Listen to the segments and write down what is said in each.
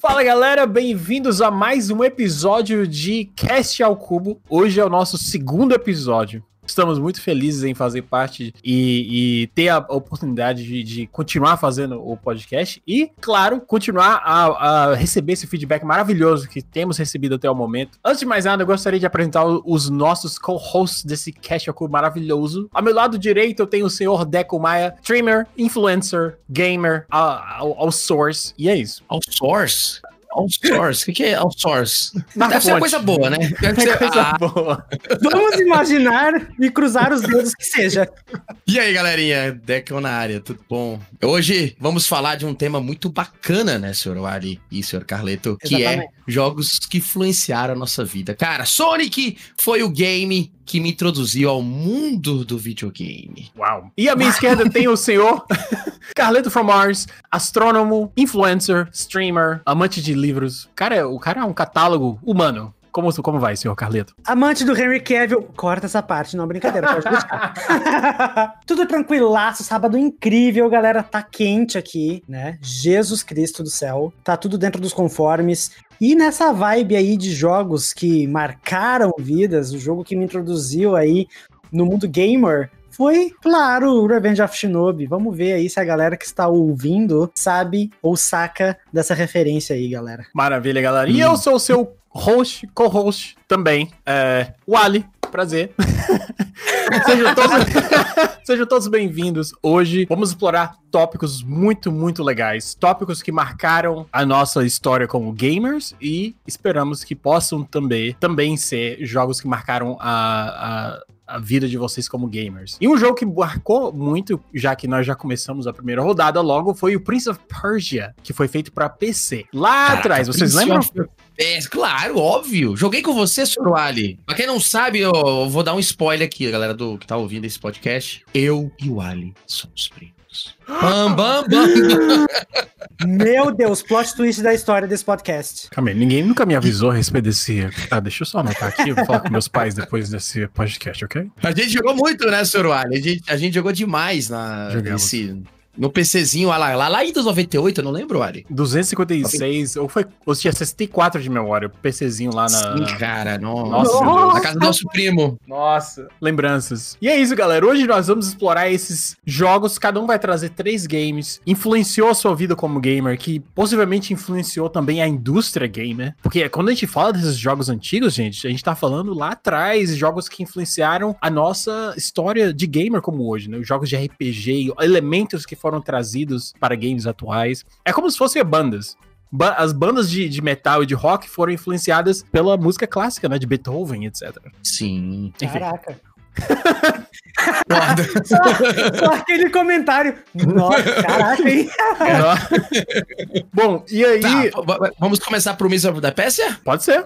Fala galera, bem-vindos a mais um episódio de Cast ao Cubo. Hoje é o nosso segundo episódio. Estamos muito felizes em fazer parte e, e ter a oportunidade de, de, continuar fazendo o podcast e, claro, continuar a, a, receber esse feedback maravilhoso que temos recebido até o momento. Antes de mais nada, eu gostaria de apresentar os nossos co-hosts desse Cast ao Cubo maravilhoso. Ao meu lado direito, eu tenho o senhor Deco Maia, streamer, influencer, gamer, ao source. E é isso. Ao source? Outsource? O que, que é outsource? Na Deve fonte. ser coisa boa, né? Deve ser coisa ah. boa. Vamos imaginar e cruzar os dedos que seja. E aí, galerinha? Decon na área, tudo bom? Hoje vamos falar de um tema muito bacana, né, senhor Wally e senhor Carleto, que é jogos que influenciaram a nossa vida. Cara, Sonic foi o game que me introduziu ao mundo do videogame. Uau. E à minha esquerda tem o senhor Carleto from Mars, astrônomo, influencer, streamer, amante de livros. Cara, o cara é um catálogo humano. Como, como vai, senhor Carleto? Amante do Henry Cavill. Corta essa parte, não, brincadeira, pode deixar. Tudo tranquilaço, sábado incrível, galera. Tá quente aqui, né? Jesus Cristo do céu. Tá tudo dentro dos conformes. E nessa vibe aí de jogos que marcaram vidas, o jogo que me introduziu aí no mundo gamer, foi, claro, o Revenge of Shinobi. Vamos ver aí se a galera que está ouvindo sabe ou saca dessa referência aí, galera. Maravilha, galera. E hum. eu sou o seu host, co-host também, é, Wally. Prazer. Sejam todos, Sejam todos bem-vindos. Hoje vamos explorar tópicos muito, muito legais. Tópicos que marcaram a nossa história como gamers e esperamos que possam também, também ser jogos que marcaram a, a a vida de vocês como gamers. E um jogo que marcou muito, já que nós já começamos a primeira rodada logo, foi o Prince of Persia, que foi feito para PC. Lá Caraca, atrás, vocês Prince lembram? É, claro, óbvio. Joguei com você, Sr. Ali. Pra quem não sabe, eu vou dar um spoiler aqui, galera do que tá ouvindo esse podcast. Eu e o Ali somos primos. Bam, bam, bam. Meu Deus, plot twist da história desse podcast. Calma aí, ninguém nunca me avisou a respeito desse. Ah, deixa eu só anotar aqui, eu vou falar com meus pais depois desse podcast, ok? A gente jogou muito, né, Sr. Wally? A gente, a gente jogou demais na, nesse, no PCzinho lá, lá, lá em 98, eu não lembro, Ari. 256, ou foi. Ou tinha 64 de memória, o PCzinho lá na. Sim, cara, nossa. nossa. Na casa do nosso primo. Nossa, lembranças. E é isso, galera. Hoje nós vamos explorar esses jogos. Cada um vai trazer três games. Influenciou a sua vida como gamer, que possivelmente influenciou também a indústria gamer. Porque quando a gente fala desses jogos antigos, gente, a gente tá falando lá atrás, jogos que influenciaram a nossa história de gamer como hoje, né? Os jogos de RPG, elementos que foram trazidos para games atuais. É como se fossem bandas. Ba as bandas de, de, metal e de rock foram influenciadas pela música clássica, né? De Beethoven, etc. Sim. Enfim. Caraca. só, só, aquele comentário. Nossa, caraca, hein? Bom, e aí. Tá, vamos começar pro Miss of the Pérsia? Pode ser.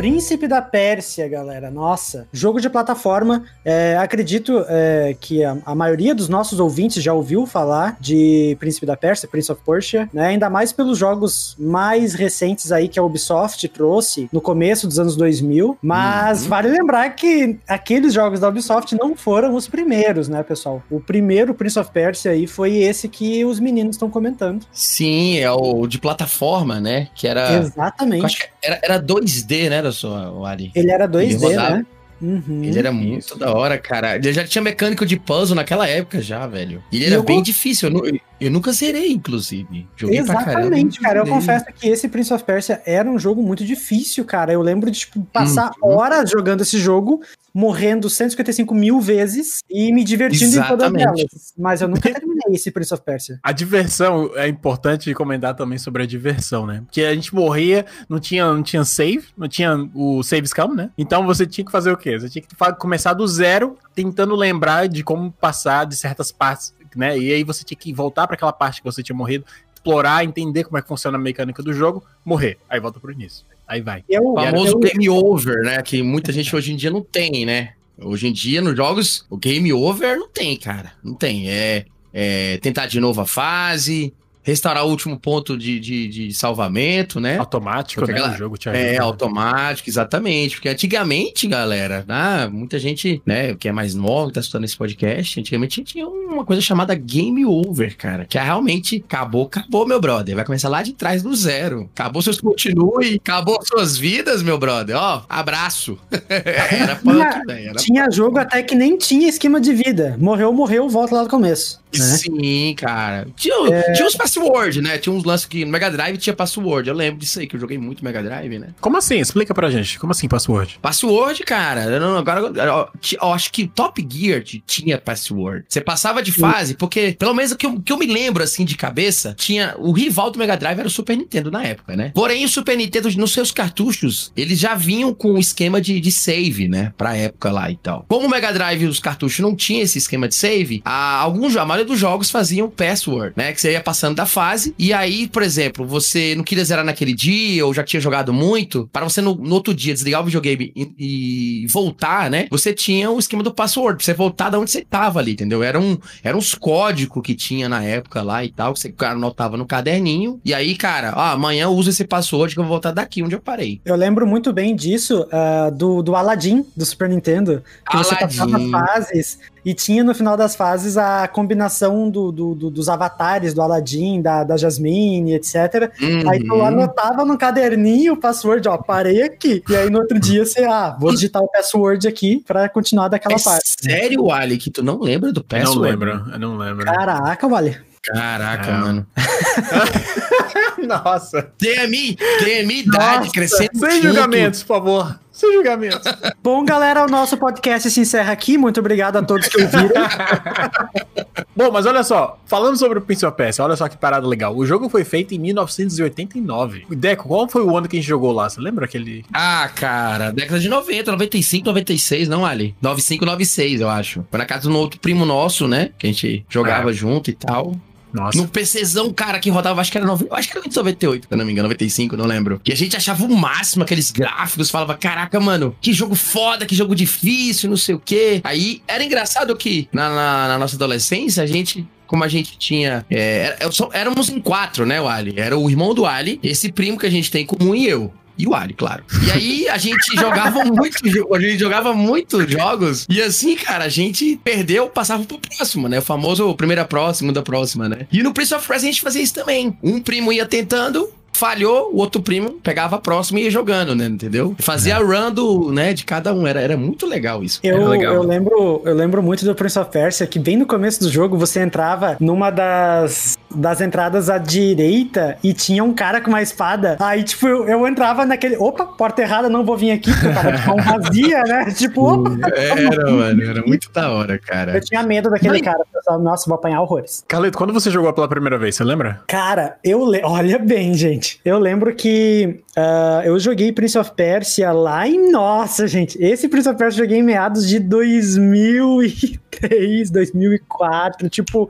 Príncipe da Pérsia, galera. Nossa, jogo de plataforma. É, acredito é, que a, a, maioria dos nossos ouvintes já ouviu falar de Príncipe da Pérsia, Prince of Persia, né? Ainda mais pelos jogos mais recentes aí que a Ubisoft trouxe no começo dos anos 2000. Mas uhum. vale lembrar que aqueles jogos da Ubisoft não foram os primeiros, né, pessoal? O primeiro Prince of Persia aí foi esse que os meninos estão comentando. Sim, é o de plataforma, né? Que era. Exatamente. Acho que era, era 2D, né? Só, o Ali. Ele era 2D, ele né? Uhum, ele era muito isso. da hora, cara. Ele já tinha mecânico de puzzle naquela época já, velho. Ele era bem difícil. Eu, eu, nunca zerei, inclusive. Joguei Exatamente, cara. Eu confesso que esse Prince of Persia era um jogo muito difícil, cara. Eu lembro de tipo, passar uhum. horas jogando esse jogo morrendo 155 mil vezes e me divertindo Exatamente. em todas elas. Mas eu nunca terminei esse Prince of Persia. A diversão é importante comentar também sobre a diversão, né? Porque a gente morria, não tinha, não tinha save, não tinha o save scam, né? Então você tinha que fazer o quê? Você tinha que começar do zero, tentando lembrar de como passar de certas partes, né? E aí você tinha que voltar para aquela parte que você tinha morrido, explorar, entender como é que funciona a mecânica do jogo, morrer. Aí volta pro início. Aí vai. É o famoso game over, né? Que muita gente hoje em dia não tem, né? Hoje em dia, nos jogos, o game over não tem, cara. Não tem. É, é tentar de novo a fase, restaurar o último ponto de, de, de salvamento, né? Automático, Porque né? aquela- O jogo te É, automático, exatamente. Porque antigamente, galera, né, muita gente, né, que é mais nova, que tá escutando esse podcast, antigamente tinha uma coisa chamada game over, cara. Que é realmente acabou, acabou, meu brother. Vai começar lá de trás do zero. Acabou seus continue, acabou suas vidas, meu brother. Ó, abraço. era punk, velho. Era Tinha jogo até que nem tinha esquema de vida. Morreu, morreu, volta lá do começo. Né? Sim, cara. Tinha, tinha uns password, né? Tinha uns lances que no Mega Drive tinha password. Eu lembro disso aí, que eu joguei muito Mega Drive, né? Como assim? Explica pra gente. Como assim, password? Password, cara. Eu não- agora, eu, eu acho que Top Gear tinha password. Você passava de fase, porque, pelo menos que eu, que eu me lembro, assim, de cabeça, tinha. O rival do Mega Drive era o Super Nintendo na época, né? Porém, o Super Nintendo, nos seus cartuchos, eles já vinham com o esquema de, de save, né? Pra época lá e tal. Como o Mega Drive e os cartuchos não tinham esse esquema de save, a, alguns, a maioria dos jogos faziam password, né? Que você ia passando da fase. E aí, por exemplo, você não queria zerar naquele dia ou já tinha jogado muito, para você no, no outro dia desligar o videogame e, e voltar, né? Você tinha o esquema do password, pra você voltar da onde você tava ali, entendeu? Era um, era uns códigos que tinha na época lá e tal, que você anotava no caderninho. E aí, cara, ó, amanhã eu uso esse password que eu vou voltar daqui onde eu parei. Eu lembro muito bem disso, ah, do, do Aladdin, do Super Nintendo. Que você passava Aladdin. fases e tinha no final das fases a combinação do, do- do- dos avatares do Aladdin, da, da Jasmine, etc. Aí tu Uhum. anotava no caderninho o password, ó, parei aqui. E aí no outro dia você, ah, vou digitar o password aqui pra continuar daquela É parte. sério, Ali, que tu não lembra do Eu password? não lembro. Eu não lembro. Caraca, vale. Caraca, É. mano. Nossa. DMI, DMI idade Nossa, crescendo. Sem junto. julgamentos, por favor. Sem julgamentos. Bom, galera, o nosso podcast se encerra aqui. Muito obrigado a todos que ouviram. Bom, mas olha só, falando sobre o Prince of Persia, olha só que parada legal. O jogo foi feito em 1989. Deco, qual foi o ano que a gente jogou lá? Você lembra aquele. Ah, cara, década de 90, 95, 96, não, Ali? 95, 96, eu acho. Foi na casa de um outro primo nosso, né? Que a gente jogava junto e tal. Nossa. No PCzão, cara, que rodava, acho que era 90, acho que era 98, se não me engano, 95, não lembro. E a gente achava o máximo aqueles gráficos, falava, caraca, mano, que jogo foda, que jogo difícil, não sei o quê. Aí era engraçado que na, na- na nossa adolescência a gente. Como a gente tinha. é, éramos em quatro, né, o Ali? Era o irmão do Ali, esse primo que a gente tem em comum e eu. E o Ali, claro. E aí a gente jogava muito, a gente jogava muitos jogos. E assim, cara, a gente perdeu, passava pro próximo, né? O famoso primeira próxima, segunda próxima, né? E no Prince of Persia a gente fazia isso também. Um primo ia tentando, falhou, o outro primo pegava a próxima e ia jogando, né? Entendeu? Fazia a run do, né, de cada um. Era, era muito legal isso. Eu, É legal. eu, lembro, eu lembro muito do Prince of Persia, que bem no começo do jogo você entrava numa das, das entradas à direita e tinha um cara com uma espada. Aí, tipo, eu, eu entrava naquele. Opa, porta errada, não vou vir aqui, porque eu tava mão vazia, né? Tipo, opa. Era, mano, era muito da hora, cara. Eu tinha medo daquele Mas- cara. Eu Nossa, vou apanhar horrores. Carleto, quando você jogou pela primeira vez, você lembra? Cara, eu le... olha bem, gente. Eu lembro que ah, eu joguei Prince of Persia lá em. Nossa, gente. Esse Prince of Persia eu joguei em meados de 2003, 2004. Tipo,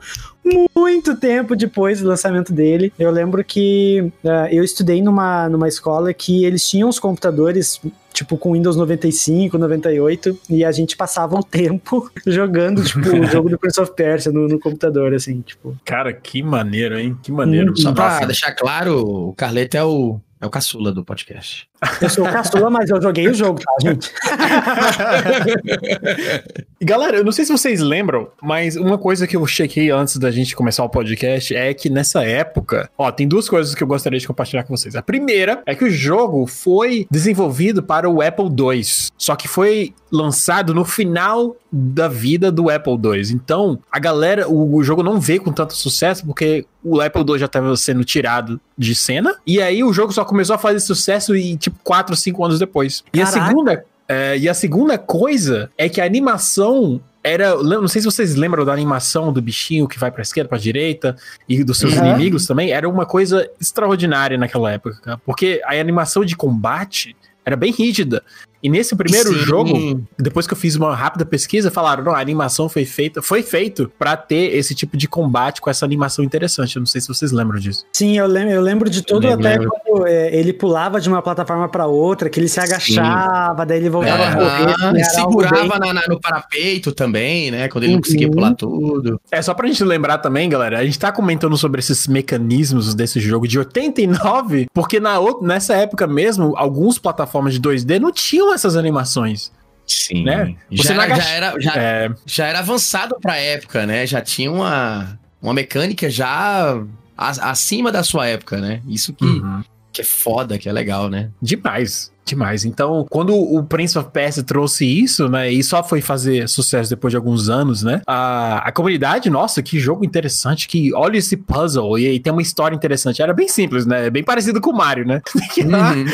muito tempo depois do lançamento dele. Eu lembro que ah, eu estudei numa, numa escola que eles tinham os computadores. Tipo, com Windows 95, 98, e a gente passava o tempo jogando, tipo, o jogo do Prince of Persia no, no computador, assim, tipo. Cara, que maneiro, hein? Que maneiro. Hum, Só pra deixar claro, o Carleto é o, é o caçula do podcast. Eu sou o caçula, mas eu joguei o jogo, tá, gente? Galera, eu não sei se vocês lembram, mas uma coisa que eu chequei antes da gente começar o podcast é que nessa época, ó, tem duas coisas que eu gostaria de compartilhar com vocês. A primeira é que o jogo foi desenvolvido para o Apple II, só que foi lançado no final da vida do Apple II. Então, a galera, o, o jogo não veio com tanto sucesso porque o Apple II já estava sendo tirado de cena, e aí o jogo só começou a fazer sucesso e tipo 4 ou 5 anos depois. E a segunda é, e a segunda coisa é que a animação era. Não sei se vocês lembram da animação do bichinho que vai pra esquerda, pra direita, e dos seus Uhum. inimigos também. Era uma coisa extraordinária naquela época, porque a animação de combate era bem rígida. E nesse primeiro Sim. jogo, depois que eu fiz uma rápida pesquisa, falaram, não, a animação foi feita, foi feito para ter esse tipo de combate com essa animação interessante. Eu não sei se vocês lembram disso. Sim, eu lembro, eu lembro de tudo até lembro. quando é, ele pulava de uma plataforma para outra, que ele se agachava, Sim. daí ele voltava é, a correr. Ah, ele segurava na, na, no parapeito também, né? Quando ele uhum. não conseguia pular tudo. É só pra gente lembrar também, galera, a gente tá comentando sobre esses mecanismos desse jogo de 89, porque na, nessa época mesmo, algumas plataformas de 2D não tinham essas animações. Sim. Né? Já, era, já, era, já, é... já era avançado pra época, né? Já tinha uma, uma mecânica já acima da sua época, né? Isso que, uhum. que é foda, que é legal, né? Demais. Demais. Então, quando o Prince of Persia trouxe isso, né, e só foi fazer sucesso depois de alguns anos, né, a, a comunidade, nossa, que jogo interessante, que olha esse puzzle e, e tem uma história interessante. Era bem simples, né, bem parecido com o Mario, né? Tem que ir lá, uhum.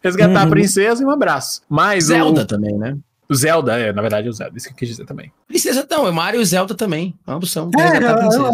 resgatar uhum. a princesa e um abraço. Mas Zelda o, também, né? O Zelda, é, na verdade, o Zelda, isso que eu quis dizer também. Princesa não, é Mario e Zelda também. Ambos são. É,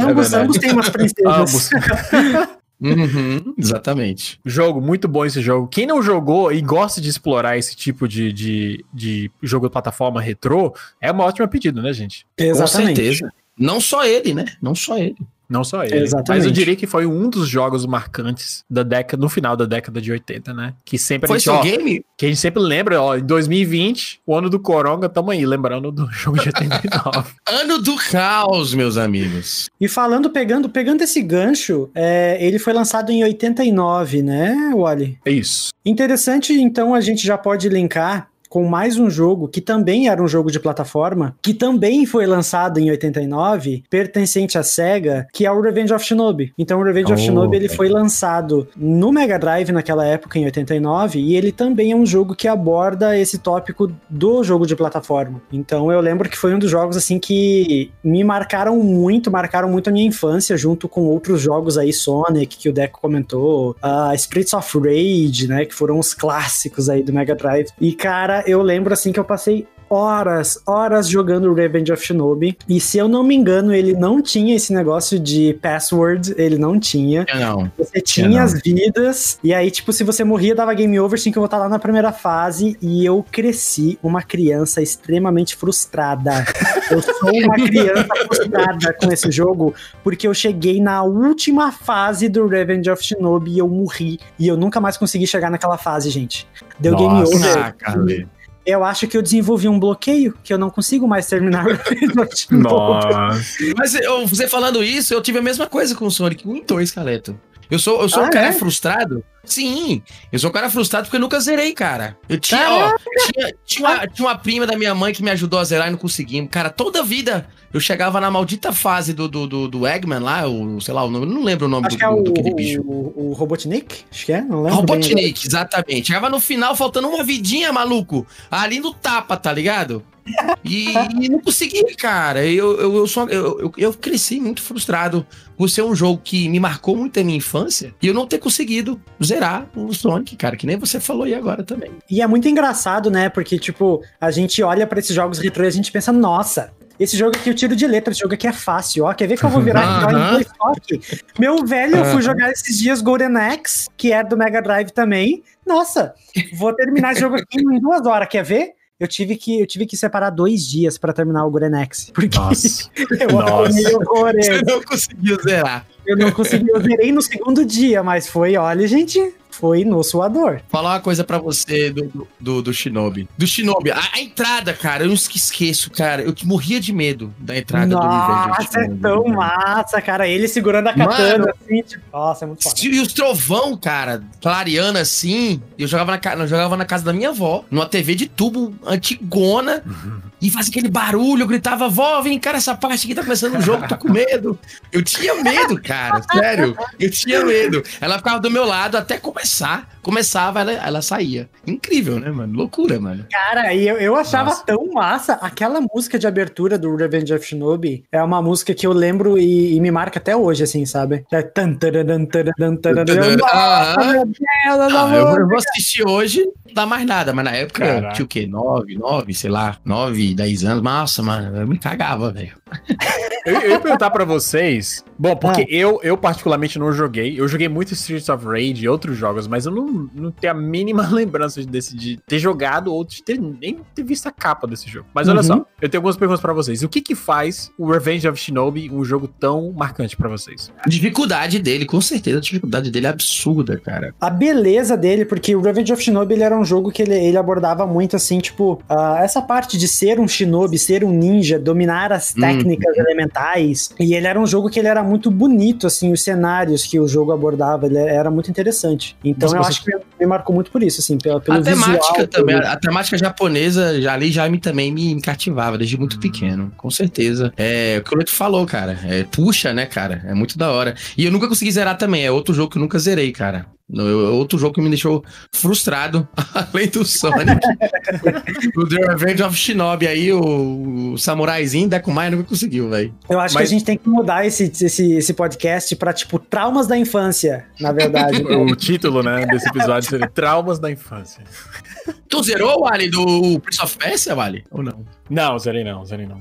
ambos, ambos têm umas princesas. ambos. Uhum, exatamente. Jogo, muito bom esse jogo. Quem não jogou e gosta de explorar esse tipo de, de, de jogo de plataforma retrô, é uma ótima pedida, né, gente? Exatamente. Com certeza. Não só ele, né? Não só ele. Não só ele. Exatamente. Mas eu diria que foi um dos jogos marcantes da década, no final da década de 80, né? Que sempre foi a gente, ó, game? Que a gente sempre lembra, ó, em 2020, o ano do Coronga, tamo aí, lembrando do jogo de 89. ano do caos, meus amigos. E falando, pegando, pegando esse gancho, é, ele foi lançado em 89, né, Wally? É isso. Interessante, então a gente já pode linkar com mais um jogo que também era um jogo de plataforma, que também foi lançado em 89, pertencente à SEGA, que é o Revenge of Shinobi. Então o Revenge oh, of Shinobi ele foi lançado no Mega Drive naquela época, em 89, e ele também é um jogo que aborda esse tópico do jogo de plataforma. Então eu lembro que foi um dos jogos assim que me marcaram muito, marcaram muito a minha infância, junto com outros jogos aí, Sonic, que o Deco comentou, uh, Spirits of Rage, né, que foram os clássicos aí do Mega Drive. E cara, eu lembro assim que eu passei horas, horas jogando Revenge of Shinobi. E se eu não me engano, ele não tinha esse negócio de password, ele não tinha. Não. Você tinha as vidas, e aí, tipo, se você morria, dava game over, tinha que voltar lá na primeira fase. E eu cresci uma criança extremamente frustrada. eu sou uma criança frustrada com esse jogo, porque eu cheguei na última fase do Revenge of Shinobi e eu morri. E eu nunca mais consegui chegar naquela fase, gente. Deu Nossa, game over. Cara eu acho que eu desenvolvi um bloqueio que eu não consigo mais terminar o Nossa. Mas eu, você falando isso, eu tive a mesma coisa com o Sonic 1 e 2, Caleto. Eu sou, eu sou ah, um cara é? frustrado. Sim, eu sou um cara frustrado porque eu nunca zerei, cara. Eu tinha, ó, tinha, tinha, uma, tinha uma prima da minha mãe que me ajudou a zerar e não conseguimos. Cara, toda vida eu chegava na maldita fase do, do, do, do Eggman lá, o, sei lá, eu não lembro o nome Acho do, que é o, do aquele bicho. O, o Robotnik? Acho que é, não lembro. Robotnik, exatamente. Chegava no final faltando uma vidinha, maluco. Ali no tapa, tá ligado? E, e, não consegui, cara. Eu, eu, eu, só, eu, eu, eu, cresci muito frustrado por ser um jogo que me marcou muito a minha infância e eu não ter conseguido zerar o Sonic, cara, que nem você falou aí agora também. E é muito engraçado, né? Porque, tipo, a gente olha para esses jogos retrô e a gente pensa, nossa, esse jogo aqui eu tiro de letra, esse jogo aqui é fácil, ó. Quer ver que eu vou virar uh -huh. Meu velho, eu fui jogar esses dias Golden Axe, que é do Mega Drive também. Nossa, vou terminar esse jogo aqui em duas horas, quer ver? Eu tive que, eu tive que separar dois dias para terminar o Gorenex. Porque Nossa. eu Nossa. Você não conseguiu zerar. Eu não consegui, eu zerei no segundo dia, mas foi, olha, gente, foi no suador. Falar uma coisa para você do, do, do, Shinobi. Do Shinobi, a, a, entrada, cara, eu esqueço, cara. Eu morria de medo da entrada nossa, do Nossa, é tão massa, cara. Ele segurando a katana Mano, assim, tipo, nossa, é muito foda. E os trovão, cara, clareando assim. Eu jogava na, eu jogava na casa da minha avó, numa TV de tubo antigona. Uhum. E fazia aquele barulho, eu gritava, vó, vem cá essa parte aqui, tá começando o jogo, tô com medo. Eu tinha medo, cara, sério. Eu tinha medo. Ela ficava do meu lado até começar começar, começava, ela, ela saía. Incrível, né, mano? Loucura, mano. Cara, e eu, eu achava Nossa. tão massa. Aquela música de abertura do Revenge of Shinobi é uma música que eu lembro e, e me marca até hoje, assim, sabe? É tan, taran, taran, taran, ah, eu vou assistir hoje, não dá mais nada, mas na época Caraca. tinha o quê? 9, 9, sei lá, 9, 10 anos. Nossa, mano, eu me cagava, velho. Eu, eu ia perguntar pra vocês. Bom, porque ah. eu, eu particularmente não joguei. Eu joguei muito Streets of Rage e outros jogos, mas eu não, não, não tenho a mínima lembrança desse, de ter jogado ou de ter, nem ter visto a capa desse jogo. Mas olha uhum. só, eu tenho algumas perguntas para vocês. O que que faz o Revenge of Shinobi um jogo tão marcante para vocês? A dificuldade dele, com certeza, a dificuldade dele é absurda, cara. A beleza dele, porque o Revenge of Shinobi ele era um jogo que ele, ele abordava muito assim, tipo, uh, essa parte de ser um shinobi, ser um ninja, dominar as uhum. técnicas uhum. elementais. E ele era um jogo que ele era muito bonito, assim, os cenários que o jogo abordava, ele era muito interessante. Então Mas eu você... acho que me marcou muito por isso, assim, pelo, pelo a temática visual, também, pelo... a temática japonesa já ali já me, também me cativava desde muito hum. pequeno, com certeza. É o que o Leto falou, cara. É, puxa, né, cara? É muito da hora. E eu nunca consegui zerar também, é outro jogo que eu nunca zerei, cara. Outro jogo que me deixou frustrado, além do Sonic. o The Revenge of Shinobi aí, o, o Samuraizinho, Dekumai nunca conseguiu, velho. Eu acho Mas... que a gente tem que mudar esse, esse, esse podcast pra, tipo, traumas da infância, na verdade. o título, né, desse episódio seria Traumas da Infância. Tu zerou, Wally, do Prince of Persia, Wally? Ou não? Não, zerei não, zerei não.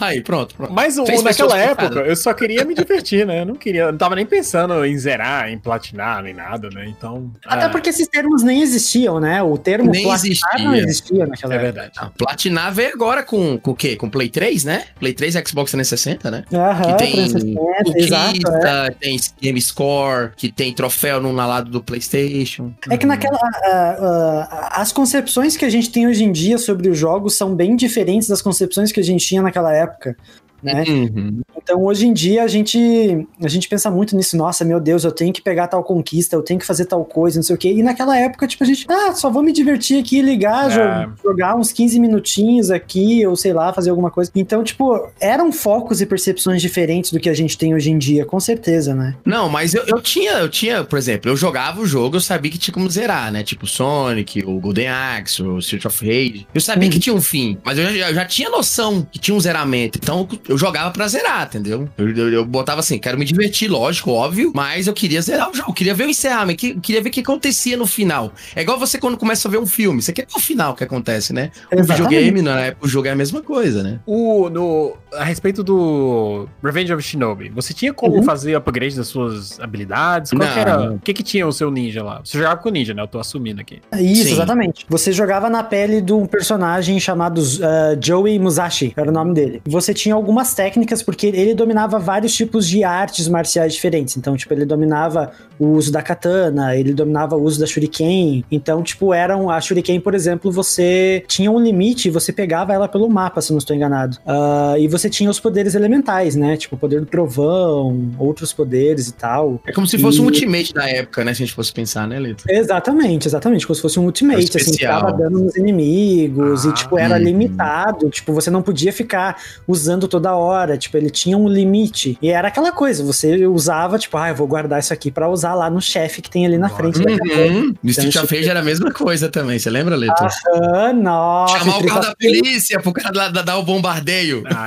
Aí, pronto, pronto. Mas o, naquela época, eu só queria me divertir, né? Eu não queria, eu não tava nem pensando em zerar, em platinar, nem nada, né? Então. Até ah, porque esses termos nem existiam, né? O termo nem existia. não existia naquela é época. verdade. Ah, platinar veio agora com, com o quê? Com Play 3, né? Play 3 e Xbox 360, né? Aham, que tem 360, exato, é. tem Game Score, que tem troféu no lado do PlayStation. É que naquela. Uh, uh, as concepções que a gente tem hoje em dia sobre os jogos são bem diferentes das concepções que a gente tinha naquela época época né? Uhum. Então, hoje em dia, a gente, a gente pensa muito nisso, nossa, meu Deus, eu tenho que pegar tal conquista, eu tenho que fazer tal coisa, não sei o quê. E naquela época, tipo, a gente, ah, só vou me divertir aqui, ligar, é. jogar uns 15 minutinhos aqui, ou sei lá, fazer alguma coisa. Então, tipo, eram focos e percepções diferentes do que a gente tem hoje em dia, com certeza, né? Não, mas eu, eu tinha, eu tinha, por exemplo, eu jogava o jogo, eu sabia que tinha como zerar, né? Tipo, Sonic, o Golden Axe, o Street of Rage. Eu sabia uhum. que tinha um fim, mas eu já, eu já tinha noção que tinha um zeramento. Então, eu jogava pra zerar, entendeu? Eu, eu, eu, botava assim, quero me divertir, lógico, óbvio, mas eu queria zerar o jogo, queria ver o encerramento, que, queria ver o que acontecia no final. É igual você quando começa a ver um filme, você quer ver o final que acontece, né? O videogame, na época, o jogo é a mesma coisa, né? O, no, a respeito do Revenge of Shinobi, você tinha como uhum. fazer upgrade das suas habilidades? Qual que era? O que que tinha o seu ninja lá? Você jogava com ninja, né? Eu tô assumindo aqui. Isso, Sim. exatamente. Você jogava na pele de um personagem chamado uh, Joey Musashi, era o nome dele. Você tinha algumas técnicas porque ele dominava vários tipos de artes marciais diferentes. Então, tipo, ele dominava o uso da katana, ele dominava o uso da shuriken. Então, tipo, eram a shuriken, por exemplo, você tinha um limite, você pegava ela pelo mapa, se não estou enganado. Uh, e você tinha os poderes elementais, né? Tipo, o poder do trovão, outros poderes e tal. É como se fosse e... um ultimate da época, né? Se a gente fosse pensar, né, Lito? Exatamente, exatamente. Como se fosse um ultimate, assim, que tava dando nos inimigos ah, e, tipo, era hum. limitado. Tipo, você não podia ficar usando toda hora hora, tipo, ele tinha um limite. E era aquela coisa, você usava, tipo, ah, eu vou guardar isso aqui para usar lá no chefe que tem ali na frente. Uhum. No Street of Rage era a mesma coisa também, você lembra, Leto? Ah, nossa. Chamar o carro da polícia pro cara dar, dar o bombardeio. Ah,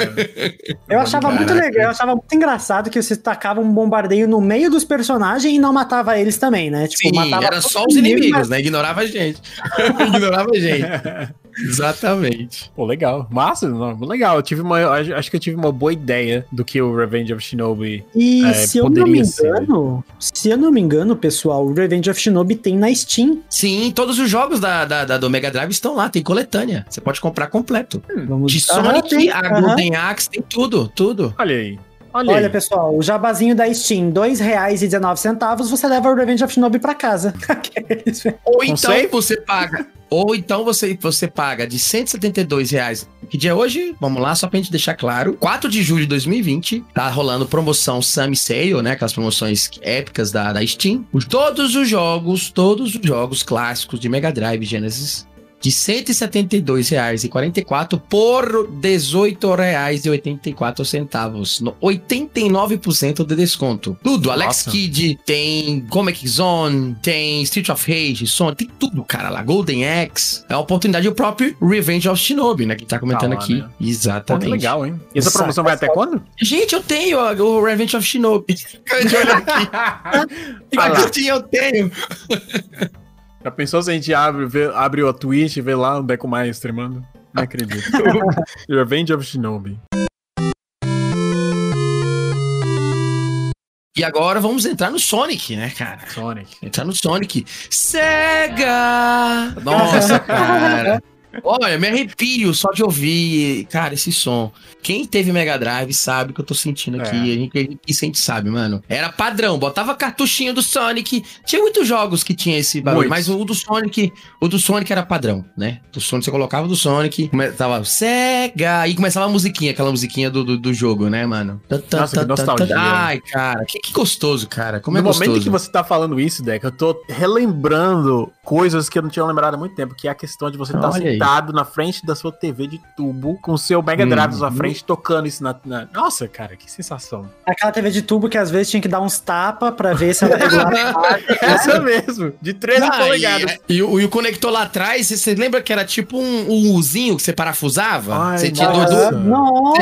eu achava Caraca. muito legal, eu achava muito engraçado que você tacava um bombardeio no meio dos personagens e não matava eles também, né? Tipo, Sim, matava era só os inimigos, mas... né? Ignorava a gente. Ignorava a gente. Exatamente. Pô, legal. Massa, legal. Eu tive uma. Acho que eu tive uma boa ideia do que o Revenge of Shinobi. E é, se eu não me engano, ser. se eu não me engano, pessoal, o Revenge of Shinobi tem na Steam. Sim, todos os jogos da, da, da do Mega Drive estão lá, tem coletânea. Você pode comprar completo. Hum, vamos... De Sonic, ah, a Golden Axe, tem tudo, tudo. Olha aí. Olha, Olha pessoal, o jabazinho da Steam, R$ 2,19, você leva o Revenge of Shinobi pra casa. Ou então você paga. Ou então você, você paga de 172 reais. Que dia é hoje? Vamos lá, só pra gente deixar claro. 4 de julho de 2020, tá rolando promoção Summer Sale, né? Aquelas promoções épicas da, da Steam. Todos os jogos, todos os jogos clássicos de Mega Drive Genesis de R$ 172,44 por R$ 18,84. 89% de desconto. Tudo. Nossa. Alex Kidd, tem Comic Zone, tem Street of Rage, Sonic, tem tudo, cara lá. Golden Axe. É a oportunidade o próprio Revenge of Shinobi, né? Que tá comentando aqui. Né? Exatamente. Pô, legal, hein? E essa promoção vai até quando? Gente, eu tenho o Revenge of Shinobi. Olha aqui. Fica eu tenho. Já pensou se a gente abre, vê, abre o Twitch e vê lá o Deco Maia streamando? Não acredito. Revenge of Shinobi. E agora vamos entrar no Sonic, né, cara? Sonic. Entrar no Sonic. Sega! Nossa, cara. Olha, me arrepio só de ouvir, cara, esse som. Quem teve Mega Drive sabe o que eu tô sentindo aqui. É. A, gente, a gente sente sabe, mano. Era padrão, botava cartuchinho do Sonic. Tinha muitos jogos que tinha esse barulho, mas o do Sonic, o do Sonic era padrão, né? Do Sonic você colocava do Sonic, tava Sega, e começava a musiquinha, aquela musiquinha do, do, do jogo, né, mano? Nossa, que nostalgia. Ai, cara, que, que gostoso, cara. Como no é gostoso. No momento que você tá falando isso, Deca, eu tô relembrando coisas que eu não tinha lembrado há muito tempo, que é a questão de você estar tá sentado na frente da sua TV de tubo, com o seu Mega Drive hum, na sua hum. frente, tocando isso na, na, Nossa, cara, que sensação. Aquela TV de tubo que às vezes tinha que dar uns tapa pra ver se ela regulava. Essa mesmo, de 13 ah, polegadas. E, e, o, e, o, conector lá atrás, você lembra que era tipo um, um Uzinho que você parafusava? Ai, você tinha do, do, não.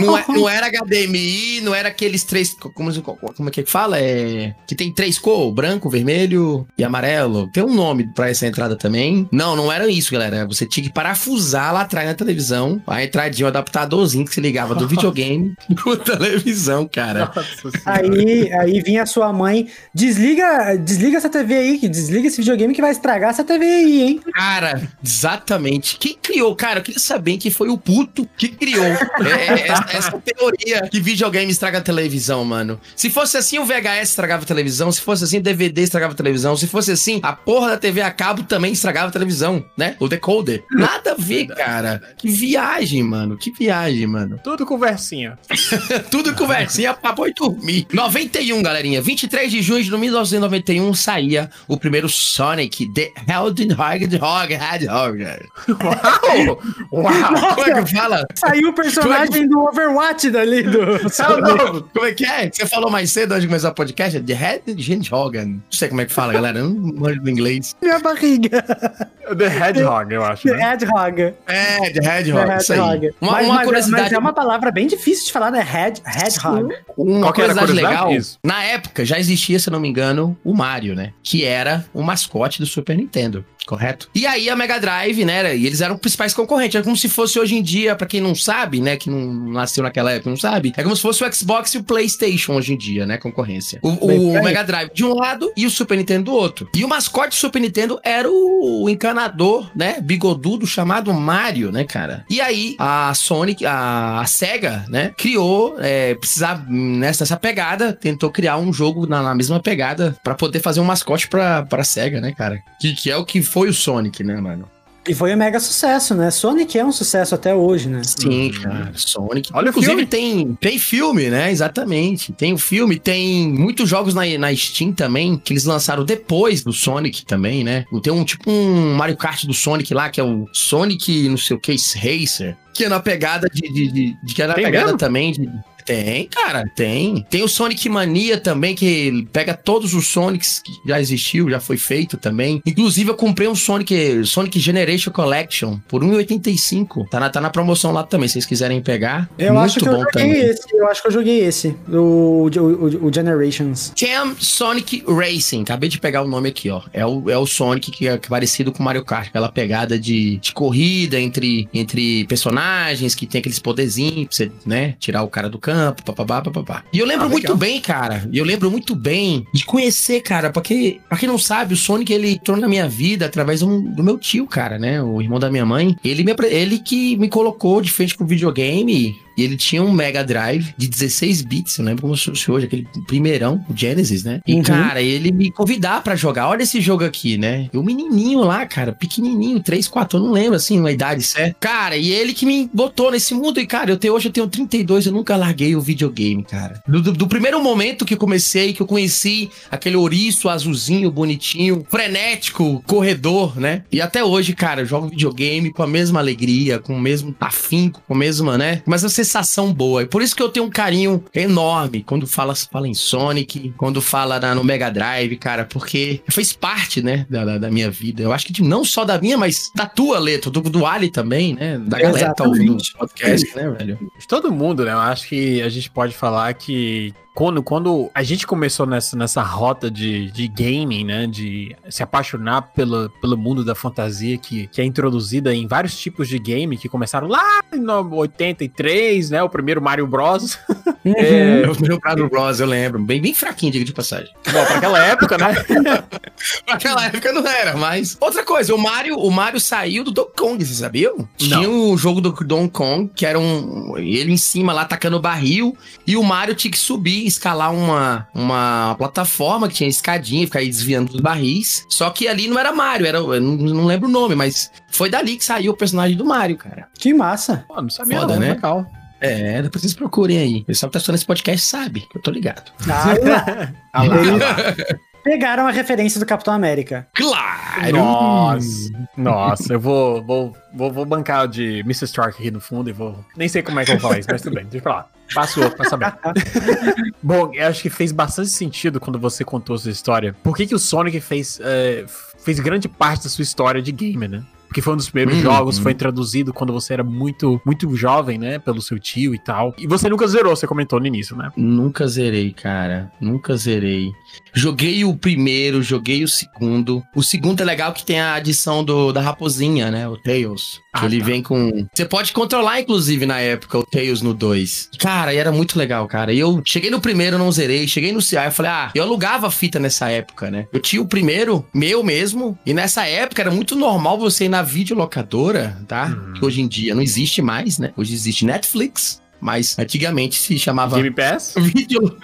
não, é, não era HDMI, não era aqueles três. Como, como é que fala? É, que tem três cores: branco, vermelho e amarelo. Tem um nome pra essa entrada também. Não, não era isso, galera. Você tinha que parafusar lá atrás na televisão. A entradinha, o adaptadorzinho que se ligava do videogame com televisão, cara. aí, aí vinha a sua mãe, desliga, desliga essa TV aí, que desliga esse videogame que vai estragar essa TV aí, hein? Cara, exatamente. Quem criou, cara, eu queria saber que foi o puto que criou é, é, essa, essa teoria que videogame estraga a televisão, mano. Se fosse assim, o VHS estragava a televisão. Se fosse assim, o DVD estragava a televisão. Se fosse assim, a porra da TV a cabo também estragava a televisão, né? O decoder. Nada a ver, cara. Que viagem, mano. Que viagem, mano. Tudo conversinha. Tudo conversinha pra boi dormir. 91, galerinha. 23 de junho de 1991 saía o primeiro Sonic The Hedgehog Hedgehog. Uau! Uau! Como é que fala? Saiu o personagem é do Overwatch dali do. Como é que é? Você falou mais cedo antes de começar o podcast? The Hedgehog. Não sei como é que fala, galera. Eu não manjo do inglês. Minha barriga. The Hedgehog, eu acho. The né? Hedgehog. É, The Hedgehog. The Hedgehog. Uma, mas, uma mas, curiosidade. Mas é uma palavra bem difícil de falar, né? Head, Hedgehog. Uma curiosidade, legal. Isso? Na época já existia, se não me engano, o Mario, né? Que era o mascote do Super Nintendo correto? E aí a Mega Drive, né? E eles eram principais concorrentes. É como se fosse hoje em dia, para quem não sabe, né? Que não nasceu naquela época, não sabe. É como se fosse o Xbox e o PlayStation hoje em dia, né? Concorrência. O, o Mega Drive de um lado e o Super Nintendo do outro. E o mascote do Super Nintendo era o encanador, né? Bigodudo chamado Mario, né, cara? E aí a Sonic, a, a Sega, né? Criou, é, precisava nessa pegada, tentou criar um jogo na, na mesma pegada para poder fazer um mascote pra, pra Sega, né, cara? Que, que é o que foi o Sonic, né, mano? E foi um mega sucesso, né? Sonic é um sucesso até hoje, né? Sim, uhum. cara. Sonic. Olha, inclusive tem, tem filme, né? Exatamente. Tem o filme, tem muitos jogos na, na Steam também, que eles lançaram depois do Sonic também, né? Tem um tipo um Mario Kart do Sonic lá, que é o Sonic, não sei o que, Racer. Que é na pegada de. de, de, de que é na tem pegada mesmo? também de tem, cara, tem. Tem o Sonic Mania também, que pega todos os Sonics que já existiu, já foi feito também. Inclusive, eu comprei um Sonic, Sonic Generation Collection por 1,85. Tá na, tá na promoção lá também, se vocês quiserem pegar. Eu Muito acho que bom eu joguei também. esse, eu acho que eu joguei esse, o, o, o, o Generations. Jam Sonic Racing, acabei de pegar o nome aqui, ó. É o, é o Sonic que é parecido com Mario Kart, aquela pegada de, de corrida entre, entre personagens, que tem aqueles poderzinhos pra você, né, tirar o cara do campo campo, papabá, papapá. E eu lembro ah, muito bem, cara. E eu lembro muito bem de conhecer, cara, porque, pra quem não sabe, o Sonic ele entrou na minha vida através do, do meu tio, cara, né? O irmão da minha mãe. Ele, me, ele que me colocou de frente pro videogame e ele tinha um Mega Drive de 16 bits, eu lembro como se fosse hoje, aquele primeirão, o Genesis, né? E, uhum. cara, ele me convidar para jogar. Olha esse jogo aqui, né? E o menininho lá, cara, pequenininho, 3, 4, eu não lembro, assim, uma idade certa. Cara, e ele que me botou nesse mundo. E, cara, eu tenho, hoje eu tenho 32, eu nunca larguei o videogame, cara. Do, do, do primeiro momento que eu comecei, que eu conheci aquele ouriço azulzinho, bonitinho, frenético, corredor, né? E até hoje, cara, eu jogo videogame com a mesma alegria, com o mesmo afinco, com a mesma, né? Mas você sensação boa. E por isso que eu tenho um carinho enorme quando fala, fala em Sonic, quando fala na, no Mega Drive, cara, porque fez parte, né, da, da, minha vida. Eu acho que não só da minha, mas da tua, letra, do, do Ali também, né? Da galera que tá ouvindo o podcast, né, velho? Todo mundo, né? Eu acho que a gente pode falar que quando, quando a gente começou nessa, nessa rota de, de gaming, né? De se apaixonar pelo, pelo mundo da fantasia que, que é introduzida em vários tipos de game que começaram lá em 83, né? O primeiro Mario Bros. Uhum. É, o primeiro Mario Bros, eu lembro. Bem, bem fraquinho, diga de passagem. Bom, pra aquela época, né? pra aquela época não era, mas. Outra coisa, o Mario, o Mario saiu do Donkey Kong, vocês sabiam? Não. Tinha o um jogo do Donkey Kong, que era um. Ele em cima lá atacando barril, e o Mario tinha que subir, escalar uma, uma plataforma que tinha escadinha, ficar aí desviando dos barris. Só que ali não era Mario, era. Eu não, não lembro o nome, mas foi dali que saiu o personagem do Mario, cara. Que massa. Pô, não sabia, Foda, não, né? Legal. É, depois vocês procurem aí. O pessoal que tá assistindo esse podcast sabe, eu tô ligado. Ah, ah lá, Pegaram a referência do Capitão América. Claro! Nossa, nossa eu vou, vou, vou, vou bancar de Mr. Stark aqui no fundo e vou. Nem sei como é que eu vou falar isso, mas tudo bem, deixa eu falar. Passo outro pra saber. Bom, eu acho que fez bastante sentido quando você contou sua história. Por que, que o Sonic fez, uh, fez grande parte da sua história de game, né? Porque foi um dos primeiros uhum. jogos, foi introduzido quando você era muito, muito jovem, né? Pelo seu tio e tal. E você nunca zerou, você comentou no início, né? Nunca zerei, cara. Nunca zerei. Joguei o primeiro, joguei o segundo. O segundo é legal que tem a adição do, da raposinha, né? O Tails. Ah, ele tá. vem com. Você pode controlar, inclusive, na época, o Tails no 2. Cara, e era muito legal, cara. E eu cheguei no primeiro, não zerei. Cheguei no CI, eu falei, ah, eu alugava fita nessa época, né? Eu tinha o primeiro, meu mesmo. E nessa época era muito normal você ir na videolocadora, tá? Uhum. Que hoje em dia não existe mais, né? Hoje existe Netflix. Mas antigamente se chamava. Game Pass? Vídeo.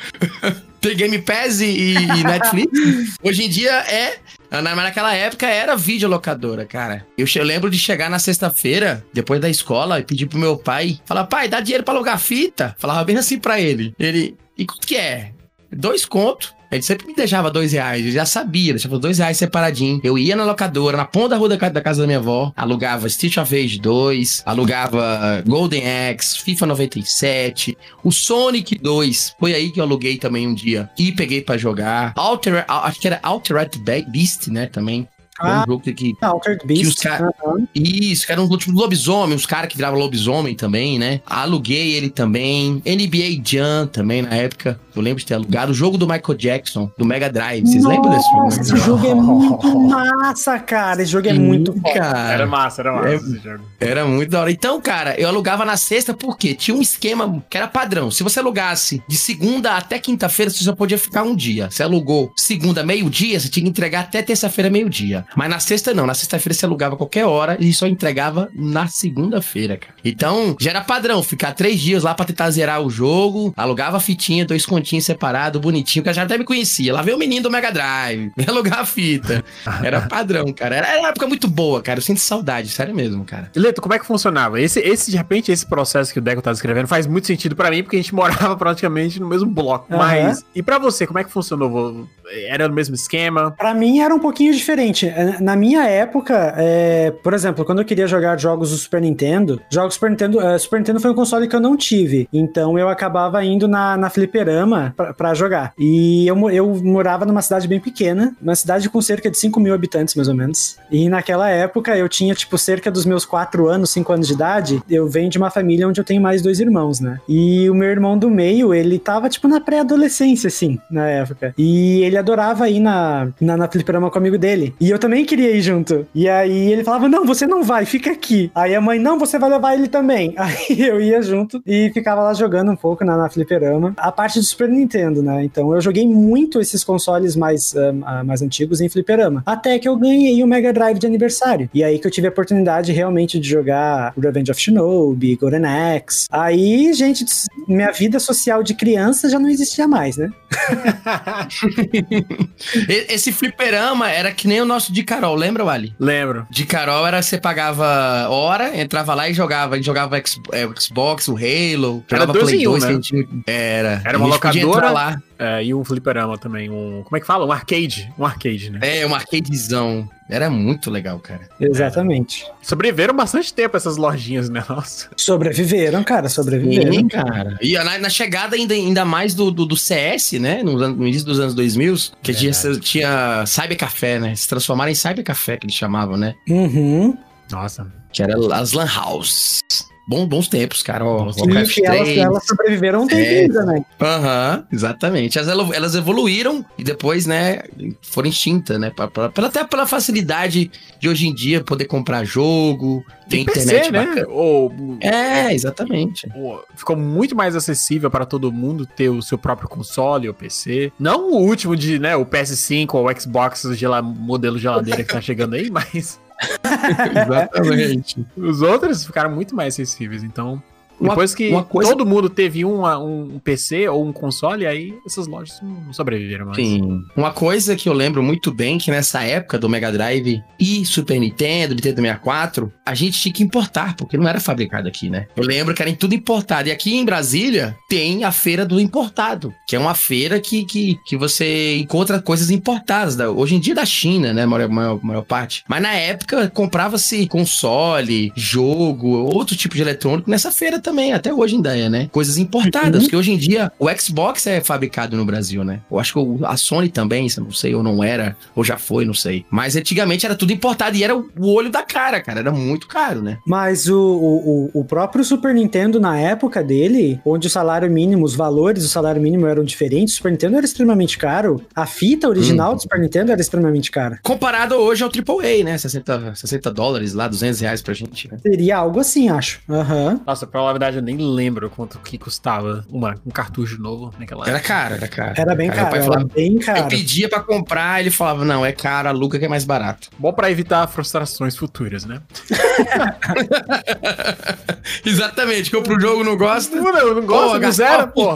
Tem Game Pass e, e Netflix. Hoje em dia é. Naquela época era videolocadora, cara. Eu, eu lembro de chegar na sexta-feira, depois da escola, e pedir pro meu pai: falar, pai, dá dinheiro pra alugar fita. Falava bem assim pra ele. Ele, e quanto que é? Dois contos. Ele sempre me deixava dois reais, eu já sabia, deixava dois reais separadinho. Eu ia na locadora, na ponta da rua da, casa da minha avó, alugava Street of Rage 2, alugava Golden Axe, FIFA 97, o Sonic 2. Foi aí que eu aluguei também um dia e peguei para jogar. Alter, acho que era Altered Beast, né, também. Ah, um jogo que, que, Altered Beast. Que os cara, uhum. Isso, que era um tipo lobisomem, os caras que viravam lobisomem também, né? Aluguei ele também. NBA Jam também na época. Eu lembro de ter alugado. O jogo do Michael Jackson, do Mega Drive. Vocês lembram desse jogo? Esse jogo é muito massa, cara. Esse jogo é muito cara. Era massa, era massa é, esse jogo. Era muito da hora. Então, cara, eu alugava na sexta porque tinha um esquema que era padrão. Se você alugasse de segunda até quinta-feira, você só podia ficar um dia. Você alugou segunda, meio-dia, você tinha que entregar até terça-feira, meio-dia. Mas na sexta não, na sexta-feira você alugava qualquer hora e só entregava na segunda-feira, cara. Então, já era padrão, ficar três dias lá pra tentar zerar o jogo, alugava a fitinha, dois continhos separados, bonitinho, que a já até me conhecia. Lá veio o menino do Mega Drive, me alugar a fita. Era padrão, cara. Era, era uma época muito boa, cara. Eu sinto saudade, sério mesmo, cara. Leto, como é que funcionava? Esse, esse, de repente, esse processo que o Deco tá descrevendo faz muito sentido para mim, porque a gente morava praticamente no mesmo bloco. Uhum. Mas, e para você, como é que funcionou? Era no mesmo esquema? Para mim era um pouquinho diferente. É, na minha época, é, por exemplo, quando eu queria jogar jogos do Super Nintendo, jogos Super Nintendo, uh, Super Nintendo foi um console que eu não tive. Então eu acabava indo na, na fliperama para jogar. E eu, eu morava numa cidade bem pequena, uma cidade com cerca de 5 mil habitantes, mais ou menos. E naquela época eu tinha, tipo, cerca dos meus 4 anos, 5 anos de idade. Eu venho de uma família onde eu tenho mais dois irmãos, né? E o meu irmão do meio, ele tava, tipo, na pré-adolescência, assim, na época. E ele adorava ir na, na, na fliperama com o amigo dele. E eu também queria ir junto. E aí ele falava: Não, você não vai, fica aqui. Aí a mãe: Não, você vai levar ele também. Aí eu ia junto e ficava lá jogando um pouco na, na fliperama. A parte do Super Nintendo, né? Então eu joguei muito esses consoles mais, uh, mais antigos em fliperama. Até que eu ganhei o Mega Drive de aniversário. E aí que eu tive a oportunidade realmente de jogar Revenge of Shinobi, Golden Axe. Aí, gente, minha vida social de criança já não existia mais, né? Esse fliperama era que nem o nosso de Carol, lembra, Wally? Lembro. De Carol era você pagava hora, entrava lá e jogava. A gente jogava é, o Xbox, o Halo, era jogava Play 2, um, né? Gente, era. Era uma locadora lá. É, e um fliperama também, um... Como é que fala? Um arcade. Um arcade, né? É, um arcadezão. Era muito legal, cara. Exatamente. É. Sobreviveram bastante tempo essas lojinhas, né? Nossa. Sobreviveram, cara, sobreviveram. Sim, cara. E na, na chegada ainda, ainda mais do, do, do CS, né? No, no, início dos anos 2000, que tinha, tinha Cyber Café, né? Se transformaram em Cyber Café, que eles chamavam, né? Uhum. Nossa. Que era as Lan House. Bons, bons tempos, cara. Ó, Sim, Warcraft 3. Elas, elas sobreviveram um tempinho também. Aham, exatamente. Elas, elas evoluíram e depois, né, foram extintas, né? Pra, pra, pra, até pela facilidade de hoje em dia poder comprar jogo, ter internet PC, né? Ou, é, exatamente. ficou muito mais acessível para todo mundo ter o seu próprio console ou PC. Não o último de, né, o PS5 ou o Xbox gel modelo geladeira que tá chegando aí, mas Exatamente. Os outros ficaram muito mais acessíveis, então depois que coisa... todo mundo teve um, um PC ou um console, aí essas lojas não sobreviveram mais. Sim. Uma coisa que eu lembro muito bem que nessa época do Mega Drive e Super Nintendo, Nintendo 64, a gente tinha que importar, porque não era fabricado aqui, né? Eu lembro que era tudo importado. E aqui em Brasília tem a feira do importado, que é uma feira que, que, que você encontra coisas importadas. Da, hoje em dia da China, né? Maior, maior, maior parte. Mas na época comprava-se console, jogo, outro tipo de eletrônico nessa feira também também, até hoje ainda é, né? Coisas importadas, uhum. hoje em dia o Xbox é fabricado no Brasil, né? Eu acho que a Sony também, não sei, ou não era, ou já foi, não sei. Mas antigamente era tudo importado e era o olho da cara, cara. Era muito caro, né? Mas o, o, o próprio Super Nintendo, na época dele, onde o salário mínimo, os valores do salário mínimo eram diferentes, o Super Nintendo era extremamente caro. A fita original hum. do Super Nintendo era extremamente cara. Comparado hoje ao AAA, né? 60, 60 dólares lá, 200 reais pra gente, né? Seria algo assim, acho. Aham. Uhum. Nossa, pra verdade, eu nem lembro quanto que custava uma, um cartucho novo naquela Era caro, era caro. Era bem caro, era falava, bem caro. Eu pedia pra comprar, ele falava, não, é caro, aluga que é mais barato. Bom pra evitar frustrações futuras, né? Exatamente, compra o jogo, não gosta. Não, não, não gosta, pô, zero, pô.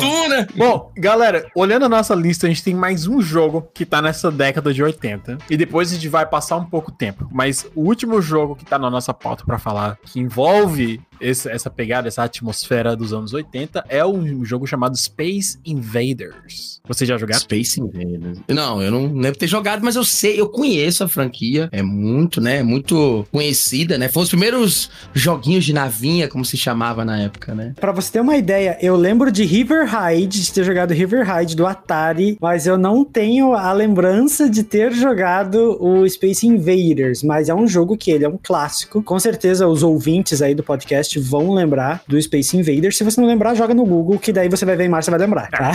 Bom, galera, olhando a nossa lista, a gente tem mais um jogo que tá nessa década de 80. E depois a gente vai passar um pouco tempo. Mas o último jogo que tá na nossa pauta para falar, que envolve esse, essa pegada, essa atmosfera dos anos 80 é um jogo chamado Space Invaders. Você já jogou? Space Invaders. Não, eu não lembro ter jogado, mas eu sei, eu conheço a franquia. É muito, né? Muito conhecida, né? Foi os primeiros joguinhos de navinha, como se chamava na época, né? Pra você ter uma ideia, eu lembro de River Raid, de ter jogado River Raid do Atari, mas eu não tenho a lembrança de ter jogado o Space Invaders. Mas é um jogo que ele é um clássico. Com certeza os ouvintes aí do podcast vão lembrar do Space Invaders. Se você não lembrar, joga no Google, que daí você vai ver a imagem, você vai lembrar, tá?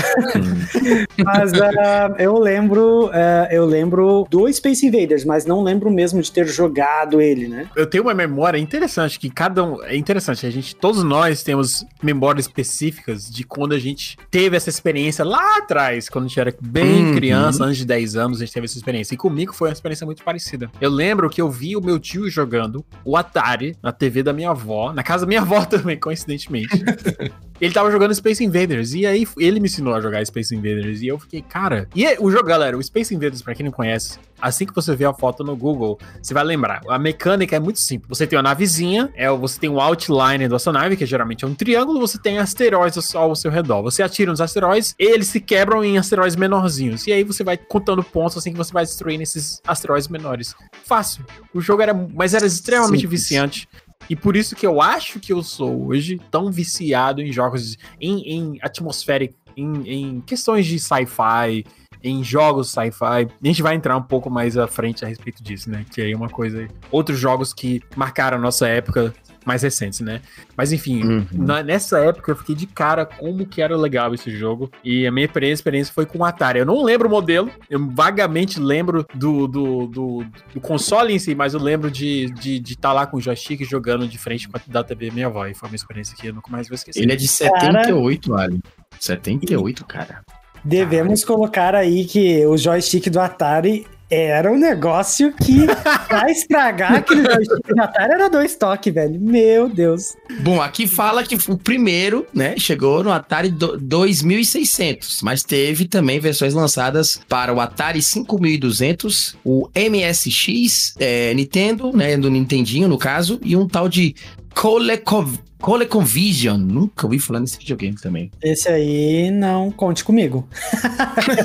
mas uh, eu lembro, uh, eu lembro do Space Invaders, mas não lembro mesmo de ter jogado ele, né? Eu tenho uma memória interessante que cada um é interessante. A gente, todos nós temos memórias específicas de quando a gente teve essa experiência lá atrás, quando a gente era bem uhum. criança, antes de 10 anos, a gente teve essa experiência. E comigo foi uma experiência muito parecida. Eu lembro que eu vi o meu tio jogando o Atari na TV da minha avó, na casa da minha avó também, coincidentemente. ele tava jogando Space Invaders. E aí ele me ensinou a jogar Space Invaders. E eu fiquei, cara. E é, o jogo, galera, o Space Invaders, pra quem não conhece, assim que você vê a foto no Google, você vai lembrar. A mecânica é muito simples. Você tem uma navezinha, é, você tem um outline da sua nave, que geralmente é um triângulo, você tem asteroides ao seu redor. Você atira nos asteroides, eles se quebram em asteroides menorzinhos. E aí você vai contando pontos assim que você vai destruindo esses asteroides menores. Fácil. O jogo era. Mas era extremamente simples. viciante. E por isso que eu acho que eu sou hoje tão viciado em jogos, em, em atmosfera, em, em questões de sci-fi, em jogos sci-fi. A gente vai entrar um pouco mais à frente a respeito disso, né? Que aí é uma coisa. Outros jogos que marcaram a nossa época mais recentes, né? Mas enfim, uhum. na, nessa época eu fiquei de cara como que era legal esse jogo. E a minha experiência foi com o Atari. Eu não lembro o modelo, eu vagamente lembro do, do, do, do console em si, mas eu lembro de estar de, de tá lá com o joystick jogando de frente com a da TV minha avó. E foi uma experiência que eu nunca mais vou esquecer. Ele é de 78, cara... Ali. 78, cara. Devemos colocar aí que o joystick do Atari era um negócio que pra estragar aquele joystick do Atari era dois toques, velho. Meu Deus. Bom, aqui fala que o primeiro, né, chegou no Atari 2600, mas teve também versões lançadas para o Atari 5200, o MSX, é, Nintendo, né, do Nintendinho no caso, e um tal de Colecov ColecoVision, nunca ouvi falar nesse videogame também. Esse aí não conte comigo.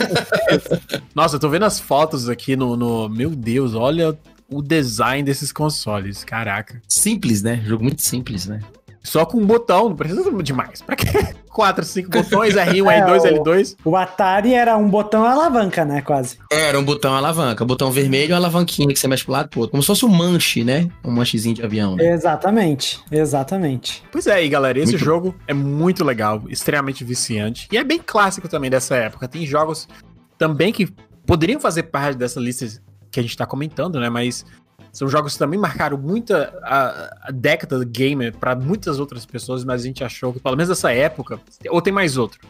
Nossa, eu tô vendo as fotos aqui no, no. Meu Deus, olha o design desses consoles, caraca. Simples, né? Jogo muito simples, né? Só com um botão, não precisa demais. Pra quê? 4, 5 botões, R1, é, R2, o, L2. O Atari era um botão alavanca, né? Quase. Era um botão alavanca. Botão vermelho e alavanquinha que você mexe pro lado pro outro. Como se fosse um manche, né? Um manchezinho de avião. Né? Exatamente, exatamente. Pois é, aí, galera, esse muito... jogo é muito legal, extremamente viciante. E é bem clássico também dessa época. Tem jogos também que poderiam fazer parte dessa lista que a gente tá comentando, né? Mas são jogos que também marcaram muita a, a década do gamer para muitas outras pessoas, mas a gente achou que, pelo menos nessa época, ou tem mais outro?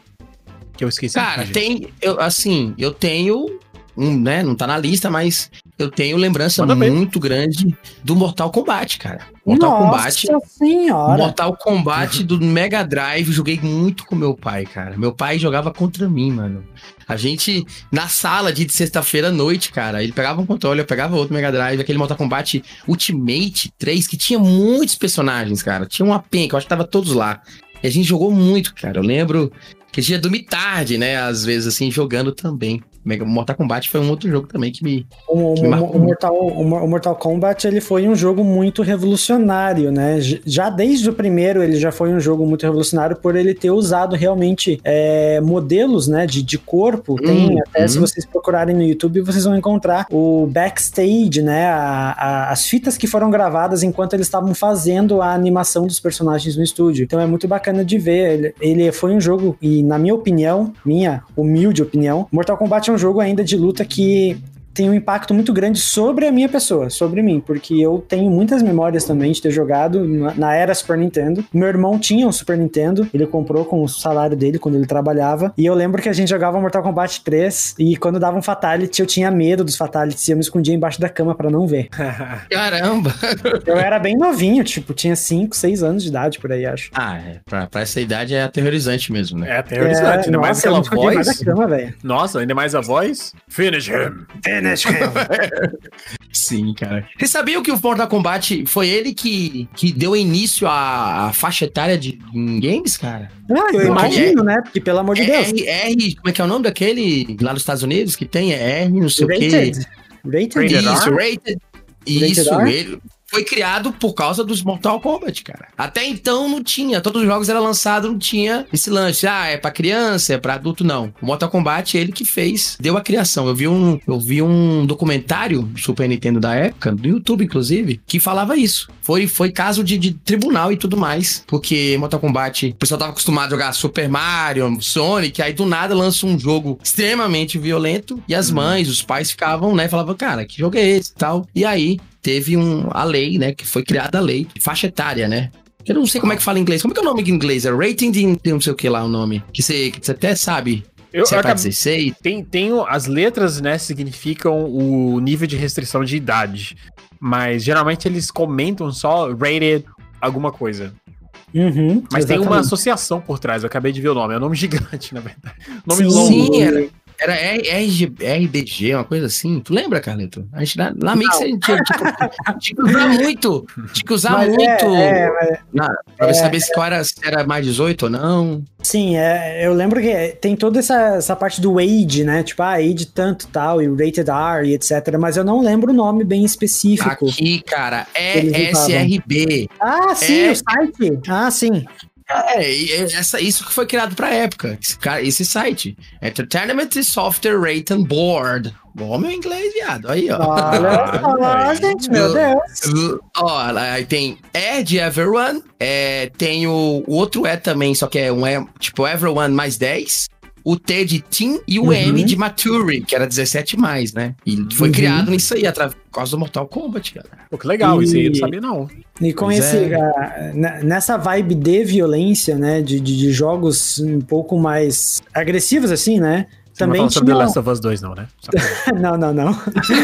Que eu esqueci. Cara, tem. Eu, assim, eu tenho. Um, né, não tá na lista, mas eu tenho lembrança Manda muito bem. grande do Mortal Kombat, cara. Mortal Nossa Kombat. Senhora. Mortal Kombat do Mega Drive, joguei muito com meu pai, cara. Meu pai jogava contra mim, mano. A gente, na sala de sexta-feira à noite, cara, ele pegava um controle, eu pegava outro Mega Drive, aquele Mortal Kombat Ultimate 3, que tinha muitos personagens, cara. Tinha uma penca, eu acho que tava todos lá. E a gente jogou muito, cara. Eu lembro que a gente ia dormir tarde, né? Às vezes, assim, jogando também. Mortal Kombat foi um outro jogo também que me, o, que me o, Mortal, o Mortal Kombat ele foi um jogo muito revolucionário, né? Já desde o primeiro ele já foi um jogo muito revolucionário por ele ter usado realmente é, modelos, né, de, de corpo. Tem hum, até hum. se vocês procurarem no YouTube vocês vão encontrar o backstage, né, a, a, as fitas que foram gravadas enquanto eles estavam fazendo a animação dos personagens no estúdio. Então é muito bacana de ver. Ele, ele foi um jogo e na minha opinião, minha humilde opinião, Mortal Kombat é um um jogo ainda de luta que tem um impacto muito grande sobre a minha pessoa, sobre mim, porque eu tenho muitas memórias também de ter jogado na era Super Nintendo. Meu irmão tinha um Super Nintendo, ele comprou com o salário dele quando ele trabalhava, e eu lembro que a gente jogava Mortal Kombat 3 e quando dava um Fatality eu tinha medo dos Fatalities e eu me escondia embaixo da cama para não ver. Caramba! Eu era bem novinho, tipo, tinha 5, 6 anos de idade por aí, acho. Ah, é, pra, pra essa idade é aterrorizante mesmo, né? É aterrorizante, é, ainda nossa, mais aquela voz. Cama, nossa, ainda mais a voz. Finish him! Finish Sim, cara. Você sabia que o Mortal Kombat foi ele que, que deu início à, à faixa etária de games, cara? Ah, eu imagino, é, né? Porque, pelo amor de R, Deus. R, como é que é o nome daquele lá nos Estados Unidos que tem? É R, não sei rated. o quê. Rated? Isso, rated. Isso, rated ele, foi criado por causa dos Mortal Kombat, cara. Até então não tinha, todos os jogos eram lançados, não tinha esse lance, ah, é pra criança, é pra adulto, não. O Mortal Kombat, ele que fez, deu a criação. Eu vi um, eu vi um documentário do Super Nintendo da época, do YouTube, inclusive, que falava isso. Foi, foi caso de, de tribunal e tudo mais, porque Mortal Kombat, o pessoal tava acostumado a jogar Super Mario, Sonic, aí do nada lança um jogo extremamente violento e as uhum. mães, os pais ficavam, né, falavam, cara, que jogo é esse e tal. E aí teve um, a lei, né? Que foi criada a lei, faixa etária, né? Eu não sei como é que fala em inglês. Como é que é o nome em inglês? É rating de não sei o que lá o nome. Que você, que você até sabe. Eu, se é pra 16. Tem, tem as letras, né, significam o nível de restrição de idade. Mas geralmente eles comentam só rated alguma coisa. Uhum, Mas exatamente. tem uma associação por trás, eu acabei de ver o nome. É um nome gigante, na verdade. Nome Sim, longo. Sim, era, era RG, RBG, uma coisa assim. Tu lembra, Carlito? A gente, lá meio que a gente tinha, tinha que usar muito. Tinha que usar mas é, muito. É, é, mas, na, pra é, saber se, era, se era mais 18 ou não. Sim, é, eu lembro que tem toda essa, essa parte do age, né? Tipo, ah, age tanto tal, e rated R e etc. Mas eu não lembro o nome bem específico. Aqui, cara, é SRB. Ah, sim, é... o site. Ah, sim. É, essa, isso que foi criado pra época, esse, esse site. Entertainment Software Rating Board. Bom, meu inglês, viado. Aí, ó. Olha gente, meu Deus. Ó, aí tem é de Everyone, é, tem o, o outro é também, só que é um é, tipo, Everyone mais 10 o T de Teen e o uhum. M de Mature, que era 17 mais, né? E foi uhum. criado nisso aí, através por causa do Mortal Kombat, cara. Pô, que legal, e... isso aí eu não sabia, não. E com pois esse, é. nessa vibe de violência, né? De, de, de, jogos um pouco mais agressivos, assim, né? Você também não tinha... sobre The Last of Us 2, não, né? não, não, não.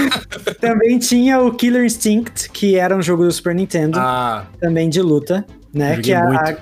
também tinha o Killer Instinct, que era um jogo do Super Nintendo. Ah. Também de luta, né? Que a,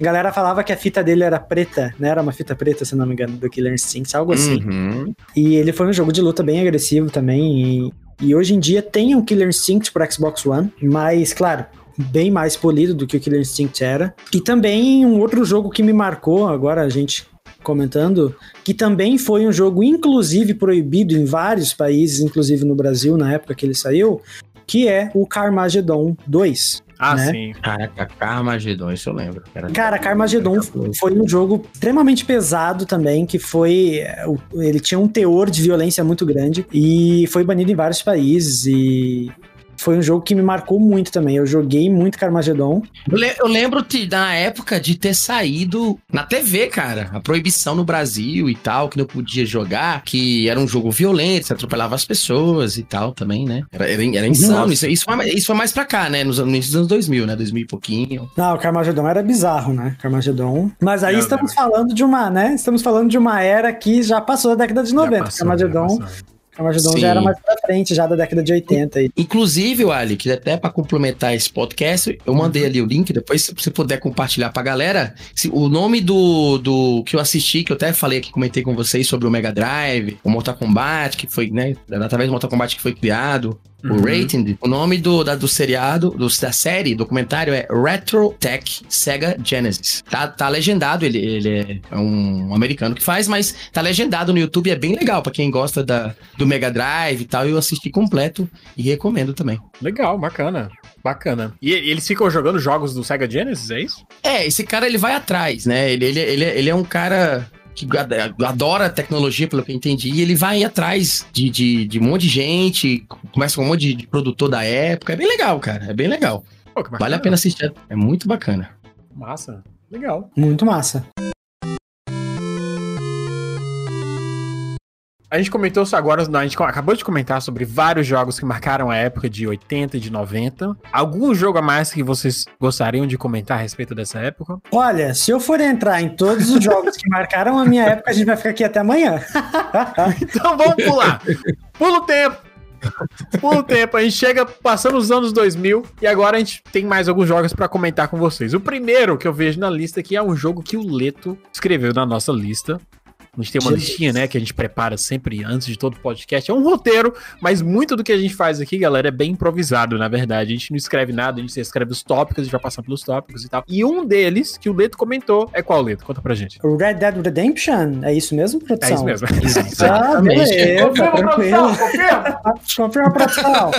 a, galera falava que a fita dele era preta, né? Era uma fita preta, se não me engano, do Killer Instinct, algo assim. Uhum. E ele foi um jogo de luta bem agressivo também. E, e hoje em dia tem um Killer Instinct pro Xbox One, mas, claro, bem mais polido do que o Killer Instinct era. E também um outro jogo que me marcou, agora a gente comentando, que também foi um jogo inclusive proibido em vários países, inclusive no Brasil na época que ele saiu, que é o Carmageddon 2. Ah, né? sim. Caraca, Carmageddon, isso eu lembro. Cara, cara Carmageddon foi um jogo extremamente pesado também, que foi. Ele tinha um teor de violência muito grande e foi banido em vários países. E foi um jogo que me marcou muito também. Eu joguei muito Carmageddon. Eu, lembro de, na época de ter saído na TV, cara, a proibição no Brasil e tal, que não podia jogar, que era um jogo violento, você atropelava as pessoas e tal também, né? Era, era, era insano. Isso, isso, foi, isso foi mais pra cá, né? Nos, nos anos 2000, né? 2000 e pouquinho. Não, o Carmageddon era bizarro, né? Carmageddon. Mas aí estamos falando de uma, né? Estamos falando de uma era que já passou da década de 90. Passou, Carmageddon Armagedon já era mais pra frente, já da década de 80. Aí. Inclusive, Ali, que até para complementar esse podcast, eu mandei ali o link, depois se você puder compartilhar pra galera, se, o nome do, do que eu assisti, que eu até falei aqui, comentei com vocês sobre o Mega Drive, o Mortal Kombat, que foi, né, através do Mortal Kombat que foi criado, Uhum. O rating, o nome do, da, do seriado, do, da série, documentário é Retro Tech Sega Genesis. Tá, tá legendado, ele, ele é um americano que faz, mas tá legendado no YouTube, é bem legal para quem gosta da, do Mega Drive e tal. Eu assisti completo e recomendo também. Legal, bacana. Bacana. E eles ficam jogando jogos do Sega Genesis, é isso? É, esse cara ele vai atrás, né? Ele, ele, ele, ele é um cara que adora tecnologia, pelo que eu entendi, e ele vai atrás de, de, de um monte de gente, começa com um monte de produtor da época. É bem legal, cara. É bem legal. Pô, vale a pena assistir. É muito bacana. Massa. Legal. Muito massa. A gente comentou isso agora, a gente acabou de comentar sobre vários jogos que marcaram a época de 80 e de 90. Algum jogo a mais que vocês gostariam de comentar a respeito dessa época? Olha, se eu for entrar em todos os jogos que marcaram a minha época, a gente vai ficar aqui até amanhã. então vamos pular. Pula o tempo. Pula o tempo, a gente chega passando os anos 2000 e agora a gente tem mais alguns jogos para comentar com vocês. O primeiro que eu vejo na lista aqui é um jogo que o Leto escreveu na nossa lista, a gente tem uma listinha, né, que a gente prepara sempre antes de todo podcast. É um roteiro, mas muito do que a gente faz aqui, galera, é bem improvisado, na verdade. A gente não escreve nada, a gente escreve os tópicos, a gente vai passar pelos tópicos e tal. E um deles, que o Leto comentou, é qual, Leto? Conta pra gente. O Red Dead Redemption? É isso mesmo, produção? É isso mesmo. ah, beleza. Confirma, produção, confirma. confirma, produção.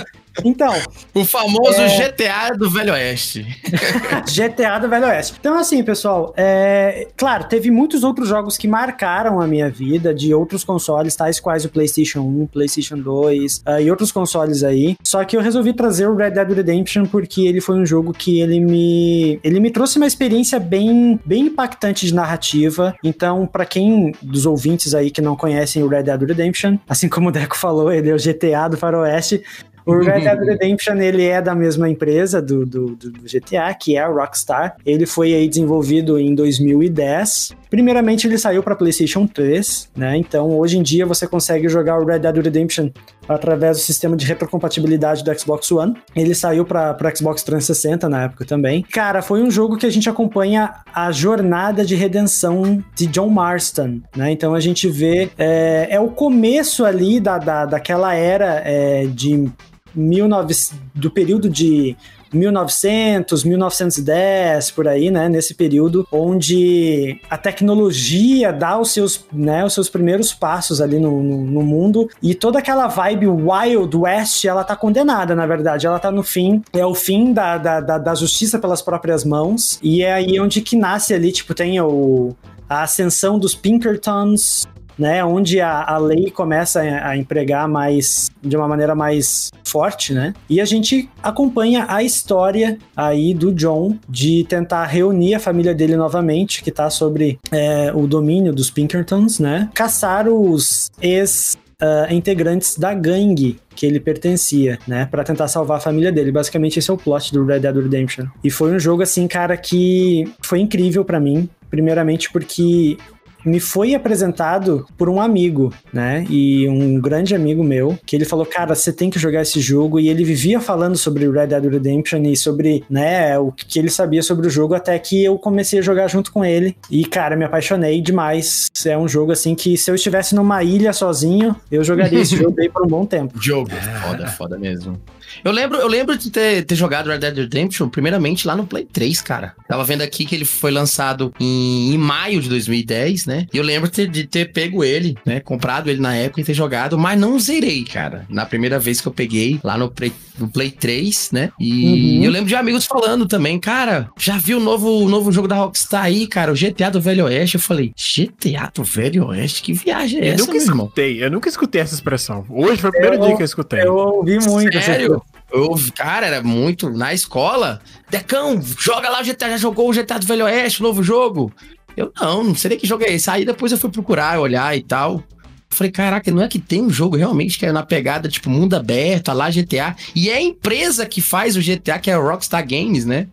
Então. O famoso é... GTA do Velho Oeste. GTA do Velho Oeste. Então, assim, pessoal, é... claro, teve muitos outros jogos que marcaram a minha vida de outros consoles, tais quais o PlayStation 1, PlayStation 2 uh, e outros consoles aí. Só que eu resolvi trazer o Red Dead Redemption porque ele foi um jogo que ele me. Ele me trouxe uma experiência bem, bem impactante de narrativa. Então, para quem dos ouvintes aí que não conhecem o Red Dead Redemption, assim como o Deco falou, ele é o GTA do Faroeste. O Red Dead Redemption, ele é da mesma empresa do, do, do, GTA, que é a Rockstar. Ele foi aí desenvolvido em 2010. Primeiramente, ele saiu para PlayStation 3, né? Então, hoje em dia, você consegue jogar o Red Dead Redemption através do sistema de retrocompatibilidade do Xbox One. Ele saiu para Xbox 360 na época também. Cara, foi um jogo que a gente acompanha a jornada de redenção de John Marston, né? Então, a gente vê... É, é o começo ali da, da, daquela era é, de 19, do período de 1900, 1910, por aí, né? Nesse período onde a tecnologia dá os seus, né, os seus primeiros passos ali no, no, no, mundo e toda aquela vibe Wild West, ela tá condenada, na verdade. Ela tá no fim, é o fim da, da, da, da justiça pelas próprias mãos e é aí onde que nasce ali, tipo, tem o, a ascensão dos Pinkertons, né, onde a, a lei começa a, a, empregar mais de uma maneira mais forte, né? E a gente acompanha a história aí do John de tentar reunir a família dele novamente, que tá sobre é, o domínio dos Pinkertons, né? Caçar os ex Uh, integrantes da gangue que ele pertencia, né, para tentar salvar a família dele. Basicamente esse é o plot do Red Dead Redemption. E foi um jogo assim, cara, que foi incrível para mim, primeiramente porque me foi apresentado por um amigo, né? E um grande amigo meu, que ele falou, cara, você tem que jogar esse jogo. E ele vivia falando sobre Red Dead Redemption e sobre, né, o que ele sabia sobre o jogo, até que eu comecei a jogar junto com ele. E, cara, me apaixonei demais. É um jogo, assim, que se eu estivesse numa ilha sozinho, eu jogaria esse jogo aí por um bom tempo. Jogo, foda, foda mesmo. Eu lembro, eu lembro de ter, ter jogado Red Dead Redemption, primeiramente lá no Play 3, cara. Tava vendo aqui que ele foi lançado em, em maio de 2010, né? E eu lembro de, de ter pego ele, né? Comprado ele na época e ter jogado, mas não zerei, cara. Na primeira vez que eu peguei, lá no Play, no Play 3, né? E uhum. eu lembro de amigos falando também, cara, já viu o novo, o novo jogo da Rockstar aí, cara? O GTA do Velho Oeste. Eu falei, GTA do Velho Oeste? Que viagem é eu essa, nunca escutei, irmão? Eu nunca escutei essa expressão. Hoje foi o primeiro eu, dia que eu escutei. Eu ouvi muito. Sério? Eu, cara, era muito na escola. Decão, joga lá o GTA, já jogou o GTA do Velho Oeste, o novo jogo? Eu não, não sei nem que jogo é esse. Aí depois eu fui procurar, olhar e tal. Falei, caraca, não é que tem um jogo realmente que é na pegada, tipo, mundo aberto, lá GTA. E é a empresa que faz o GTA, que é a Rockstar Games, né?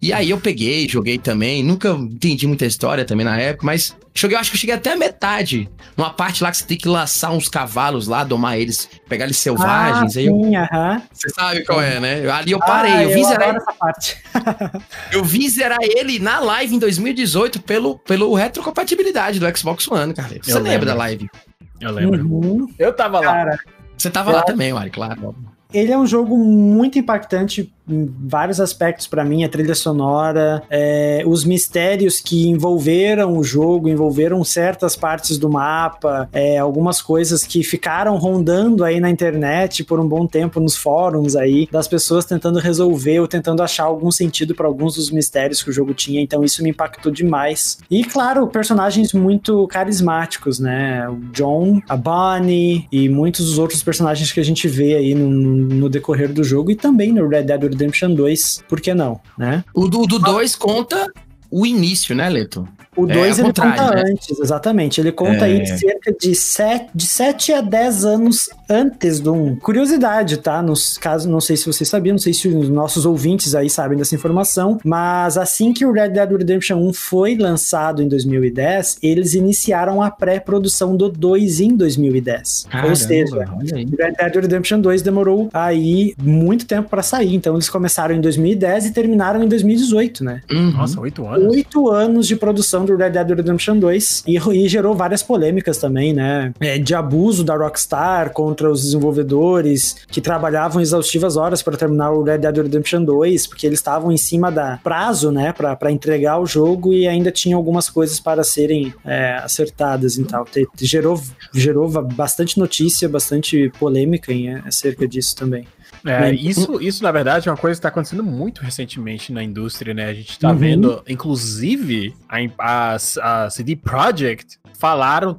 E aí eu peguei, joguei também. Nunca entendi muita história também na época, mas Joguei, acho que eu cheguei até a metade. Numa parte lá que você tem que laçar uns cavalos lá, domar eles, pegar eles selvagens. Ah, aí sim, eu... aham. Você sabe qual é, né? Ali eu parei. Ah, eu vim zerar. Essa parte. eu vim zerar ele na live em 2018 pelo, pelo retrocompatibilidade do Xbox One, cara. Você eu lembra lembro. da live? Eu lembro. Uhum. Eu tava lá. Cara, você tava lá também, Mari, claro. Ele é um jogo muito impactante em vários aspectos para mim, a trilha sonora, é, os mistérios que envolveram o jogo, envolveram certas partes do mapa, é, algumas coisas que ficaram rondando aí na internet por um bom tempo nos fóruns aí, das pessoas tentando resolver ou tentando achar algum sentido para alguns dos mistérios que o jogo tinha, então isso me impactou demais. E claro, personagens muito carismáticos, né? O John, a Bonnie e muitos dos outros personagens que a gente vê aí no, no decorrer do jogo e também no Red Dead Redemption 2, por que não, né? O do 2 conta o início, né, Leto? O 2 é, ele conta né? antes, exatamente. Ele conta é. aí de cerca de 7 de sete a 10 anos antes do 1. Curiosidade, tá? Nos casos, não sei se vocês sabiam, não sei se os nossos ouvintes aí sabem dessa informação, mas assim que o Red Dead Redemption 1 foi lançado em 2010, eles iniciaram a pré-produção do 2 em 2010. Caramba, Ou seja, o Red Dead Redemption 2 demorou aí muito tempo para sair, então eles começaram em 2010 e terminaram em 2018, né? Uhum. Nossa, 8 anos. 8 anos de produção do Red Dead Redemption 2 e, e gerou várias polêmicas também, né? É, de abuso da Rockstar contra os desenvolvedores que trabalhavam exaustivas horas para terminar o Red Dead Redemption 2, porque eles estavam em cima da prazo, né, para entregar o jogo e ainda tinha algumas coisas para serem é, acertadas e tal. Te, te gerou, gerou bastante notícia, bastante polêmica em, acerca disso também. É, isso, isso, na verdade, é uma coisa que está acontecendo muito recentemente na indústria, né? A gente está uhum. vendo, inclusive, a, a, a CD Projekt falaram,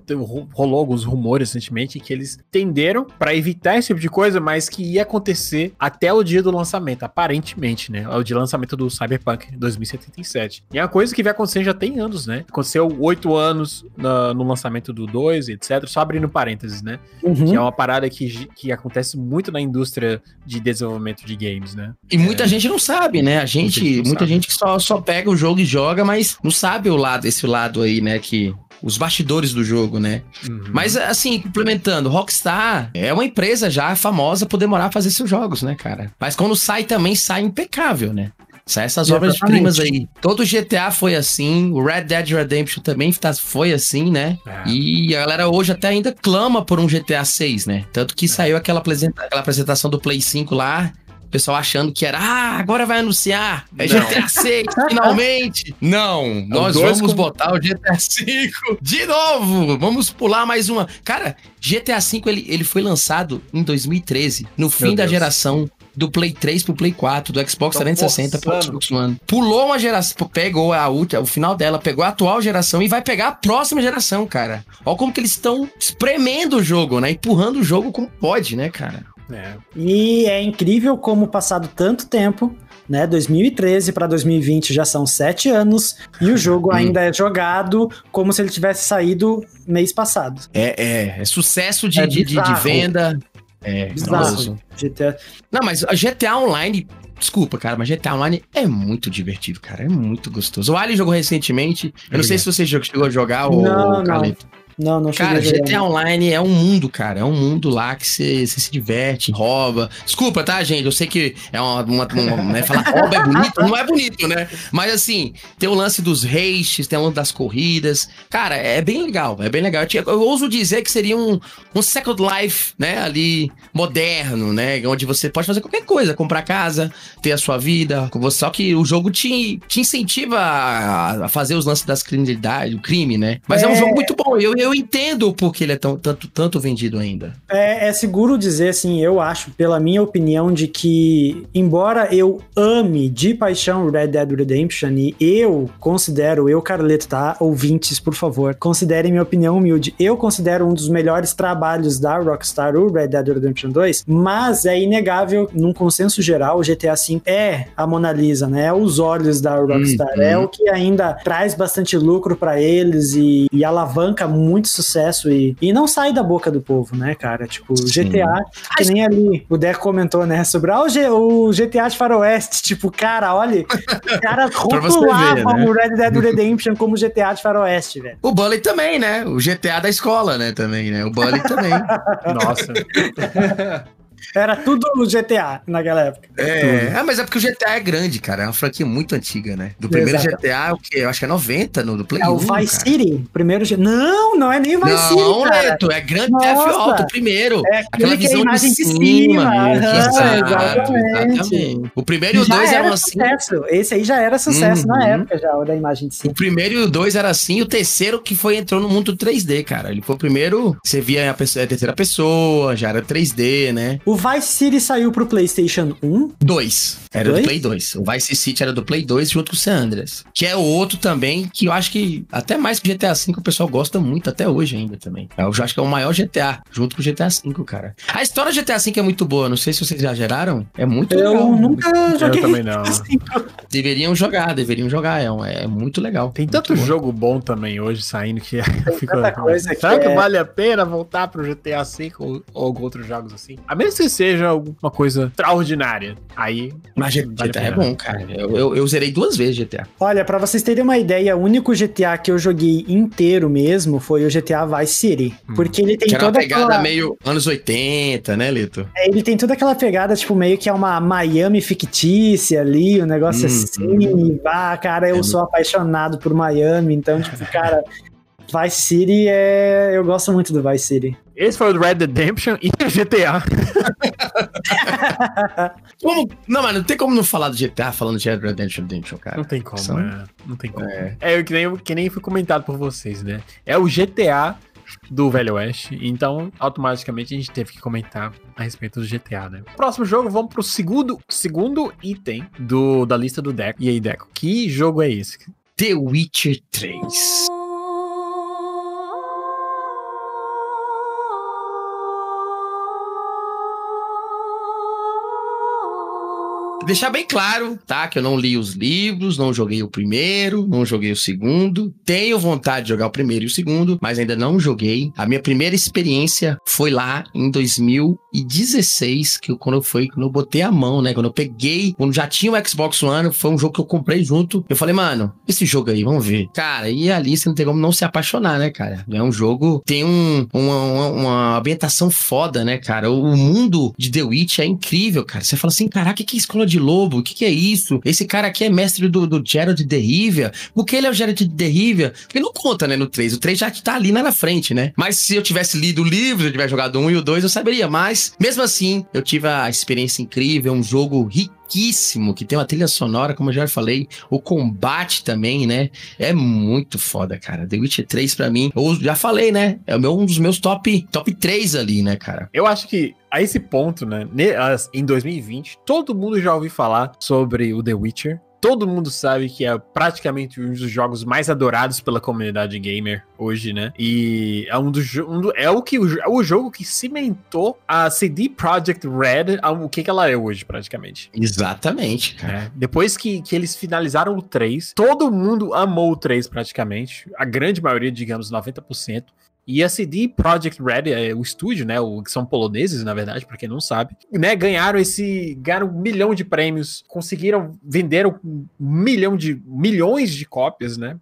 rolou alguns rumores recentemente que eles tenderam para evitar esse tipo de coisa, mas que ia acontecer até o dia do lançamento, aparentemente, né? O dia do lançamento do Cyberpunk 2077. E é uma coisa que vai acontecer já tem anos, né? Aconteceu oito anos no, no, lançamento do 2, etc. Só abrindo parênteses, né? Uhum. Que é uma parada que, que acontece muito na indústria de desenvolvimento de games, né? E muita é. gente não sabe, né? A gente, muita gente, muita gente só, só pega o jogo e joga, mas não sabe o lado, esse lado aí, né? Que os bastidores do jogo, né? Uhum. Mas, assim, complementando, Rockstar é uma empresa já famosa por demorar a fazer seus jogos, né, cara? Mas quando sai também sai impecável, né? Sai essas obras-primas aí. Todo GTA foi assim, o Red Dead Redemption também tá, foi assim, né? É. E a galera hoje até ainda clama por um GTA 6, né? Tanto que é. saiu aquela, aquela apresentação do Play 5 lá, o pessoal achando que era, ah, agora vai anunciar, é não. GTA 6, finalmente. Não, nós vamos com... botar o GTA 5 de novo. Vamos pular mais uma. Cara, GTA 5 ele, ele foi lançado em 2013, no fim Meu da Deus. geração do Play 3 pro Play 4, do Xbox Tô 360 pro Xbox One. Pulou uma geração, pegou a última, o final dela, pegou a atual geração e vai pegar a próxima geração, cara. Olha como que eles estão espremendo o jogo, né? Empurrando o jogo como pode, né, cara? É. E é incrível como passado tanto tempo, né? 2013 para 2020 já são sete anos e o jogo hum. ainda é jogado como se ele tivesse saído mês passado. É, é, é sucesso de, é de, de, de, venda. É, bizarro. GTA. Não, mas a GTA Online Desculpa, cara, mas GTA Online é muito divertido, cara. É muito gostoso. O Ali jogou recentemente. Eu não sei se você chegou a jogar o não, Não. Não, não Cara, GTA Online é um mundo, cara. É um mundo lá que você se diverte, rouba. Desculpa, tá, gente? Eu sei que é uma. uma, uma né, falar rouba é bonito, não é bonito, né? Mas assim, tem o lance dos races, tem o lance das corridas. Cara, é bem legal, é bem legal. Eu, eu ouso dizer que seria um, um Second Life, né? Ali, moderno, né? Onde você pode fazer qualquer coisa, comprar casa, ter a sua vida. Só que o jogo te, te incentiva a, a fazer os lances das criminalidades, o crime, né? Mas é, é um jogo muito bom. Eu, eu entendo porque ele é tão, tanto, tanto vendido ainda. É, é seguro dizer, assim, eu acho, pela minha opinião, de que, embora eu ame de paixão Red Dead Redemption e eu considero, eu, Carleto, tá? Ouvintes, por favor, considerem minha opinião humilde. Eu considero um dos melhores trabalhos da Rockstar, o Red Dead Redemption 2, mas é inegável, num consenso geral, o GTA V é a Mona Lisa, né? É os olhos da Rockstar. Uhum. É o que ainda traz bastante lucro para eles e, e, alavanca muito sucesso e, e não sai da boca do povo, né, cara? Tipo, Sim. GTA, que nem ali o Deco comentou, né, sobre ah, o, G, o GTA de Faroeste. Tipo, cara, olha, os caras rotulavam né? o Red Dead Redemption como GTA de Faroeste, velho. O Bully também, né? O GTA da escola, né, também, né? O Bully também. Nossa. Era tudo GTA naquela época. É, é, mas é porque o GTA é grande, cara. É uma franquia muito antiga, né? Do primeiro Exato. GTA, o que? Eu acho que é 90 no do Play É o Vice cara. City. Primeiro Não, não é nem o Vice não, City. Não, Neto, é Grande Theft Auto, primeiro. É aquela visão de cima. De cima. Uhum, exato, exatamente. O primeiro e o dois eram assim. Sucesso. Esse aí já era sucesso uhum. na época, já, da imagem de cima. O primeiro e o dois era assim, o terceiro que foi entrou no mundo 3D, cara. Ele foi o primeiro, você via a, pessoa, a terceira pessoa, já era 3D, né? O Vice City saiu pro PlayStation 1? 2. Era Dois? do Play 2. O Vice City era do Play 2 junto com o San Andreas. Que é o outro também, que eu acho que até mais que GTA V o pessoal gosta muito até hoje ainda também. Eu já acho que é o maior GTA, junto com o GTA V, cara. A história do GTA V é muito boa, não sei se vocês já geraram. É muito eu legal. Eu nunca joguei. Eu também não. Deveriam jogar, deveriam jogar. É, é muito legal. Tem tanto bom. jogo bom também hoje saindo que fica. Será que, que é... vale a pena voltar pro GTA V ou, ou outros jogos assim? A menos que seja alguma coisa extraordinária. Aí. Mas GTA é bom, cara. Eu, eu, eu, zerei duas vezes GTA. Olha, para vocês terem uma ideia, o único GTA que eu joguei inteiro mesmo foi o GTA Vice City. Hum. Porque ele tem que toda uma pegada aquela... meio anos 80, né, Lito? É, ele tem toda aquela pegada, tipo, meio que é uma Miami fictícia ali, um negócio hum, assim. Hum. Ah, cara, eu é sou apaixonado por Miami, então, tipo, cara. Vice City é. Eu gosto muito do Vice City. Esse foi o Red Redemption e o GTA. como... Não, mas não tem como não falar do GTA falando de Red Redemption, Redemption, cara. Não tem como, São... é. Não tem como. É, é que, nem, que nem foi comentado por vocês, né? É o GTA do Velho Oeste. Então, automaticamente, a gente teve que comentar a respeito do GTA, né? Próximo jogo, vamos pro segundo, segundo item do, da lista do Deco. E aí, Deco, que jogo é esse? The Witcher 3. Deixar bem claro, tá? Que eu não li os livros, não joguei o primeiro, não joguei o segundo. Tenho vontade de jogar o primeiro e o segundo, mas ainda não joguei. A minha primeira experiência foi lá em 2016, que eu, quando quando eu botei a mão, né? Quando eu peguei, quando já tinha o Xbox One, foi um jogo que eu comprei junto. Eu falei, mano, esse jogo aí, vamos ver. Cara, e ali você não tem como não se apaixonar, né, cara? É um jogo, tem um, uma, uma, uma ambientação foda, né, cara? O mundo de The Witch é incrível, cara. Você fala assim, caraca, o que escola de lobo? O que, que é isso? Esse cara aqui é mestre do, do Gerald de Rivia. Por que ele é o Gerald de Rivia? Porque não conta, né, no 3. O 3 já tá ali na frente, né? Mas se eu tivesse lido o livro, se eu tivesse jogado o 1 e o 2, eu saberia. Mas, mesmo assim, eu tive a experiência incrível, um jogo rico riquíssimo, que tem uma trilha sonora, como eu já falei, o combate também, né? É muito foda, cara. The Witcher 3 para mim, eu já falei, né? É um dos meus top top 3 ali, né, cara? Eu acho que a esse ponto, né, em 2020, todo mundo já ouviu falar sobre o The Witcher todo mundo sabe que é praticamente um dos jogos mais adorados pela comunidade gamer hoje, né? E é um dos um do, é o que é o jogo que cimentou a CD Projekt Red, o que que ela é hoje praticamente. Exatamente, cara. É, depois que, que eles finalizaram o 3, todo mundo amou o 3 praticamente, a grande maioria, digamos 90%. E a CD Projekt Red, é, o estúdio, né, o, que são poloneses, na verdade, para quem não sabe, né, ganharam esse, ganharam um milhão de prêmios, conseguiram, venderam um milhão de, milhões de cópias, né,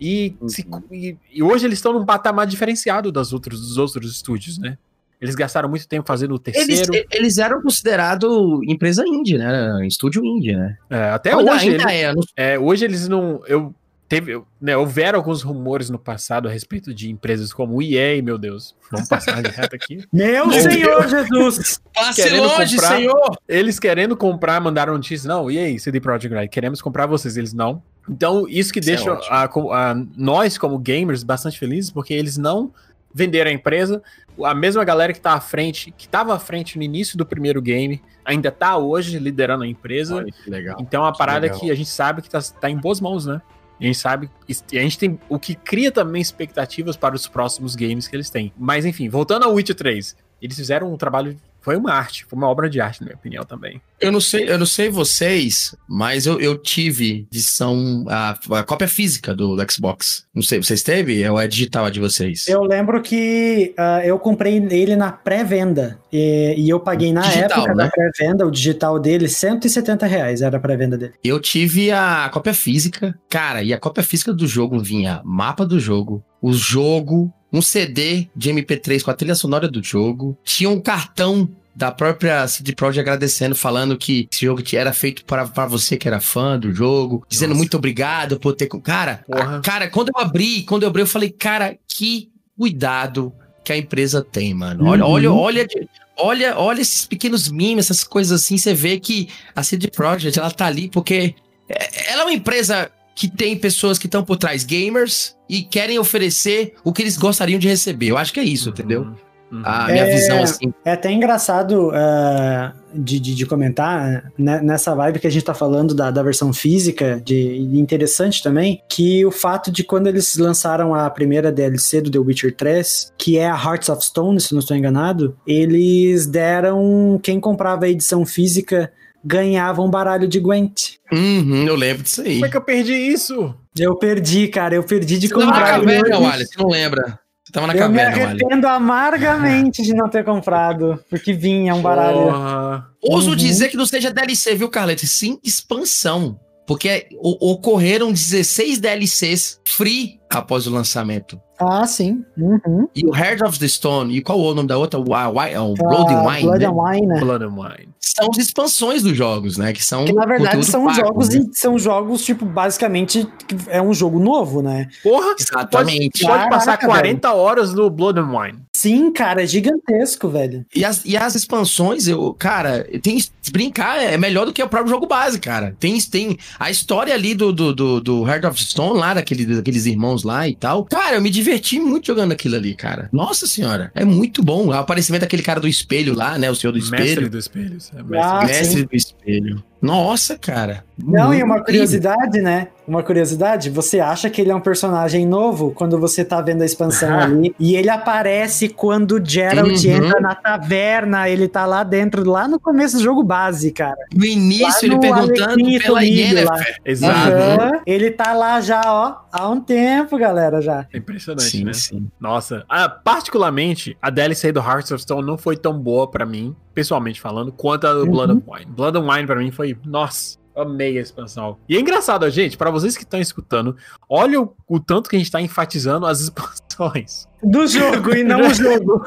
E, uhum. se, e, e, hoje eles estão num patamar diferenciado das outros, dos outros estúdios, né? Eles gastaram muito tempo fazendo o terceiro. Eles, eles eram considerados empresa indie, né? Estúdio indie, né? É, até ainda, hoje. Ainda eles, é, não... é, hoje eles não. Eu, teve, né, houveram alguns rumores no passado a respeito de empresas como EA, meu Deus. Vamos passar de reto aqui. meu, meu Senhor Deus. Jesus! Passe longe, comprar, Senhor! Eles querendo comprar, mandaram notícia. Não, EA, CD Projekt Red, queremos comprar vocês. Eles não. Então, isso que isso deixa é a, a, nós, como gamers, bastante felizes, porque eles não venderam a empresa. A mesma galera que tá à frente, que estava à frente no início do primeiro game, ainda tá hoje liderando a empresa. Olha, que legal. Então, é a parada que, que a gente sabe que tá, tá em boas mãos, né? A gente sabe, a gente tem o que cria também expectativas para os próximos games que eles têm. Mas enfim, voltando ao Witcher 3, eles fizeram um trabalho foi uma arte, foi uma obra de arte, na minha opinião, também. Eu não sei, eu não sei vocês, mas eu, eu tive edição, a, a cópia física do, do, Xbox. Não sei, vocês teve? Ou é digital a de vocês? Eu lembro que uh, eu comprei ele na pré-venda. E, e, eu paguei na digital, época né? da pré-venda, o digital dele, 170 reais era a pré-venda dele. Eu tive a cópia física, cara, e a cópia física do jogo vinha mapa do jogo, o jogo, um CD de MP3 com a trilha sonora do jogo, tinha um cartão da própria CD Projekt agradecendo, falando que esse jogo era feito para, você que era fã do jogo, dizendo Nossa. muito obrigado por ter. Cara, a, cara, quando eu abri, quando eu abri, eu falei, cara, que cuidado que a empresa tem, mano. Olha, uhum. olha, olha, olha, olha esses pequenos memes, essas coisas assim, você vê que a CD Projekt, ela tá ali porque é, ela é uma empresa que tem pessoas que estão por trás, gamers, e querem oferecer o que eles gostariam de receber. Eu acho que é isso, uhum. entendeu? Uhum. A minha é, visão, assim. É até engraçado uh, de, de, de, comentar né, nessa vibe que a gente tá falando da, da versão física, de, de, interessante também, que o fato de quando eles lançaram a primeira DLC do The Witcher 3, que é a Hearts of Stone, se não estou enganado, eles deram quem comprava a edição física ganhava um baralho de Gwent. Uhum, eu lembro disso aí. Como é que eu perdi isso? Eu perdi, cara. Eu perdi de Você comprar. Não caverna, Wallace, você não lembra? Você tava na eu caverna, Eu me arrependo amargamente de não ter comprado, porque vinha um baralho. Porra. Ouso uhum. dizer que não seja DLC, viu, Carleto? Sim, expansão. Porque ocorreram 16 DLCs free após o lançamento. Ah, sim. Uhum. E o Heart of the Stone, e qual o nome da outra? O, o, o Blood and Wine. Blood né? and Wine, né? Blood and Wine são as expansões dos jogos, né? Que são. Que na verdade são pago, jogos, né? são jogos, tipo, basicamente é um jogo novo, né? Porra! Exatamente. Pode, pode passar 40 velho. horas no Blood and Wine. Sim, cara, é gigantesco, velho. E as, e as expansões, eu, cara, tem brincar é melhor do que o próprio jogo base, cara. Tem, tem a história ali do, do, do, do Heart of Stone lá, daquele, daqueles irmãos lá e tal. Cara, eu me diverti muito jogando aquilo ali, cara. Nossa senhora, é muito bom. O aparecimento daquele cara do espelho lá, né? O senhor do espelho. Mestre do espelho. É mestre, ah, mestre do espelho. Nossa, cara. Não, e uma curiosidade, né? Uma curiosidade, você acha que ele é um personagem novo quando você tá vendo a expansão ali. E ele aparece quando o Geralt uhum. entra na taverna. Ele tá lá dentro, lá no começo do jogo base, cara. No início, ele perguntando pela Yennefer. Exato. Uhum. Ele tá lá já, ó, há um tempo, galera, já. É impressionante, sim, né? Sim. Nossa. Ah, particularmente, a DLC do Hearts of Stone não foi tão boa para mim, pessoalmente falando, quanto a do uhum. Blood and Wine. Blood and Wine para mim foi, nossa, Amei a expansão. E é engraçado, gente, para vocês que estão escutando, olha o, o, tanto que a gente tá enfatizando as expansões. Do jogo e não o jogo.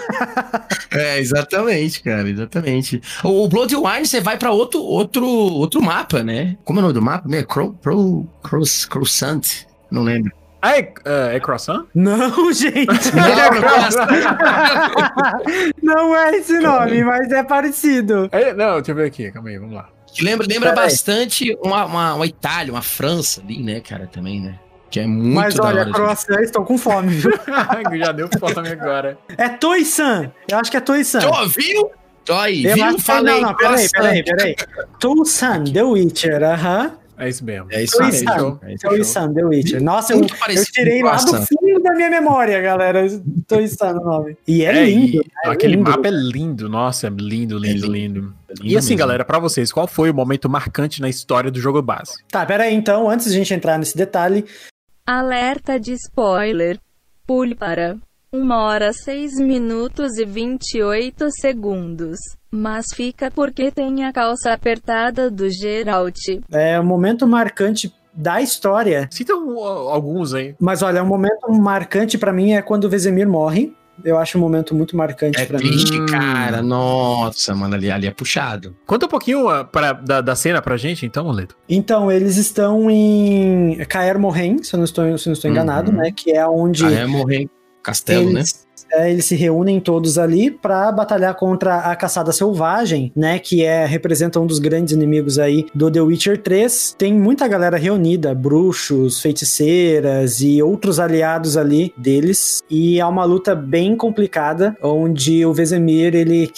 é, exatamente, cara, exatamente. O, o Blood Wine, você vai para outro, outro, outro mapa, né? Como é o nome do mapa? Crow, Crow, Cross, Croissant, não lembro. Ah, é, é, é croissant? Não, gente. Não, não, não é esse nome, mas é parecido. É, não, deixa eu ver aqui, calma aí, vamos lá. Que lembra, lembra bastante uma, uma, uma, Itália, uma França ali, né, cara, também, né? Que é muito Mas olha, croissant, estou com fome, viu? Já deu fome agora. É Toisan. Eu acho que é Toisan. Tu ouviu? Toy, viu? Falei. Não, não, peraí, peraí, peraí. Toisan, The Witcher, aham. Uh -huh. É isso mesmo. É isso mesmo. Toisan, The Witcher. Nossa, eu, eu tirei lá do fundo da minha memória, galera. Toisan o nome. E é, é lindo. E, né? é aquele lindo. mapa é lindo. Nossa, é lindo, lindo, é lindo. lindo. E assim, galera, para vocês, qual foi o momento marcante na história do jogo base? Tá, pera aí, então, antes de a gente entrar nesse detalhe. Alerta de spoiler. Pule para 1 hora 6 minutos e 28 segundos. Mas fica porque tem a calça apertada do Geralt. É, o momento marcante da história. Cita um, alguns aí. Mas olha, um momento marcante para mim é quando o Vezemir morre. Eu acho um momento muito marcante é mim. Triste, cara. Nossa, mano, ali, ali é puxado. Conta um pouquinho uh, pra, da, da cena pra gente, então, Leto. Então, eles estão em Caer Morhen, se eu não estou, se eu não estou enganado, uhum. né? Que é onde. Caer Morhen, castelo, eles, né? é, eles se reúnem todos ali para batalhar contra a caçada selvagem, né? Que é representa um dos grandes inimigos aí do The Witcher 3. Tem muita galera reunida, bruxos, feiticeiras e outros aliados ali deles. E é uma luta bem complicada, onde o Vesemir ele,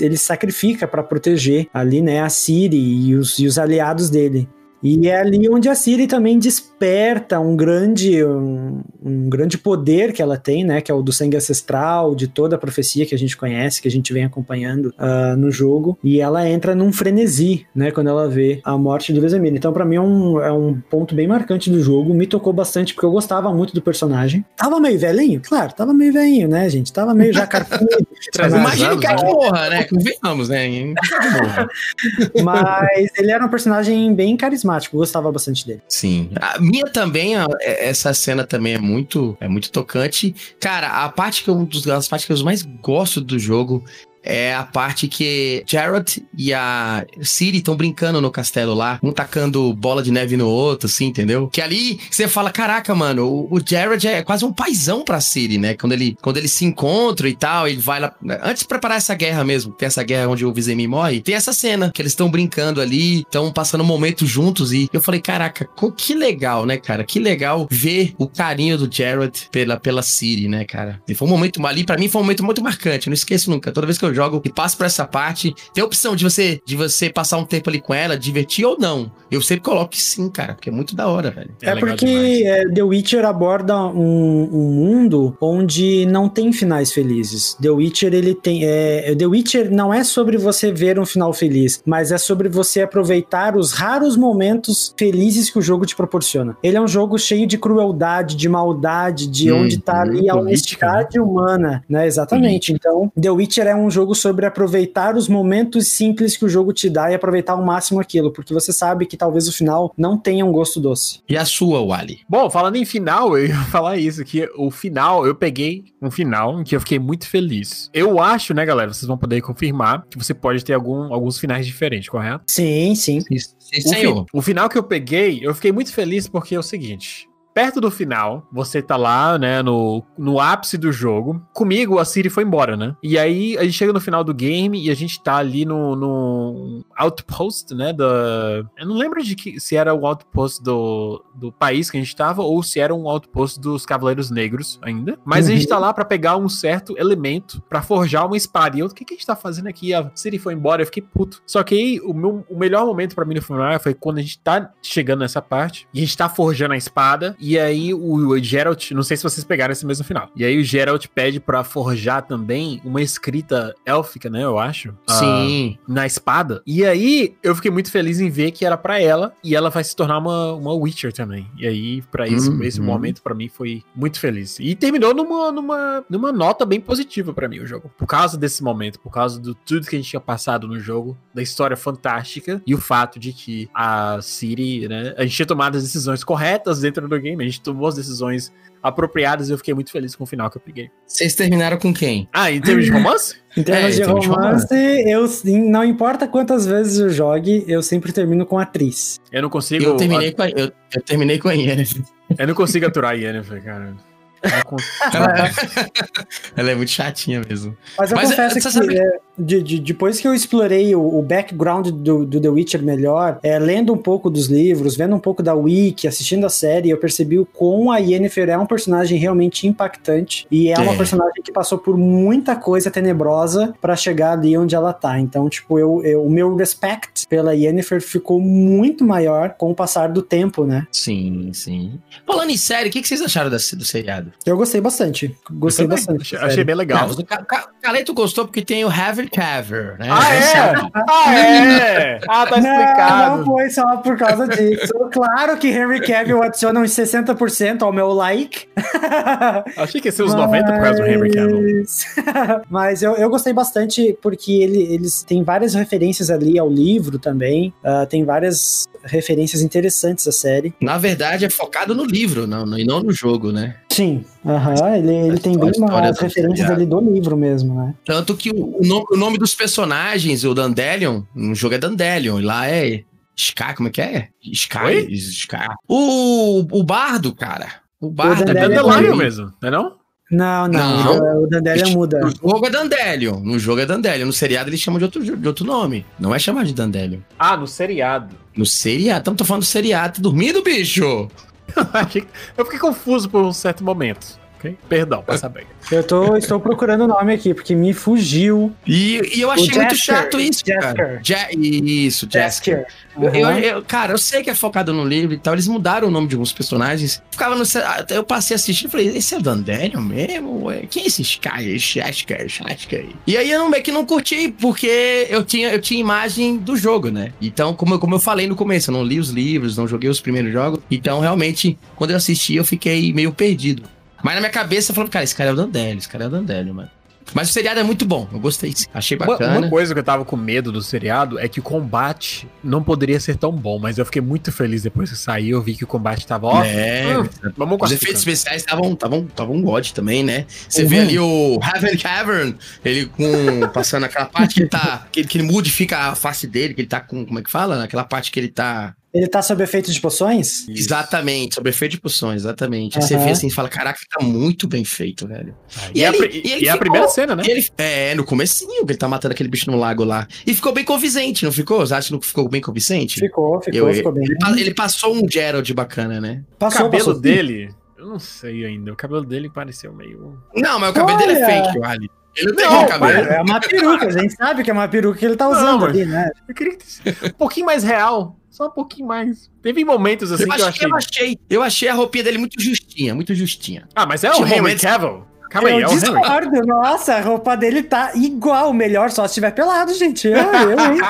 ele sacrifica para proteger ali, né, a Ciri e os, e os aliados dele. E é ali onde a Siri também desperta um grande, um, um, grande poder que ela tem, né? Que é o do sangue ancestral, de toda a profecia que a gente conhece, que a gente vem acompanhando uh, no jogo. E ela entra num frenesi, né? Quando ela vê a morte do Vesemir. Então, para mim, é um, é um ponto bem marcante do jogo. Me tocou bastante, porque eu gostava muito do personagem. Tava meio velhinho? Claro, tava meio velhinho, né, gente? Tava meio já carcudo. Imagina que é que morra, né? Convenhamos, né? Mas ele era um personagem bem carismático carismático, gostava bastante dele. Sim. A minha também, é, essa cena também é muito, é muito tocante. Cara, a parte que eu, das partes que eu mais gosto do jogo é a parte que Jared e a Ciri estão brincando no castelo lá, um tacando bola de neve no outro, assim, entendeu? Que ali você fala, caraca, mano, o, Jared é quase um paizão pra Ciri, né? Quando ele, quando ele se encontra e tal, ele vai lá. Antes de preparar essa guerra mesmo, tem essa guerra onde o Vizemi morre, tem essa cena que eles estão brincando ali, estão passando um momento juntos e eu falei, caraca, que legal, né, cara? Que legal ver o carinho do Jared pela, pela Ciri, né, cara? E foi um momento ali, para mim foi um momento muito marcante, eu não esqueço nunca. Toda vez que eu jogo e passo por essa parte, tem a opção de você de você passar um tempo ali com ela, divertir ou não. Eu sempre coloco que sim, cara, porque é muito da hora, velho. É, é porque é, The Witcher aborda um, um, mundo onde não tem finais felizes. The Witcher, ele tem. É, The Witcher não é sobre você ver um final feliz, mas é sobre você aproveitar os raros momentos felizes que o jogo te proporciona. Ele é um jogo cheio de crueldade, de maldade, de hum, onde tá ali a honestidade né? humana, né? Exatamente. Hum. Então, The Witcher é um jogo jogo sobre aproveitar os momentos simples que o jogo te dá e aproveitar ao máximo aquilo, porque você sabe que talvez o final não tenha um gosto doce. E a sua, Wally? Bom, falando em final, eu ia falar isso, que o final, eu peguei um final em que eu fiquei muito feliz. Eu acho, né, galera, vocês vão poder confirmar que você pode ter algum, alguns finais diferentes, correto? Sim, sim. sim, sim o, fi o final que eu peguei, eu fiquei muito feliz porque é o seguinte, perto do final, você tá lá, né, no, no ápice do jogo. Comigo, a Siri foi embora, né? E aí, a gente chega no final do game e a gente tá ali no, no outpost, né, da... Eu não lembro de que, se era o outpost do, do país que a gente tava ou se era um outpost dos Cavaleiros Negros ainda. Mas uhum. a gente tá lá para pegar um certo elemento para forjar uma espada. E eu, o que, que a gente tá fazendo aqui? A Siri foi embora, eu fiquei puto. Só que aí, o, meu, o melhor momento para mim no final foi quando a gente tá chegando nessa parte e a gente tá forjando a espada e aí o Geralt, não sei se vocês pegaram esse mesmo final. E aí o Geralt pede para forjar também uma escrita élfica, né, eu acho. Sim. Uh, na espada. E aí eu fiquei muito feliz em ver que era para ela e ela vai se tornar uma, uma Witcher também. E aí para esse, uhum. esse momento para mim foi muito feliz. E terminou numa, numa, numa nota bem positiva para mim o jogo. Por causa desse momento, por causa do tudo que a gente tinha passado no jogo, da história fantástica e o fato de que a Siri, né, a gente tinha tomado as decisões corretas dentro do game game, a gente tomou as decisões apropriadas e eu fiquei muito feliz com o final que eu peguei. Vocês terminaram com quem? Ah, em termos de romance? em termos, é, de, em termos romance, de romance, eu não importa quantas vezes eu jogue, eu sempre termino com atriz. Eu não consigo. Eu terminei com a, eu, eu terminei com a Yennefer. Eu não consigo aturar a Yennefer, cara. ela é muito chatinha mesmo. Mas eu Mas confesso é, que sabe... é, de, de, depois que eu explorei o, o background do, do, The Witcher melhor, é, lendo um pouco dos livros, vendo um pouco da wiki, assistindo a série, eu percebi o quão a Yennefer é um personagem realmente impactante e é, é. uma personagem que passou por muita coisa tenebrosa para chegar ali onde ela tá. Então, tipo, eu, eu, o meu respect pela Yennefer ficou muito maior com o passar do tempo, né? Sim, sim. Falando em série, o que, que vocês acharam do seriado? Eu gostei bastante. Gostei bastante. Achei, achei bem legal. Não, Caleto gostou porque tem o Heavy Caver, né? Ah, é? ah, é? Ah, tá explicado. Não, não foi só por causa disso. claro que Henry Cavill adiciona uns 60% ao meu like. Achei que ia ser uns Mas... 90% por causa do Henry Cavill. Mas eu, eu gostei bastante porque ele, eles têm várias referências ali ao livro também. Uh, tem várias referências interessantes à série. Na verdade, é focado no livro, não, e não no jogo, né? Sim, aham, ele, ele tem bem umas referências ali do livro mesmo, né? Tanto que o, o, nome, o nome dos personagens, o Dandelion, no jogo é Dandelion, e lá é Sky, como é que é? Sky, Sky. O, o Bardo, cara. O Bardo o é Dandelion mesmo, não é não? Não, não, não. o Dandelion muda. No jogo é Dandelion, no jogo é Dandelion, no seriado eles chamam de outro, de outro nome, não é chamado de Dandelion. Ah, no seriado. No seriado, então tô falando do seriado, tá dormindo, bicho? Eu fiquei confuso por um certo momento ok? Perdão, passa bem. Eu tô, estou procurando o nome aqui, porque me fugiu. E, e eu achei muito chato isso, Jasker. cara. Ja isso, Jasker. Uhum. Eu, eu, cara, eu sei que é focado no livro e tal. Eles mudaram o nome de alguns personagens. Ficava no. Eu passei a assistir e falei, esse é o Dandelion mesmo? Quem é esse Sky? Jasker, Jasker. E aí eu não, meio que não curti, porque eu tinha, eu tinha imagem do jogo, né? Então, como, como eu falei no começo, eu não li os livros, não joguei os primeiros jogos. Então, realmente, quando eu assisti, eu fiquei meio perdido. Mas na minha cabeça eu falei, cara, esse cara é o Dandelion, esse cara é o Dandelion, mano. Mas o seriado é muito bom, eu gostei, achei bacana. Uma, uma, coisa que eu tava com medo do seriado é que o combate não poderia ser tão bom, mas eu fiquei muito feliz depois que saiu, eu vi que o combate tava ó. É, hum, vamos Os efeitos especiais estavam estavam estavam god também, né? Você uhum. vê ali o Heaven Cavern, ele com passando aquela parte que ele tá que, que ele modifica a face dele, que ele tá com como é que fala? Aquela parte que ele tá ele tá sob efeito de poções? Exatamente, sob efeito de poções, exatamente. Uhum. Aí você vê assim e fala, caraca, tá muito bem feito, velho. Ah, e, e, ele, a, e, ele e é a primeira cena, né? Ele, é, no comecinho, que ele tá matando aquele bicho no lago lá. E ficou bem convincente, não ficou? Você acha que não ficou bem convincente? Ficou, ficou, Eu, ficou bem. Ele, ele, passou um Gerald bacana, né? Passou, o cabelo passou, dele, eu não sei ainda. O cabelo dele pareceu meio... Não, mas o cabelo Olha. dele é fake, Ali. Ele não tem não, cabelo. É uma peruca, a gente sabe que é uma peruca que ele tá usando não, ali, né? Eu queria que um pouquinho mais real. Só um pouquinho mais. Teve momentos assim eu que eu achei... eu achei. Eu achei a roupinha dele muito justinha, muito justinha. Ah, mas é o Henry momentos... Cavill. Calma eu aí, é discordo. Nossa, a roupa dele tá igual, melhor só se estiver pelado, gente. Eu, eu, hein?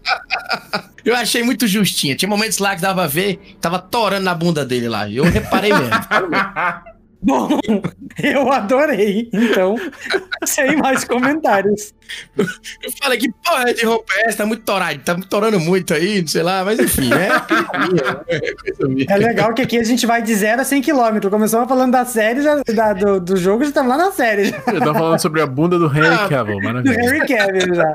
eu achei muito justinha. Tinha momentos lá que dava a ver, tava torando na bunda dele lá. Eu reparei mesmo. Bom, eu adorei. Então, sem mais comentários. Eu falei que porra de roupa é essa? Tá muito torado, tá torando muito aí, não sei lá, mas enfim, é, é, legal que aqui a gente vai de 0 a 100 km. Começamos falando da série, já, da, do, do jogo, já estamos lá na série. Já. Eu tô falando sobre a bunda do Henry ah, Cavill, maravilha. Do Henry Cavill, já.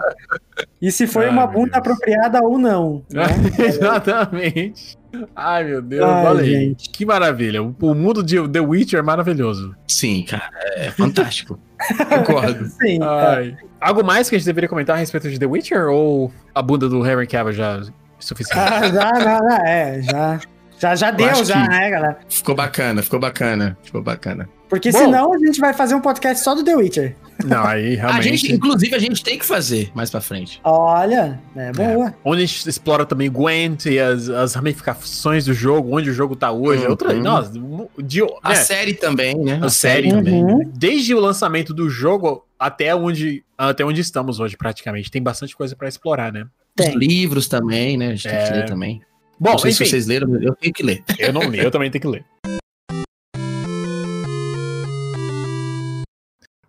E se foi ah, uma bunda apropriada ou não. Né? Exatamente. Ai, meu Deus, Ai, olha aí. Que maravilha. O, mundo de The Witcher é maravilhoso. Sim, cara, é fantástico. Concordo. Sim. Ai. Algo mais que a gente deveria comentar a respeito de The Witcher ou a bunda do Harry Cavill já é suficiente? Ah, já, já, já, é, já. Já, já deu, já, né, galera? Ficou bacana, ficou bacana, ficou bacana. Porque Bom, senão a gente vai fazer um podcast só do The Witcher. Não, aí realmente. A gente, inclusive, a gente tem que fazer mais pra frente. Olha, é boa. É. Onde a gente explora também Gwent e as, as ramificações do jogo, onde o jogo tá hoje. Uhum. Outra, nossa, de, a né? série também, né? A, a série, série também. Uhum. Desde o lançamento do jogo até onde, até onde estamos hoje, praticamente. Tem bastante coisa para explorar, né? Tem. Os livros também, né? A gente é... tem que ler também. Bom, não sei enfim, se vocês leram, eu tenho que ler. Eu não li, eu também tenho que ler.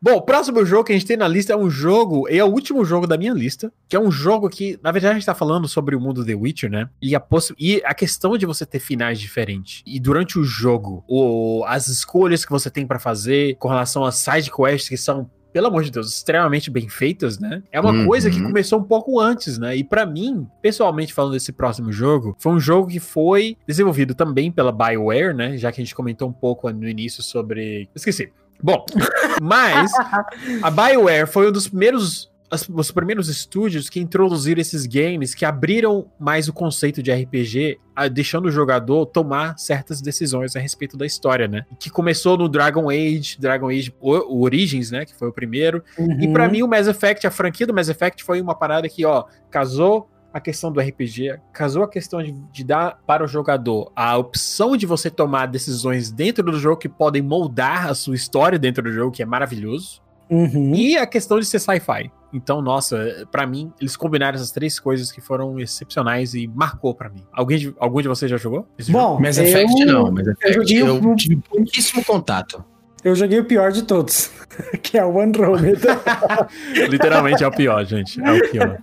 Bom, o próximo jogo que a gente tem na lista é um jogo, é o último jogo da minha lista, que é um jogo que, na verdade, a gente tá falando sobre o mundo The Witcher, né? E a, e a questão de você ter finais diferentes. E durante o jogo, o, as escolhas que você tem para fazer com relação às side quests que são pelo amor de Deus, extremamente bem feitas, né? É uma uhum. coisa que começou um pouco antes, né? E para mim, pessoalmente falando desse próximo jogo, foi um jogo que foi desenvolvido também pela BioWare, né? Já que a gente comentou um pouco no início sobre. Esqueci. Bom, mas a BioWare foi um dos primeiros os primeiros estúdios que introduziram esses games que abriram mais o conceito de RPG, deixando o jogador tomar certas decisões a respeito da história, né? Que começou no Dragon Age, Dragon Age o, Origins, né? Que foi o primeiro. Uhum. E para mim o Mass Effect, a franquia do Mass Effect foi uma parada que, ó, casou a questão do RPG, casou a questão de, de, dar para o jogador a opção de você tomar decisões dentro do jogo que podem moldar a sua história dentro do jogo, que é maravilhoso. Uhum. E a questão de ser sci-fi. Então, nossa, para mim, eles combinaram essas três coisas que foram excepcionais e marcou para mim. Alguém de, algum de vocês já jogou? Bom, Mass Effect eu, não, Mass Effect eu, eu tive pouquíssimo contato. Eu joguei o pior de todos, que é o Andromeda. Literalmente é o pior, gente. É o pior.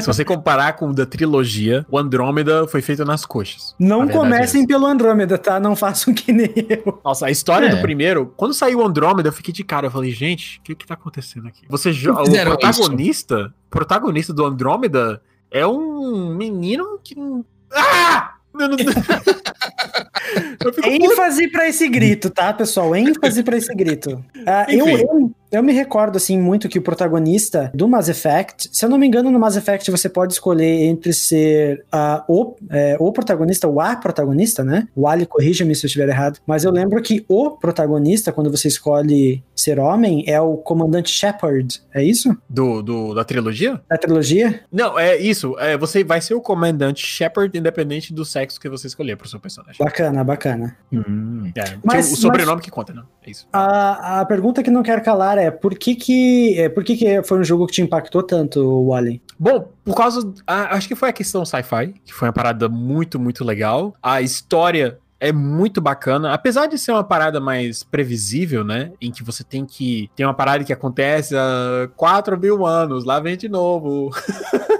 Se você comparar com o da trilogia, o Andrômeda foi feito nas coxas. Não comecem é pelo Andrômeda, tá? Não façam que nem eu. Nossa, a história é. do primeiro, quando saiu o Andrômeda, eu fiquei de cara. Eu falei, gente, o que que tá acontecendo aqui? Você joga. O protagonista, isso? protagonista do Andrômeda é um menino que. Ah! ênfase para esse grito, tá, pessoal? ênfase para esse grito. Uh, eu, eu, eu, me recordo, assim, muito que o protagonista do Mass Effect, se eu não me engano, no Mass Effect você pode escolher entre ser uh, o, é, o protagonista ou a protagonista, né? O Ali, corrija-me se eu estiver errado. Mas eu lembro que o protagonista, quando você escolhe ser homem, é o comandante Shepard, é isso? Do, do, da trilogia? Da trilogia? Não, é isso. É, você vai ser o comandante Shepard, independente do sexo sexo que você escolher pro seu personagem. Bacana, bacana. Hum, é, mas, o sobrenome mas, que conta, né? É isso. A, a pergunta que não quero calar é por que que, é, por que que foi um jogo que te impactou tanto, Wally? Bom, por causa. A, acho que foi a questão sci-fi, que foi uma parada muito, muito legal. A história é muito bacana, apesar de ser uma parada mais previsível, né? Em que você tem que. Tem uma parada que acontece há 4 mil anos, lá vem de novo.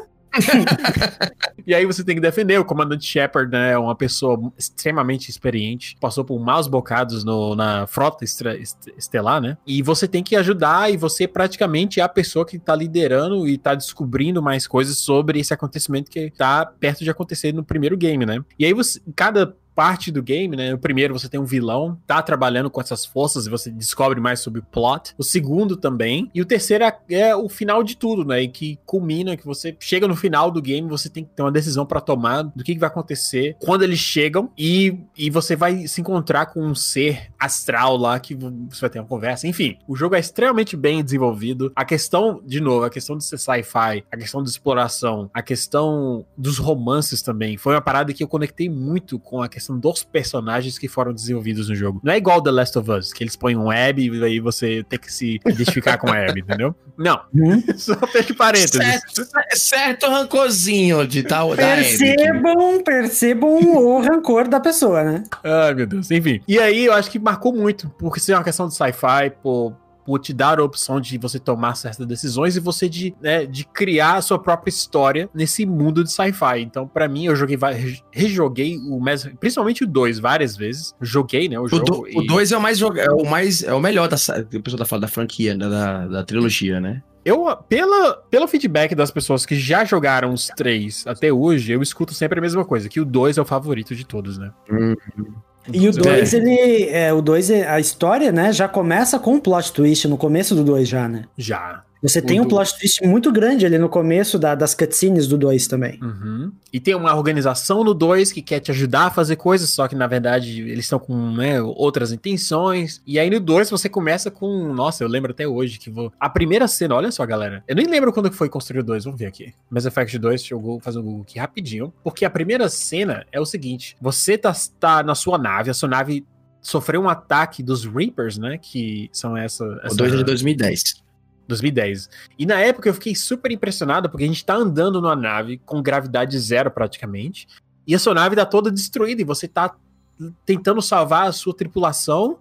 e aí você tem que defender. O comandante Shepard, né? É uma pessoa extremamente experiente. Passou por maus bocados no, na frota estelar, né? E você tem que ajudar, e você praticamente é a pessoa que tá liderando e tá descobrindo mais coisas sobre esse acontecimento que tá perto de acontecer no primeiro game, né? E aí você. Cada parte do game, né? O primeiro você tem um vilão, tá trabalhando com essas forças e você descobre mais sobre o plot. O segundo também. E o terceiro é, é o final de tudo, né? E que culmina, que você chega no final do game, você tem que ter uma decisão para tomar do que, que, vai acontecer quando eles chegam e, e você vai se encontrar com um ser astral lá que você vai ter uma conversa. Enfim, o jogo é extremamente bem desenvolvido. A questão, de novo, a questão de ser sci-fi, a questão de exploração, a questão dos romances também, foi uma parada que eu conectei muito com a questão questão dos personagens que foram desenvolvidos no jogo. Não é igual The Last of Us, que eles põem um Abby e aí você tem que se identificar com a Abby, entendeu? Não. Hum? Só fecha parênteses. Certo, certo rancorzinho de tal. Percebam, percebam o rancor da pessoa, né? Ai, meu Deus. Enfim. E aí eu acho que marcou muito, porque isso é uma questão de sci-fi, por por te dar a opção de você tomar certas decisões e você de, né, de criar a sua própria história nesse mundo de sci-fi. Então, para mim, eu joguei, rejoguei o Mass, principalmente o 2 várias vezes. Joguei, né, o, o jogo. Do, e... O 2 é o mais é o mais é o melhor da o pessoal tá falando da franquia, né, da, da trilogia, né? Eu, pela, pelo feedback das pessoas que já jogaram os três até hoje, eu escuto sempre a mesma coisa, que o 2 é o favorito de todos, né? Uhum. E o 2, é. ele. É, o 2, a história, né, já começa com um plot twist no começo do 2 já, né? Já. Você tem um plot twist muito grande ali no começo da, das cutscenes do 2 também. Uhum. E tem uma organização no 2 que quer te ajudar a fazer coisas, só que na verdade eles estão com né, outras intenções. E aí no 2 você começa com. Nossa, eu lembro até hoje que vou. A primeira cena, olha só, galera. Eu nem lembro quando foi construído o 2, vamos ver aqui. Mass Effect 2, deixa eu fazer um Google aqui rapidinho. Porque a primeira cena é o seguinte: você tá, tá na sua nave, a sua nave sofreu um ataque dos Reapers, né? Que são essa. essa... O 2 é de 2010. 2010. E na época eu fiquei super impressionado porque a gente tá andando numa nave com gravidade zero praticamente. E a sua nave tá toda destruída e você tá tentando salvar a sua tripulação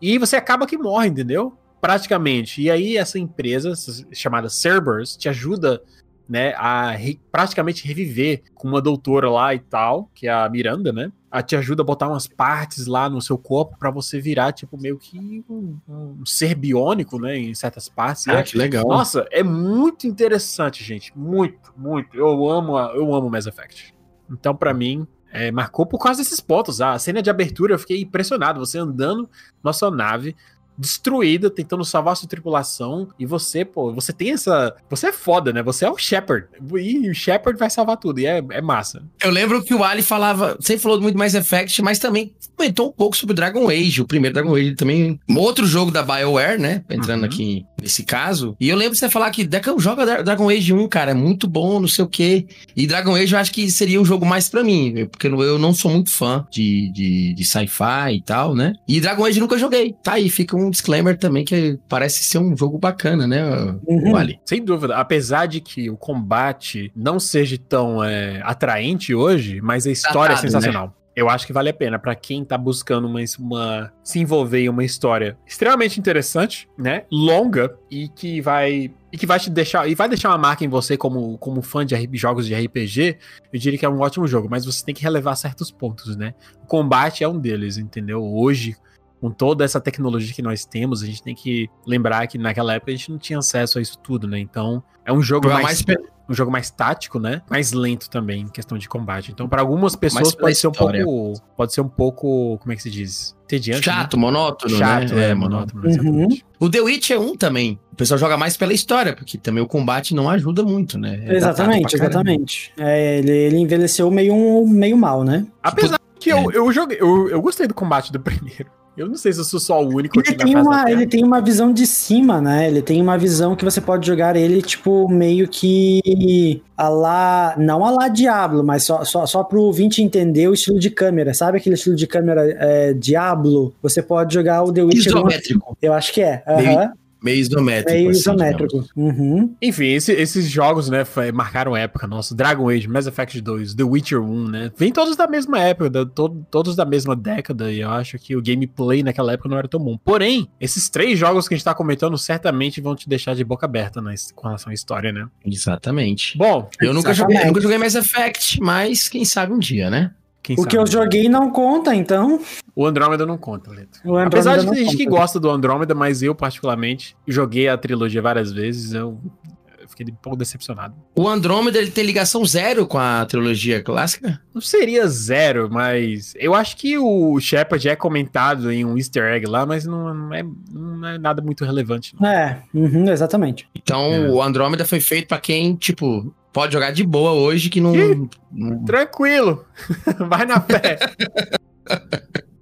e você acaba que morre, entendeu? Praticamente. E aí essa empresa chamada Cerberus te ajuda né, a re praticamente reviver com uma doutora lá e tal, que é a Miranda, né? A te ajuda a botar umas partes lá no seu corpo para você virar, tipo, meio que um, um, ser biônico, né? Em certas partes. Ah, que legal. Nossa, é muito interessante, gente. Muito, muito. Eu amo, eu amo Mass Effect. Então, para mim, é, marcou por causa desses pontos. A cena de abertura eu fiquei impressionado. Você andando na sua nave, destruída, tentando salvar sua tripulação. E você, pô, você tem essa. Você é foda, né? Você é o Shepard. E o Shepard vai salvar tudo. E é, é massa. Eu lembro que o Ali falava. Você falou muito mais Effect, mas também comentou um pouco sobre Dragon Age. O primeiro Dragon Age também. Outro jogo da BioWare, né? Entrando uhum. aqui nesse caso. E eu lembro você falar que Deca joga Dragon Age 1, cara. É muito bom, não sei o quê. E Dragon Age eu acho que seria o jogo mais pra mim. Porque eu não sou muito fã de, de, de sci-fi e tal, né? E Dragon Age nunca joguei. Tá aí, fica um um disclaimer também que parece ser um jogo bacana, né, uhum. Wally? Sem dúvida. Apesar de que o combate não seja tão é, atraiente hoje, mas a história é Datado, é sensacional. Né? eu acho que vale a pena para quem tá buscando uma, uma se envolver em uma história extremamente interessante, né? Longa e que vai e que vai te deixar e vai deixar uma marca em você como, como fã de jogos de RPG. Eu diria que é um ótimo jogo, mas você tem que relevar certos pontos, né? O combate é um deles, entendeu? Hoje com toda essa tecnologia que nós temos, a gente tem que lembrar que naquela época a gente não tinha acesso a isso tudo, né? Então, é um jogo mais, mais, um jogo mais tático, né? Mais lento também em questão de combate. Então, para algumas pessoas pode ser um pouco, pode ser um pouco, como é que se diz? Tediante, Chato, né? monótono, Chato, né? é, é monótono. Uhum. O The Witch é um também. O pessoal joga mais pela história, porque também o combate não ajuda muito, né? É exatamente, exatamente. É, ele, ele envelheceu meio, meio mal, né? Apesar tipo, que eu, é. eu joguei, eu, eu gostei do combate do primeiro. Eu não sei se eu sou só o único ele tem uma, Ele tem uma visão de cima, né? Ele tem uma visão que você pode jogar ele, tipo, meio que a lá, não a lá Diablo, mas só, só, só pro ouvinte entender o estilo de câmera. Sabe aquele estilo de câmera é, Diablo? Você pode jogar o The Witcher. Isométrico. Eu acho que é. Uhum. Meio isométrico. Meio assim, isométrico. Uhum. Enfim, esse, esses jogos, né, marcaram época nossa. Dragon Age, Mass Effect 2, The Witcher 1, né? Vem todos da mesma época, da, to, todos da mesma década, e eu acho que o gameplay naquela época não era tão bom. Porém, esses três jogos que a gente tá comentando certamente vão te deixar de boca aberta né, com relação à história, né? Exatamente. Bom, eu nunca, joguei, eu nunca joguei Mass Effect, mas quem sabe um dia, né? Quem o sabe? que eu joguei não conta, então. O Andrômeda não conta, Leto. Apesar de ter gente que gosta do Andrômeda, mas eu, particularmente, joguei a trilogia várias vezes, eu fiquei um pouco decepcionado. O Andrômeda ele tem ligação zero com a trilogia clássica? Não seria zero, mas eu acho que o Shepard é comentado em um easter egg lá, mas não, não, é, não é, nada muito relevante. Não. É, uhum, exatamente. Então é. o Andrômeda foi feito para quem, tipo, pode jogar de boa hoje que não. Tranquilo. Vai na fé.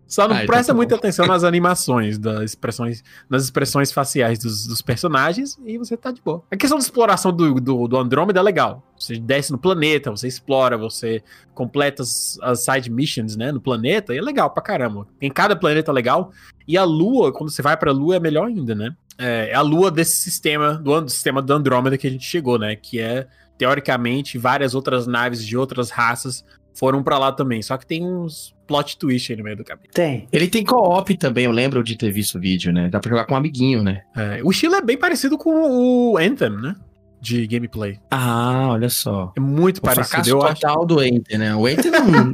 Só não Ai, presta tá muita atenção nas animações, das expressões, nas expressões faciais dos, dos, personagens e você tá de boa. A questão da exploração do, do, do, Andrômeda é legal. Você desce no planeta, você explora, você completa as, as, side missions, né, no planeta, e é legal pra caramba. Tem cada planeta legal. E a Lua, quando você vai pra Lua, é melhor ainda, né? É, é a Lua desse sistema, do, do sistema do Andrômeda que a gente chegou, né? Que é teoricamente, várias outras naves de outras raças foram para lá também. Só que tem uns plot twist aí no meio do caminho. Tem. Ele tem co-op também, eu lembro de ter visto o vídeo, né? Dá pra jogar com um amiguinho, né? É, o estilo é bem parecido com o Anthem, né? De gameplay. Ah, olha só. É muito o parecido. eu total acho. do Enter, né? O Enter não.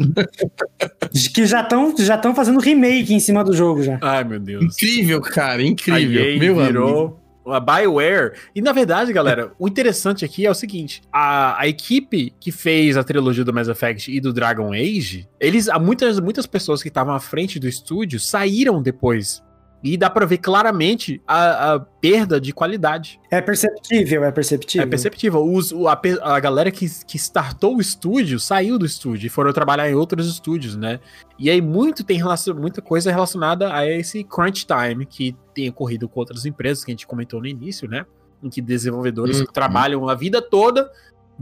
que já estão já fazendo remake em cima do jogo já. Ai, meu Deus. Incrível, cara, incrível. Meu virou amigo a BioWare. E na verdade, galera, o interessante aqui é o seguinte: a, a equipe que fez a trilogia do Mass Effect e do Dragon Age, eles, muitas, muitas pessoas que estavam à frente do estúdio saíram depois e dá pra ver claramente a, a, perda de qualidade. É perceptível, é perceptível. É perceptível. Os, a, a galera que, que startou o estúdio saiu do estúdio e foram trabalhar em outros estúdios, né? E aí muito tem relacion, muita coisa relacionada a esse crunch time que tem ocorrido com outras empresas que a gente comentou no início, né? Em que desenvolvedores uhum. trabalham a vida toda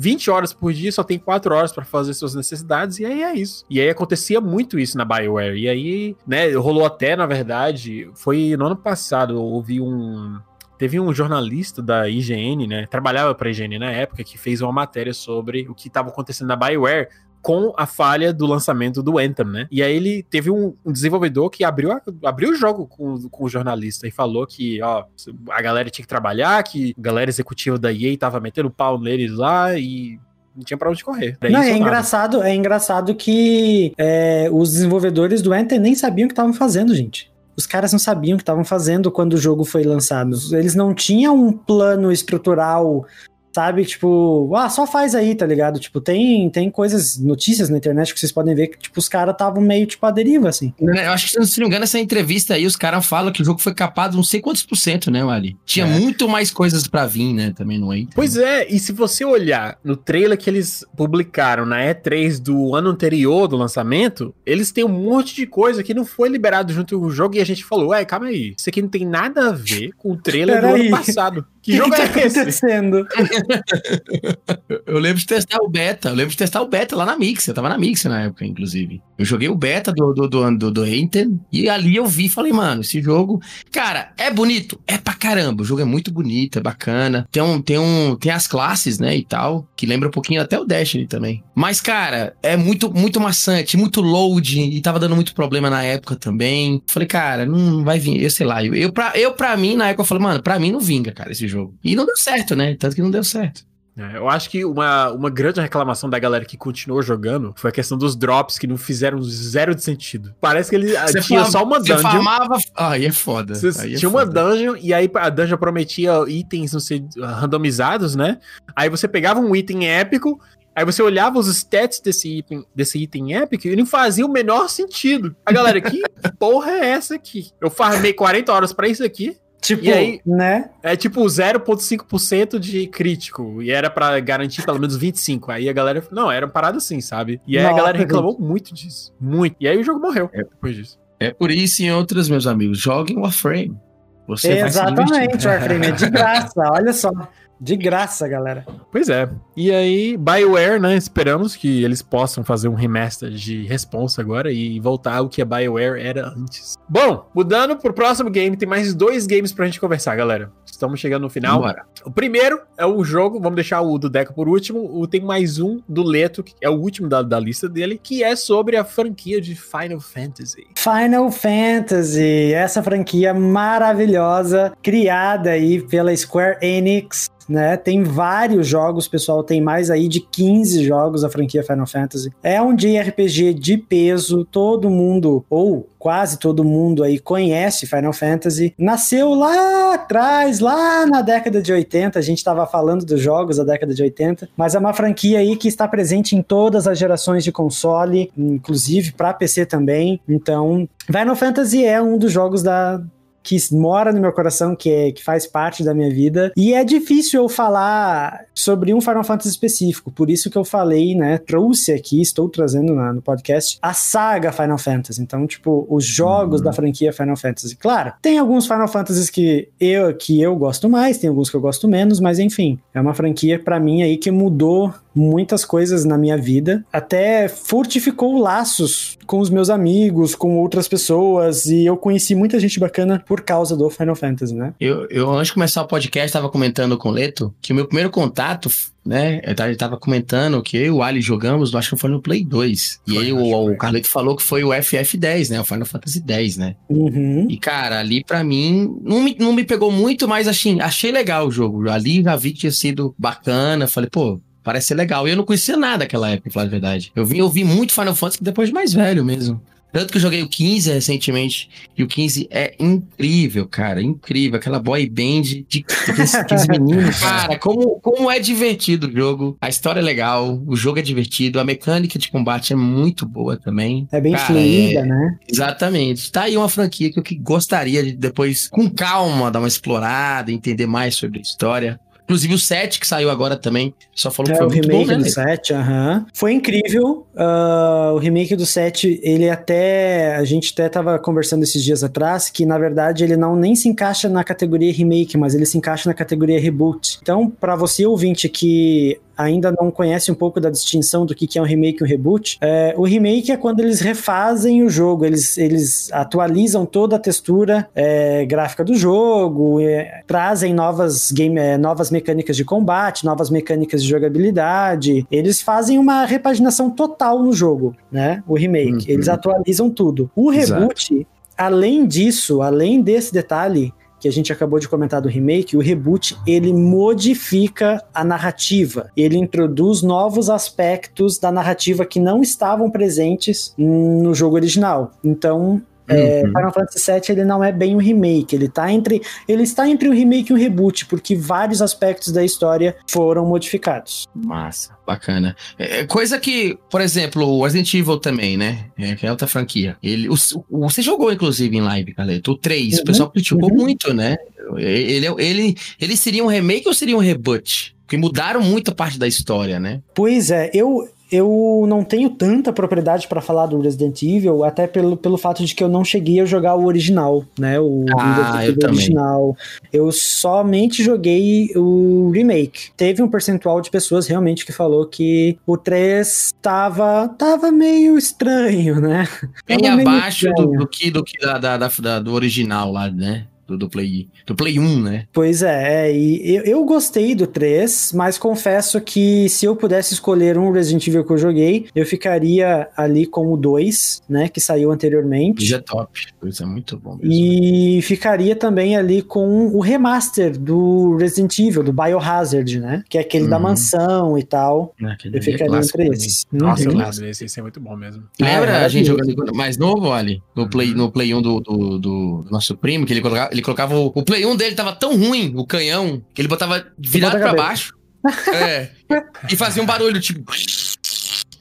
20 horas por dia, só tem 4 horas para fazer suas necessidades, e aí é isso. E aí acontecia muito isso na BioWare. E aí, né, rolou até, na verdade, foi no ano passado, eu ouvi um. Teve um jornalista da IGN, né? Trabalhava para a IGN na época, que fez uma matéria sobre o que estava acontecendo na BioWare com a falha do lançamento do Anthem, né? E aí ele teve um, um desenvolvedor que abriu, a, abriu o jogo com, com o jornalista e falou que, ó, a galera tinha que trabalhar, que a galera executiva da EA tava metendo pau neles lá e não tinha pra onde correr. não, é engraçado, é engraçado que é, os desenvolvedores do Anthem nem sabiam o que estavam fazendo, gente. Os caras não sabiam o que estavam fazendo quando o jogo foi lançado. Eles não tinham um plano estrutural sabe? Tipo, ah, só faz aí, tá ligado? Tipo, tem, tem coisas, notícias na internet que vocês podem ver que, tipo, os caras estavam meio, tipo, à deriva, assim. Eu acho que, se não me engano, essa entrevista aí, os caras falam que o jogo foi capado não sei quantos por cento, né, Ali? Tinha é. muito mais coisas para vir, né, também no Enter. Pois é, e se você olhar no trailer que eles publicaram na E3 do ano anterior do lançamento, eles têm um monte de coisa que não foi liberado junto com o jogo e a gente falou, ué, calma aí, isso aqui não tem nada a ver com o trailer do aí. ano passado. Que, que jogo que tá é acontecendo? eu lembro de testar o beta. Eu lembro de testar o beta lá na Mix. Eu tava na Mix na época, inclusive. Eu joguei o beta do, do, do, do, do Enten, e ali eu vi e falei, mano, esse jogo. Cara, é bonito? É pra caramba. O jogo é muito bonito, é bacana. Tem, um, tem, um, tem as classes, né, e tal, que lembra um pouquinho até o Destiny também. Mas, cara, é muito, muito maçante, muito load, e tava dando muito problema na época também. Falei, cara, não vai vir, eu sei lá. Eu, eu, pra, eu, pra mim, na época, eu falei, mano, pra mim não vinga, cara, esse jogo. E não deu certo, né? Tanto que não deu certo. É, eu acho que uma, uma grande reclamação da galera que continuou jogando foi a questão dos drops que não fizeram zero de sentido. Parece que ele ah, você tinha só uma dungeon. Você farmava... Aí é foda. Você aí é tinha é uma dungeon e aí a dungeon prometia itens, não sei, randomizados, né? Aí você pegava um item épico, Aí você olhava os stats desse item, desse item épico e não fazia o menor sentido. A galera, que porra é essa aqui? Eu farmei 40 horas para isso aqui. Tipo, e aí, né? É tipo 0,5% de crítico. E era para garantir pelo menos 25. Aí a galera. Não, era parada assim, sabe? E aí Nossa, a galera reclamou gente. muito disso. Muito. E aí o jogo morreu é, depois disso. É por isso e outras, meus amigos. Joguem Warframe. Você Exatamente, Warframe é de graça. Olha só. De graça, galera. Pois é. E aí, BioWare, né? Esperamos que eles possam fazer um remaster de responsa agora e voltar ao que a BioWare era antes. Bom, mudando pro próximo game, tem mais dois games pra gente conversar, galera. Estamos chegando no final. Bora. O primeiro é o jogo, vamos deixar o do Deco por último. O, tem mais um do Leto, que é o último da, da lista dele, que é sobre a franquia de Final Fantasy. Final Fantasy, essa franquia maravilhosa, criada aí pela Square Enix né? Tem vários jogos, pessoal, tem mais aí de 15 jogos a franquia Final Fantasy. É um JRPG de peso, todo mundo, ou quase todo mundo aí conhece Final Fantasy. Nasceu lá atrás, lá na década de 80, a gente estava falando dos jogos da década de 80, mas é uma franquia aí que está presente em todas as gerações de console, inclusive para PC também. Então, Final Fantasy é um dos jogos da, que mora no meu coração, que, é, que faz parte da minha vida. E é difícil eu falar sobre um Final Fantasy específico, por isso que eu falei, né? Trouxe aqui, estou trazendo na, no podcast, a saga Final Fantasy. Então, tipo, os jogos uhum. da franquia Final Fantasy. Claro, tem alguns Final Fantasies que eu, que eu gosto mais, tem alguns que eu gosto menos, mas enfim, é uma franquia para mim aí que mudou muitas coisas na minha vida, até fortificou laços com os meus amigos, com outras pessoas, e eu conheci muita gente bacana por causa do Final Fantasy, né? Eu, eu antes de começar o podcast, estava comentando com o Leto que o meu primeiro contato né? Ele tava comentando que eu e o Ali jogamos, acho que foi no Play 2. E foi, aí o, o Carleto falou que foi o FF10, né? O Final Fantasy 10, né? Uhum. E, cara, ali para mim, não me, não me pegou muito, mas achei, achei legal o jogo. Ali já vi que tinha sido bacana. Falei, pô, parece ser legal. E eu não conhecia nada naquela época, falar a verdade. Eu vim ouvir muito Final Fantasy depois de mais velho mesmo. Tanto que eu joguei o 15 recentemente. E o 15 é incrível, cara. Incrível. Aquela boy band de 15 meninos. Cara, como, como é divertido o jogo. A história é legal. O jogo é divertido. A mecânica de combate é muito boa também. É bem cara, fluida, é... né? Exatamente. Tá aí uma franquia que eu que gostaria de depois, com calma, dar uma explorada, entender mais sobre a história. Inclusive o 7 que saiu agora também. Só falou é, que foi o muito remake bom, né? do 7, aham. Foi incrível. Uh, o remake do 7, ele até. A gente até tava conversando esses dias atrás que, na verdade, ele não nem se encaixa na categoria remake, mas ele se encaixa na categoria reboot. Então, para você ouvinte que ainda não conhece um pouco da distinção do que é um remake e um reboot, é, o remake é quando eles refazem o jogo, eles, eles atualizam toda a textura é, gráfica do jogo, é, trazem novas, game, é, novas mecânicas de combate, novas mecânicas de jogabilidade, eles fazem uma repaginação total no jogo, né? O remake, uhum. eles atualizam tudo. O reboot, Exato. além disso, além desse detalhe, que a gente acabou de comentar do remake, o reboot ele modifica a narrativa, ele introduz novos aspectos da narrativa que não estavam presentes no jogo original. Então, é, uhum. Final Fantasy VII ele não é bem um remake, ele tá entre ele está entre um remake e um reboot, porque vários aspectos da história foram modificados. Massa, bacana. É, é coisa que, por exemplo, o Resident Evil também, né? É, que é outra franquia. Ele, o, o, você jogou inclusive em live, Carleto, o 3, uhum. o pessoal criticou uhum. muito, né? Ele, ele, ele seria um remake ou seria um reboot? Porque mudaram muito a parte da história, né? Pois é, eu, eu não tenho tanta propriedade para falar do Resident Evil, até pelo, pelo fato de que eu não cheguei a jogar o original, né? O ah, eu original. Eu somente joguei o remake. Teve um percentual de pessoas realmente que falou que o 3 tava, tava meio estranho, né? Bem abaixo do, do, que, do, que da, da, da, do original lá, né? Do, do, Play, do Play 1, né? Pois é, e eu, eu, gostei do 3, mas confesso que se eu pudesse escolher um Resident Evil que eu joguei, eu ficaria ali com o 2, né, que saiu anteriormente. Já é top, isso é muito bom mesmo. E ficaria também ali com o remaster do Resident Evil, do Biohazard, né, que é aquele uhum. da mansão e tal. É, eu ficaria é entre esses. Nossa, uhum. esse, esse é muito bom mesmo. Lembra é, a gente jogando mais novo, ali, no Play, no Play 1 do, do, do nosso primo, que ele colocava ele colocava o, o Play 1 dele tava tão ruim, o canhão, que ele botava virado para baixo. é. E fazia um barulho tipo.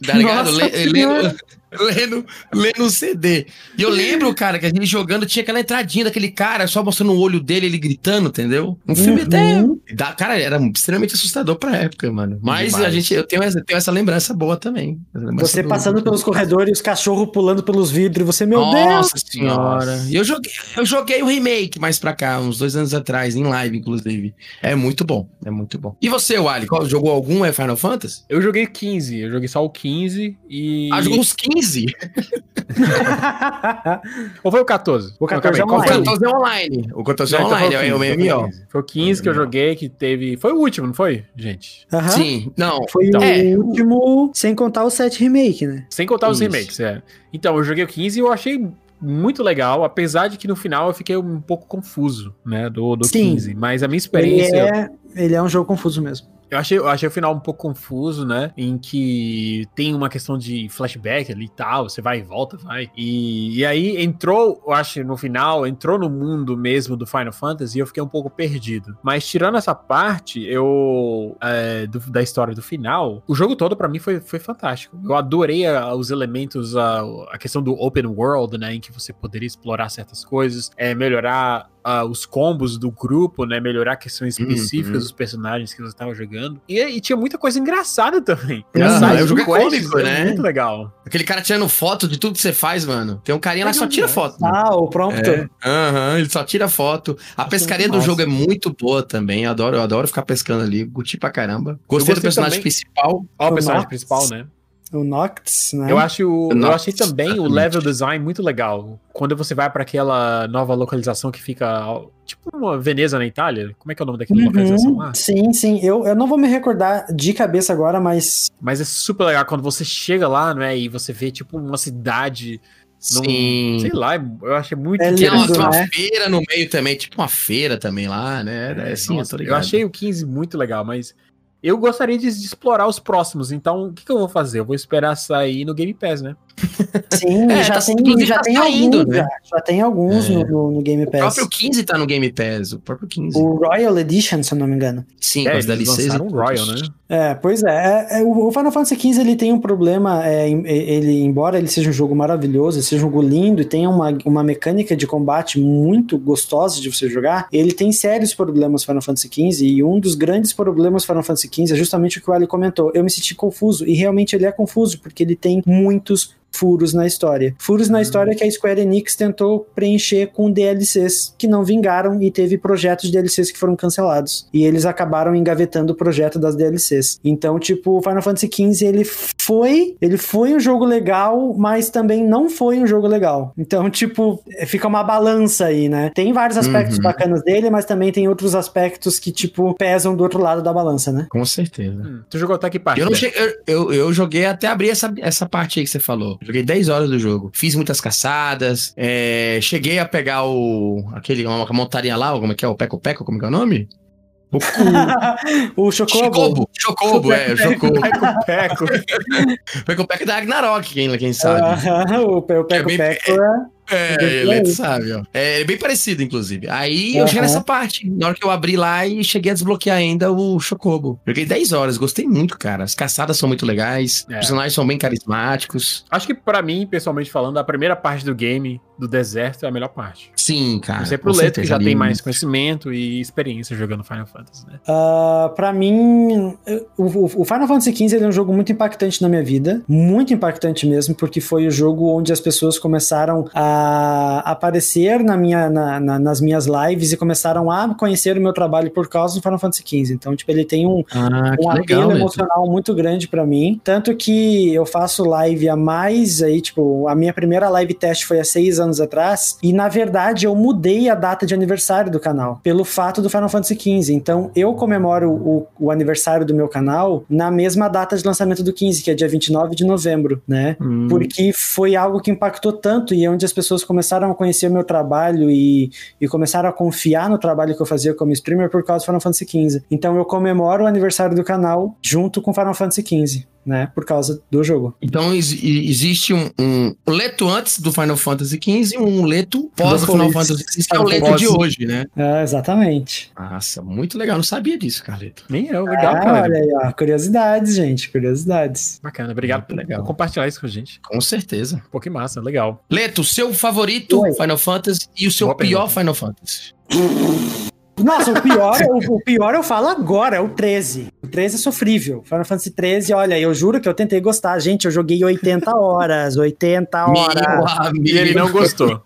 Tá ligado? Nossa, lendo, lendo, lendo um CD. E eu lembro, cara, que a gente jogando tinha aquela entradinha daquele cara, só mostrando o olho dele, ele gritando, entendeu? Um filme uhum. até. Da, cara, era extremamente assustador pra época, mano. Mas Demais. a gente, eu tenho, essa, tenho essa lembrança boa também. Lembrança você passando pelos corredores, os cachorros pulando pelos vidros, você, meu Nossa Deus! Nossa senhora. E eu joguei, eu joguei o remake mais pra cá, uns dois anos atrás, em live, inclusive. É muito bom, é muito bom. E você, Wally, qual, jogou algum é Final Fantasy? Eu joguei 15, eu joguei só o 15 e. Ah, jogou os 15? Ou foi o 14? O 14 é online. O 14 é online. O 14 é online, é o MMO. Foi o 15 que eu joguei, que teve... Foi o último, não foi, gente? Sim, não. Foi então, o é. último, sem contar o 7 remake, né? Sem contar os remakes, é. Então, eu joguei o 15 e eu achei muito legal, apesar de que no final eu fiquei um pouco confuso, né, do, do Sim. 15. Mas a minha experiência... Ele é, ele é um jogo confuso mesmo. Eu achei, eu achei o final um pouco confuso, né? Em que tem uma questão de flashback ali e tal, você vai e volta, vai. E, e aí entrou, eu acho, no final, entrou no mundo mesmo do Final Fantasy e eu fiquei um pouco perdido. Mas tirando essa parte, eu. É, do, da história do final, o jogo todo para mim foi, foi fantástico. Eu adorei a, os elementos, a, a questão do open world, né? Em que você poderia explorar certas coisas, é, melhorar uh, os combos do grupo, né? Melhorar questões uhum, específicas uhum. dos personagens que você estava jogando. E, e, tinha muita coisa engraçada também. Ah, eu joguei cômico, né? Muito legal. Aquele cara tirando foto de tudo que você faz, mano. Tem um carinha lá que só tira foto. Ah, o prompto. É. Aham, uhum, ele só tira foto. A Acho pescaria do jogo é muito boa também. Eu adoro, eu adoro ficar pescando ali. Guti pra caramba. Gostei, gostei do personagem também. principal. Ó, o personagem principal, né? O Noctis, né? Eu, acho, eu achei também o level design muito legal. Quando você vai para aquela nova localização que fica tipo uma Veneza na Itália. Como é que é o nome daquela uhum, localização lá? Sim, sim. Eu, eu não vou me recordar de cabeça agora, mas. Mas é super legal quando você chega lá, né? E você vê tipo uma cidade Sim. sei lá, eu achei muito é lindo, uma, uma né? feira no meio também, tipo uma feira também lá, né? É, assim, nossa, eu, eu achei o 15 muito legal, mas eu gostaria de, explorar os próximos, então o que, que, eu vou fazer? Eu vou esperar sair no Game Pass, né? Sim, é, já, tá, tem, já, tá tem saindo, alguns, né? já, tem alguns é. no, no, Game Pass. O próprio 15 tá no Game Pass, o próprio 15. O Royal Edition, se eu não me engano. Sim, é, as DLCs. Um Royal, né? É, pois é, é, é, o Final Fantasy XV ele tem um problema, é, ele, embora ele seja um jogo maravilhoso, seja um jogo lindo e tenha uma, uma mecânica de combate muito gostosa de você jogar, ele tem sérios problemas Final Fantasy XV e um dos grandes problemas Final Fantasy XV é justamente o que o Ali comentou. Eu me senti confuso e realmente ele é confuso porque ele tem muitos furos na história. Furos na história que a Square Enix tentou preencher com DLCs que não vingaram e teve projetos de DLCs que foram cancelados. E eles acabaram engavetando o projeto das DLCs. Então, tipo, Final Fantasy XV ele foi, ele foi um jogo legal, mas também não foi um jogo legal. Então, tipo, fica uma balança aí, né? Tem vários aspectos uhum. bacanas dele, mas também tem outros aspectos que, tipo, pesam do outro lado da balança, né? Com certeza. Hum. Tu jogou até que parte? Eu, não cheguei, eu, eu, eu, joguei até abrir essa, essa parte aí que você falou. Joguei 10 horas do jogo. Fiz muitas caçadas. É, cheguei a pegar o. aquele, uma montaria lá, como é que é? O Peco Peco, como é que é o nome? O, o Chocobo. Chocobo, é, o Chocobo. Peco Peco. Peco Peco da Ragnarok, quem, quem sabe. Uh -huh, o Peco Peco é, bem, é, É, ele sabe, ó. É, é bem parecido, inclusive. Aí uhum. eu cheguei nessa parte. Na hora que eu abri lá e cheguei a desbloquear ainda o Chocobo. Joguei 10 horas, gostei muito, cara. As caçadas são muito legais, é. os personagens são bem carismáticos. Acho que para mim, pessoalmente falando, a primeira parte do game do deserto é a melhor parte. Sim, cara. Você pro Leto, que já tem mais conhecimento e experiência jogando Final Fantasy, né? Uh, pra mim, o, o Final Fantasy XV é um jogo muito impactante na minha vida. Muito impactante mesmo, porque foi o jogo onde as pessoas começaram a aparecer na minha, na, na, nas minhas lives e começaram a conhecer o meu trabalho por causa do Final Fantasy XV. Então, tipo, ele tem um, ah, um apelo emocional muito grande para mim. Tanto que eu faço live há mais aí, tipo, a minha primeira live teste foi há seis anos atrás. E na verdade eu mudei a data de aniversário do canal pelo fato do Final Fantasy XV. Então eu comemoro o, o aniversário do meu canal na mesma data de lançamento do 15, que é dia 29 de novembro, né? Hum. Porque foi algo que impactou tanto e é onde as pessoas começaram a conhecer o meu trabalho e, e começaram a confiar no trabalho que eu fazia como streamer por causa do Final Fantasy XV. Então eu comemoro o aniversário do canal junto com Final Fantasy XV né? Por causa do jogo. Então ex existe um, um, leto antes do Final Fantasy XV e um leto pós do Final Fantasy XV, que é o leto de hoje, né? É, exatamente. Nossa, muito legal. Não sabia disso, Carleto. Nem eu, legal, ah, cara. Olha aí, ó. Curiosidades, gente. Curiosidades. Bacana. Obrigado por, legal. por compartilhar isso com a gente. Com certeza. Pô, que massa. Legal. Leto, seu favorito Oi. Final Fantasy e o seu Boa pior pergunta. Final Fantasy? Nossa, o pior, o, o, pior eu falo agora, é o 13. O 13 é sofrível. Final Fantasy 13, olha, eu juro que eu tentei gostar. Gente, eu joguei 80 horas, 80 horas. e ele não gostou.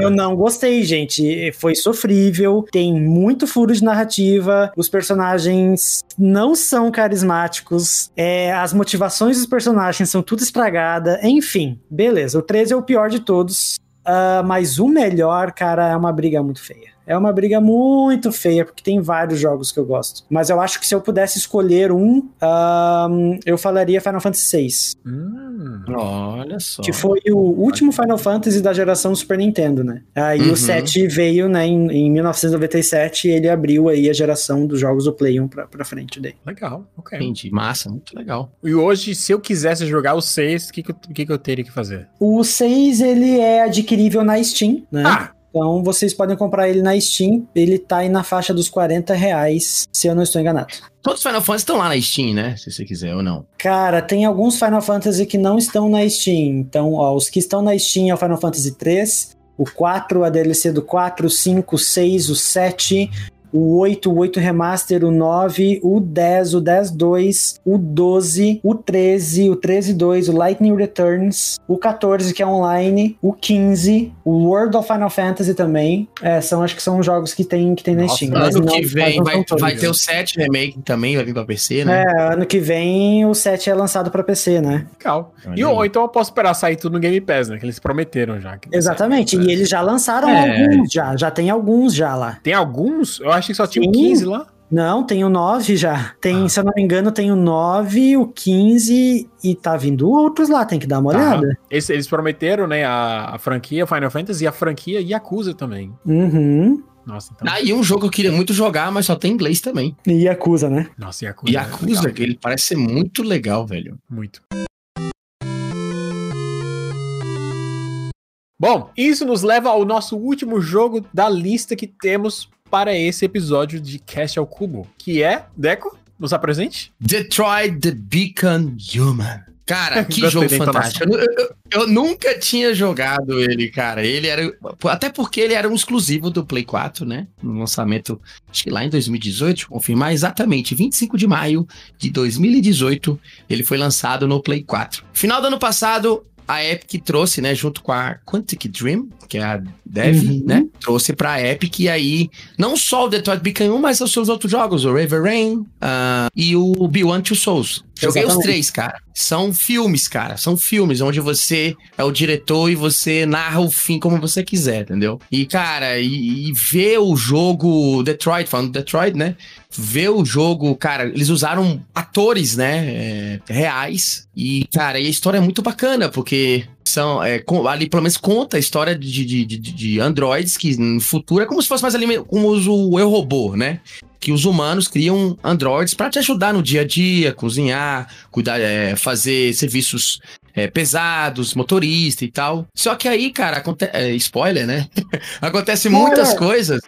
Eu não gostei, gente. Foi sofrível, tem muito furo de narrativa, os personagens não são carismáticos, é, as motivações dos personagens são tudo estragada, enfim, beleza. O 13 é o pior de todos, uh, mas o melhor, cara, é uma briga muito feia. É uma briga muito feia, porque tem vários jogos que eu gosto. Mas eu acho que se eu pudesse escolher um, um eu falaria Final Fantasy VI. Hum, olha só. Que foi o último Final Fantasy da geração Super Nintendo, né? Aí uhum. o 7 veio, né, em, em 1997 e ele abriu aí a geração dos jogos do Play 1 pra, pra frente daí. Legal, ok. Entendi. Massa, muito legal. E hoje, se eu quisesse jogar o 6, o que, que, que, que eu teria que fazer? O 6, ele é adquirível na Steam, né? Ah! Então vocês podem comprar ele na Steam. Ele tá aí na faixa dos 40 reais, se eu não estou enganado. Todos os Final Fantasy estão lá na Steam, né? Se você quiser ou não. Cara, tem alguns Final Fantasy que não estão na Steam. Então, ó, os que estão na Steam é o Final Fantasy 3, o 4, a DLC do 4, o 5, o 6, o 7, o 8, o 8 Remaster, o 9, o 10, o 10.2, o 12, o 13, o 13.2, o Lightning Returns, o 14, que é online, o 15, o World of Final Fantasy também. É, são, acho que são jogos que tem, que tem na Steam. Ano que vem vai, vai ter o 7 Remake também, vai vir pra PC, né? É, ano que vem o 7 é lançado pra PC, né? Legal. E, ou então eu posso esperar sair tudo no Game Pass, né? Que eles prometeram já. Exatamente, e eles já lançaram é. alguns já, já tem alguns já lá. Tem alguns? Eu acho achei que só tinha Sim. o 15 lá. Não, tem o 9 já. Tem, ah. se eu não me engano, tem o 9, o 15 e tá vindo outros lá, tem que dar uma tá. olhada. Eles, eles, prometeram, né, a, a, franquia Final Fantasy e a franquia Yakuza também. Uhum. Nossa, então... Ah, e um jogo que eu queria muito jogar, mas só tem inglês também. E Yakuza, né? Nossa, Yakuza. Yakuza, é ele parece ser muito legal, velho. Muito. Bom, isso nos leva ao nosso último jogo da lista que temos para esse episódio de Cast ao Cubo, que é, Deco, nos apresente? Detroit The Beacon Human. Cara, que jogo fantástico. Eu, eu, eu, nunca tinha jogado ele, cara. Ele era. Até porque ele era um exclusivo do Play 4, né? No lançamento, acho que lá em 2018, deixa eu confirmar exatamente, 25 de maio de 2018, ele foi lançado no Play 4. Final do ano passado, a Epic trouxe, né, junto com a Quantic Dream, que é a Dev, uhum. né, trouxe pra Epic e aí, não só o Detroit Become 1, mas os seus outros jogos, o River Rain uh, e o Beyond Two Souls. Joguei Exatamente. os três, cara. São filmes, cara. São filmes onde você é o diretor e você narra o fim como você quiser, entendeu? E, cara, e, e ver o jogo Detroit, falando Detroit, né? Ver o jogo, cara, eles usaram atores, né? É, reais. E, cara, e a história é muito bacana, porque são é, ali pelo menos conta a história de, de, de, de androids que no futuro é como se fosse mais ali como o Eu Robô, né? Que os humanos criam androids para te ajudar no dia a dia, cozinhar, cuidar, é, fazer serviços é, pesados, motorista e tal. Só que aí, cara, acontece. É, spoiler, né? acontece muitas coisas.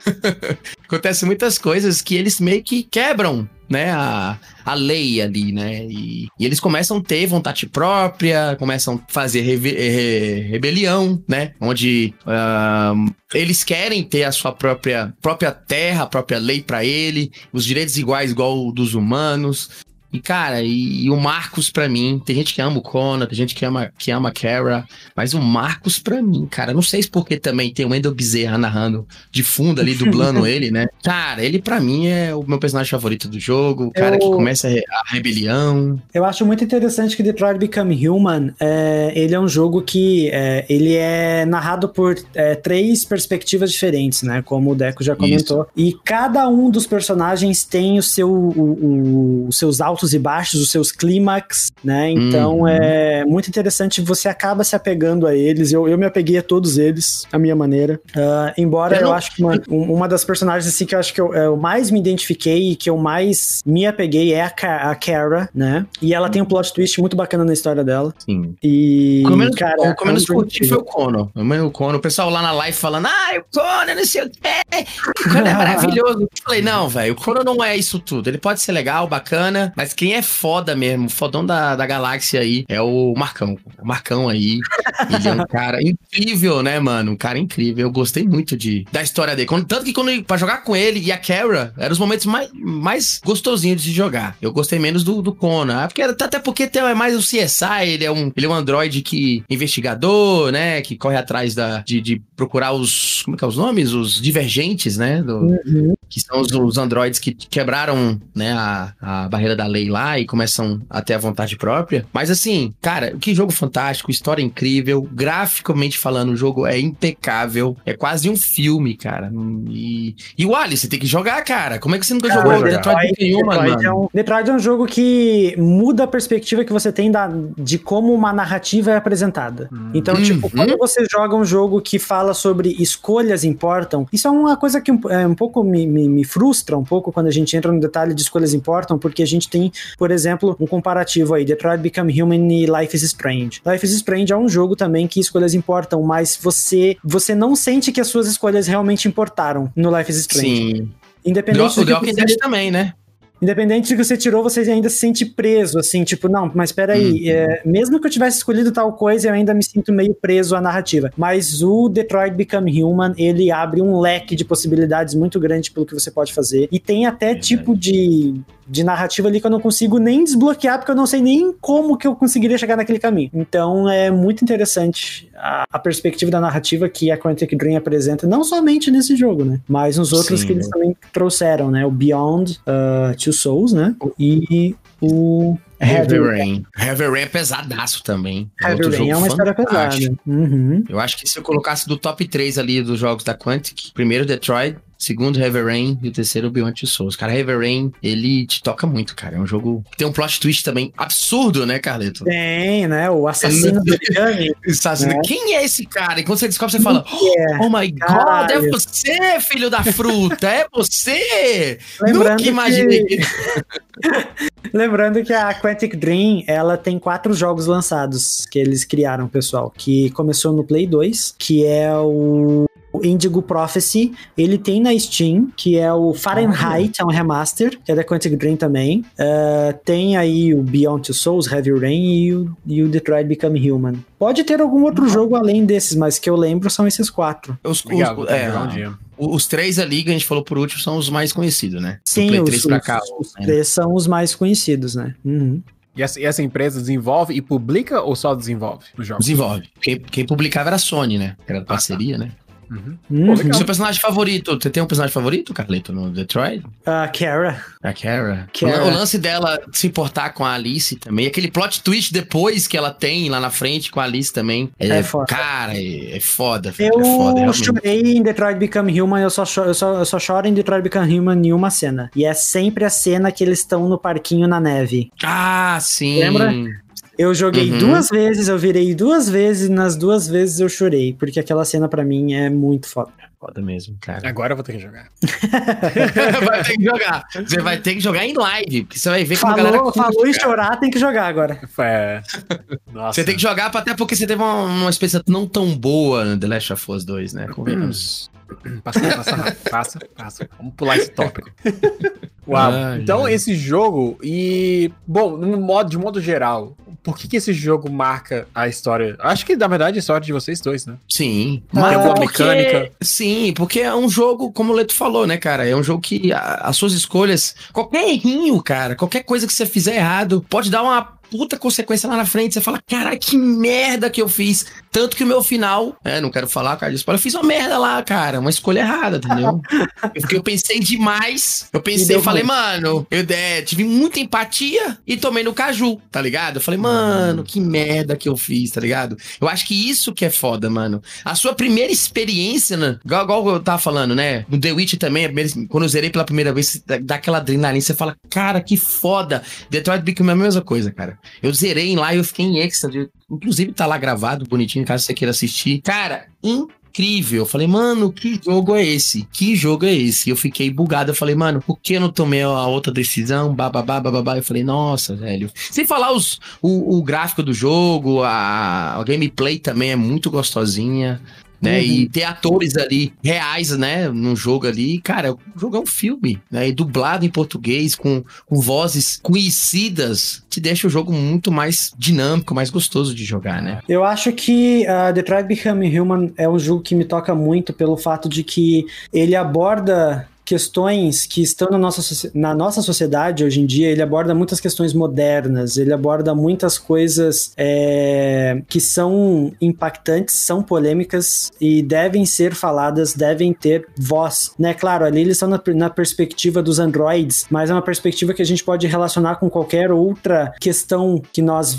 acontece muitas coisas que eles meio que quebram né, a, a lei ali, né? E, e, eles começam a ter vontade própria, começam a fazer reve, re, rebelião, né? Onde uh, eles querem ter a sua própria, própria terra, a própria lei para ele, os direitos iguais igual dos humanos. E, cara, e, e o Marcos, pra mim, tem gente que ama o Conan, tem gente que ama, que ama a Kara, mas o Marcos, pra mim, cara, não sei se porque também tem o Wendell Bezerra narrando de fundo ali, dublando ele, né? Cara, ele pra mim é o meu personagem favorito do jogo, o cara Eu... que começa a, rebelião. Eu acho muito interessante que Detroit Become Human, é, ele é um jogo que é, ele é narrado por é, três perspectivas diferentes, né? Como o Deco já comentou. Isso. E cada um dos personagens tem o seu, o, o, os seus altos altos e baixos, os seus clímax, né? Então uhum. é muito interessante, você acaba se apegando a eles. Eu, eu me apeguei a todos eles, a minha maneira. Uh, embora eu, eu acho que uma, uma das personagens assim que eu acho que eu, eu, mais me identifiquei e que eu mais me apeguei é a, a Kara, né? E ela tem um plot twist muito bacana na história dela. Sim. E. O que menos, cara, o menos curti foi o Kono. O Kono, o pessoal lá na live falando, ah, o Kono, não sei o quê. O Kono é maravilhoso. eu falei, não, velho, o Kono não é isso tudo. Ele pode ser legal, bacana, mas quem é foda mesmo, fodão da, da galáxia aí, é o Marcão. O Marcão aí, ele é um cara incrível, né, mano? Um cara incrível. Eu gostei muito de, da história dele. Quando, tanto que quando pra jogar com ele e a Kara, eram os momentos mais, mais gostosinhos de jogar. Eu gostei menos do, do Conan. Porque, até porque tem, é mais o CSI, ele é um, ele é um androide que investigador, né? Que corre atrás da, de, de procurar os. Como é que é os nomes? Os divergentes, né? Do, uhum. Que são os, os androides que quebraram né, a, a barreira da lei lá e começam a ter a vontade própria. Mas assim, cara, que jogo fantástico, história incrível, graficamente falando, o jogo é impecável, é quase um filme, cara. E, e o Alice, você tem que jogar, cara. Como é que você nunca cara, jogou Detroit, Detroit, Detroit, é um, Detroit é um jogo que muda a perspectiva que você tem da, de como uma narrativa é apresentada. Hum. Então, tipo, uhum. quando você joga um jogo que fala sobre escolhas importam, isso é uma coisa que um, é, um pouco me, me, me frustra um pouco quando a gente entra no detalhe de escolhas importam, porque a gente tem, por exemplo, um comparativo aí, Detroit Become Human e Life is Strange. Life is Strange é um jogo também que escolhas importam, mas você você não sente que as suas escolhas realmente importaram no Life is Strange. Sim. Independente do, do que você... também, né? Independente do que você tirou, você ainda se sente preso, assim, tipo, não, mas peraí, uhum. é, mesmo que eu tivesse escolhido tal coisa, eu ainda me sinto meio preso à narrativa. Mas o Detroit Become Human, ele abre um leque de possibilidades muito grande pelo que você pode fazer. E tem até tipo de de narrativa ali que eu não consigo nem desbloquear, porque eu não sei nem como que eu conseguiria chegar naquele caminho. Então é muito interessante a, a perspectiva da narrativa que a Quantic Dream apresenta, não somente nesse jogo, né? Mas nos outros Sim. que eles também trouxeram, né? O Beyond uh, Two Souls, né? E o Heavy Rain. Heavy Rain é pesadaço também. É Heavy Rain é uma história pesada. Uhum. Eu acho que se eu colocasse do top 3 ali dos jogos da Quantic, primeiro Detroit, segundo Heavy Rain e o terceiro Beyond Two Souls. Cara, Heavy Rain, ele te toca muito, cara. É um jogo tem um plot twist também absurdo, né, Carleto? Tem, né? O assassino do origami. Né? Quem é esse cara? E quando você descobre, você fala, é? oh my god, é você, filho da fruta, é você! Lembrando Nunca imaginei. Que... Lembrando que a Quantic Dream, ela tem quatro jogos lançados que eles criaram, pessoal, que começou no Play 2, que é o o Indigo Prophecy, ele tem na Steam, que é o Fahrenheit, é um remaster, que é da Quantic Dream também. Uh, tem aí o Beyond Two Souls, Heavy Rain e o, e o Detroit Become Human. Pode ter algum outro jogo além desses, mas que eu lembro são esses quatro. Os, Obrigado, os, é, um os três ali que a gente falou por último são os mais conhecidos, né? Sim, os, 3 cá, os, os né? três são os mais conhecidos, né? Uhum. E essa, e essa, empresa desenvolve e publica ou só desenvolve os jogos? Desenvolve. Quem, quem publicava era a Sony, né? Era parceria, ah, tá. né? Uhum. Uhum. Seu personagem favorito? Você tem um personagem favorito, Carlito, no Detroit? A uh, Kara. A Kara. Kara. O lance dela se importar com a Alice também. Aquele plot twist depois que ela tem lá na frente com a Alice também. É, é foda. Cara, é, é foda. Eu é foda, realmente. chorei em Detroit Become Human, eu só, choro, eu, só, eu só choro em Detroit Become Human em uma cena. E é sempre a cena que eles estão no parquinho na neve. Ah, sim. Lembra? Eu joguei uhum. duas vezes, eu virei duas vezes, e nas duas vezes eu chorei, porque aquela cena para mim é muito foda. Foda mesmo, cara. Agora eu vou ter que jogar. vai ter que jogar. Você vai ter que jogar em live, porque você vai ver falou, como a galera curte, Falou em chorar, tem que jogar agora. É. Nossa. Você tem que jogar até porque você teve uma, uma experiência não tão boa no The Last of Us 2, né? Convenhamos. Passa, passa, passa, passa. Vamos pular esse tópico. Uau. Ai, então, ai. esse jogo, e. Bom, no modo, de modo geral, por que, que esse jogo marca a história? Acho que, na verdade, a história de vocês dois, né? Sim. Marca alguma mecânica. Sim, porque é um jogo, como o Leto falou, né, cara? É um jogo que a, as suas escolhas, qualquer errinho, cara, qualquer coisa que você fizer errado, pode dar uma puta consequência lá na frente. Você fala, cara, que merda que eu fiz. Tanto que o meu final, é, não quero falar, cara, eu fiz uma merda lá, cara, uma escolha errada, entendeu? Porque eu pensei demais. Eu pensei, falei, mano, eu é, tive muita empatia e tomei no caju, tá ligado? Eu falei, mano, que merda que eu fiz, tá ligado? Eu acho que isso que é foda, mano. A sua primeira experiência, né? Igual, igual eu tava falando, né? No The Witch também, quando eu zerei pela primeira vez, dá aquela adrenalina, você fala, cara, que foda. Detroit Become a mesma coisa, cara. Eu zerei lá e eu fiquei em êxtase. Inclusive tá lá gravado, bonitinho, caso você queira assistir. Cara, incrível. Eu falei, mano, que jogo é esse? Que jogo é esse? Eu fiquei bugado. Eu falei, mano, por que eu não tomei a outra decisão? Bababá, bababá. Eu falei, nossa, velho. Sem falar os, o, o gráfico do jogo, a, a gameplay também é muito gostosinha né? Uhum. E ter atores ali reais, né? No jogo ali, cara, o jogo é um filme, né? E dublado em português, com, com vozes conhecidas, te deixa o jogo muito mais dinâmico, mais gostoso de jogar, né? Eu acho que uh, Detroit Become Human é um jogo que me toca muito pelo fato de que ele aborda questões que estão na nossa, na nossa sociedade hoje em dia, ele aborda muitas questões modernas, ele aborda muitas coisas é, que são impactantes, são polêmicas e devem ser faladas, devem ter voz. Né? Claro, ali eles estão na, na perspectiva dos androids, mas é uma perspectiva que a gente pode relacionar com qualquer outra questão que nós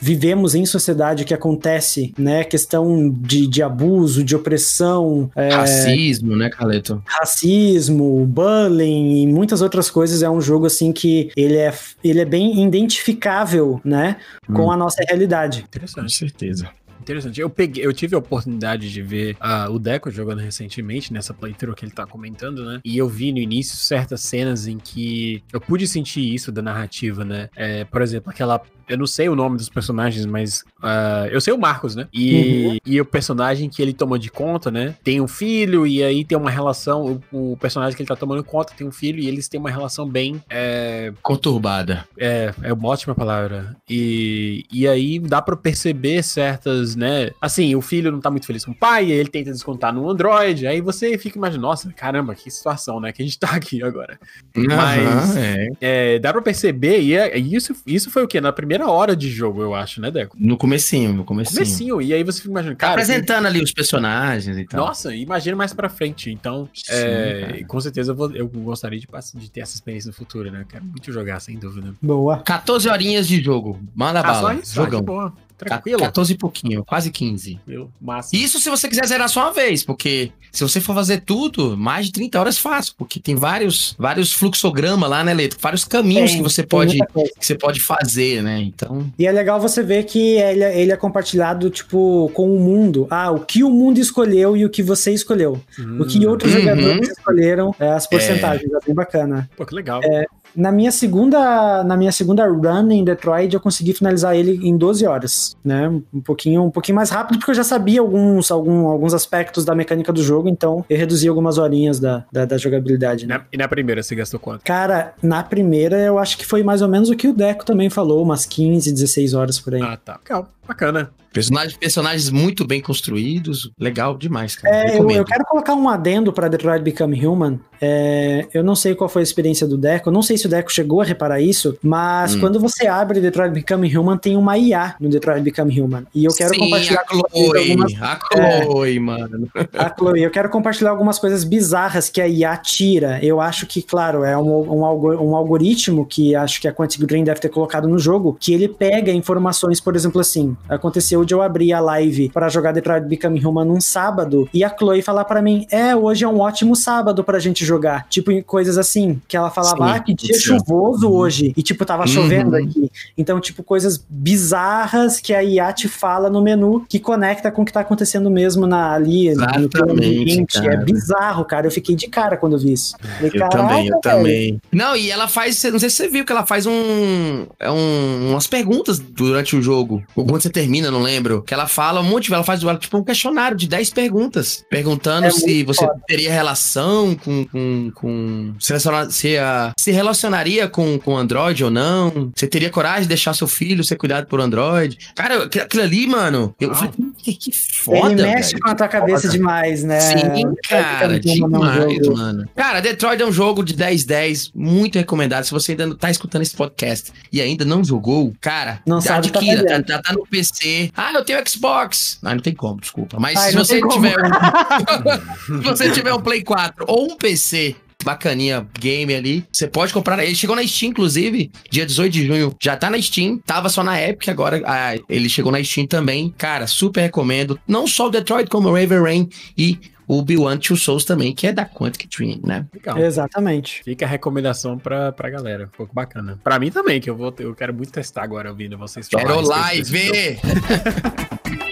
vivemos em sociedade que acontece, né? Questão de, de abuso, de opressão. É, racismo, né, Caleto? Racismo, bullying e muitas outras coisas. É um jogo, assim, que ele é, ele é bem identificável, né? Com hum. a nossa realidade. Interessante. Com certeza interessante. Eu peguei, eu tive a oportunidade de ver uh, o Deco jogando recentemente nessa playthrough que ele tá comentando, né? E eu vi no início certas cenas em que eu pude sentir isso da narrativa, né? É, por exemplo, aquela eu não sei o nome dos personagens, mas uh, eu sei o Marcos, né? E, uhum. e o personagem que ele tomou de conta, né? Tem um filho, e aí tem uma relação. O, o, personagem que ele tá tomando conta tem um filho, e eles têm uma relação bem. É, Conturbada. É, é uma ótima palavra. E, e aí dá para perceber certas, né? Assim, o filho não tá muito feliz com o pai, ele tenta descontar no Android, aí você fica imaginando, nossa, caramba, que situação, né? Que a gente tá aqui agora. Uhum, Mas é. É, dá pra perceber, e, é, isso, isso foi o quê? Na primeira hora de jogo, eu acho, né, Deco? No comecinho, no comecinho. Comecinho, e aí você fica imaginando, cara... Tá apresentando ali os personagens e tal. Nossa, imagina mais pra frente. Então, Sim, é, com certeza eu, vou, eu gostaria de, de, ter essa experiência no futuro, né? Quero muito jogar, sem dúvida. Boa. 14 horinhas de jogo. Manda ah, bala. Só isso? Jogão. Ah, boa. Tranquilo. 14 e pouquinho, quase 15. Meu, massa. Isso se você quiser zerar só uma vez, porque se você for fazer tudo, mais de 30 horas fácil, porque tem vários, vários fluxogramas lá, né, Leto? Vários caminhos que você pode que você pode fazer, né? Então. E é legal você ver que ele, é, ele é compartilhado, tipo, com o mundo. Ah, o que o mundo escolheu e o que você escolheu. Hum. O que hum. outros uhum. jogadores escolheram, é, as porcentagens. É. é bem bacana. Pô, que legal. É, na minha segunda, na minha segunda run em Detroit, eu consegui finalizar ele em 12 horas, né? Um pouquinho, um pouquinho mais rápido porque eu já sabia alguns, algum, alguns aspectos da mecânica do jogo, então eu reduzi algumas horinhas da, da, da jogabilidade. Né? Na, e na primeira você gastou quanto? Cara, na primeira eu acho que foi mais ou menos o que o Deco também falou, umas 15, 16 horas por aí. Ah, tá. Legal. Bacana. Personagens, personagens muito bem construídos, legal demais, cara. É, eu, eu, quero colocar um adendo para Detroit Become Human. É, eu não sei qual foi a experiência do Deco, não sei se o Deco chegou a reparar isso, mas hum. quando você abre Detroit Become Human, tem uma IA no Detroit Become Human. E eu quero Sim, compartilhar. A Chloe, algumas, a Chloe, é, mano. A Chloe, eu quero compartilhar algumas coisas bizarras que a IA tira. Eu acho que, claro, é um, um, um algoritmo que acho que a Quantic Dream deve ter colocado no jogo, que ele pega informações, por exemplo, assim, Aconteceu de eu abrir a live para jogar Detroit Become Human num sábado e a Chloe falar para mim: É, hoje é um ótimo sábado pra gente jogar. Tipo, coisas assim, que ela falava: Sim, Ah, que dia chuvoso hoje. E, tipo, tava chovendo uhum. aqui. Então, tipo, coisas bizarras que a IA te fala no menu que conecta com o que tá acontecendo mesmo na, ali. Exatamente, no É bizarro, cara. Eu fiquei de cara quando eu vi isso. Falei, eu também, eu também. Não, e ela faz, não sei se você viu que ela faz um, é um umas perguntas durante o jogo. Quando você termina, não lembro. Que ela fala um monte, ela faz tipo um questionário de 10 perguntas. Perguntando é se você foda. teria relação com. com, com se, a, se relacionaria com, com Android ou não. Você teria coragem de deixar seu filho ser cuidado por Android. Cara, aquilo ali, mano. Eu falei, que, que foda. Ele mexe com a tua cabeça foda. demais, né? Sim, cara. Demais, mano. Cara, Detroit é um jogo de 10-10, muito recomendado. Se você ainda tá escutando esse podcast e ainda não jogou, cara, não sabe adquira. Tá, tá, tá, no PC. Ah, eu tenho Xbox. Ah, não tem como, desculpa. Mas Ai, se você tiver um, se você tiver um Play 4 ou um PC bacaninha game ali. Você pode comprar. Ele chegou na Steam, inclusive, dia 18 de junho. Já tá na Steam. Tava só na Epic, agora ah, ele chegou na Steam também. Cara, super recomendo. Não só o Detroit, como o Raven Rain e o Beyond Two Souls também, que é da Quantic Dream, né? Legal. Exatamente. Fica a recomendação pra, pra galera. Ficou bacana. Pra mim também, que eu vou eu quero muito testar agora ouvindo vocês Quero live!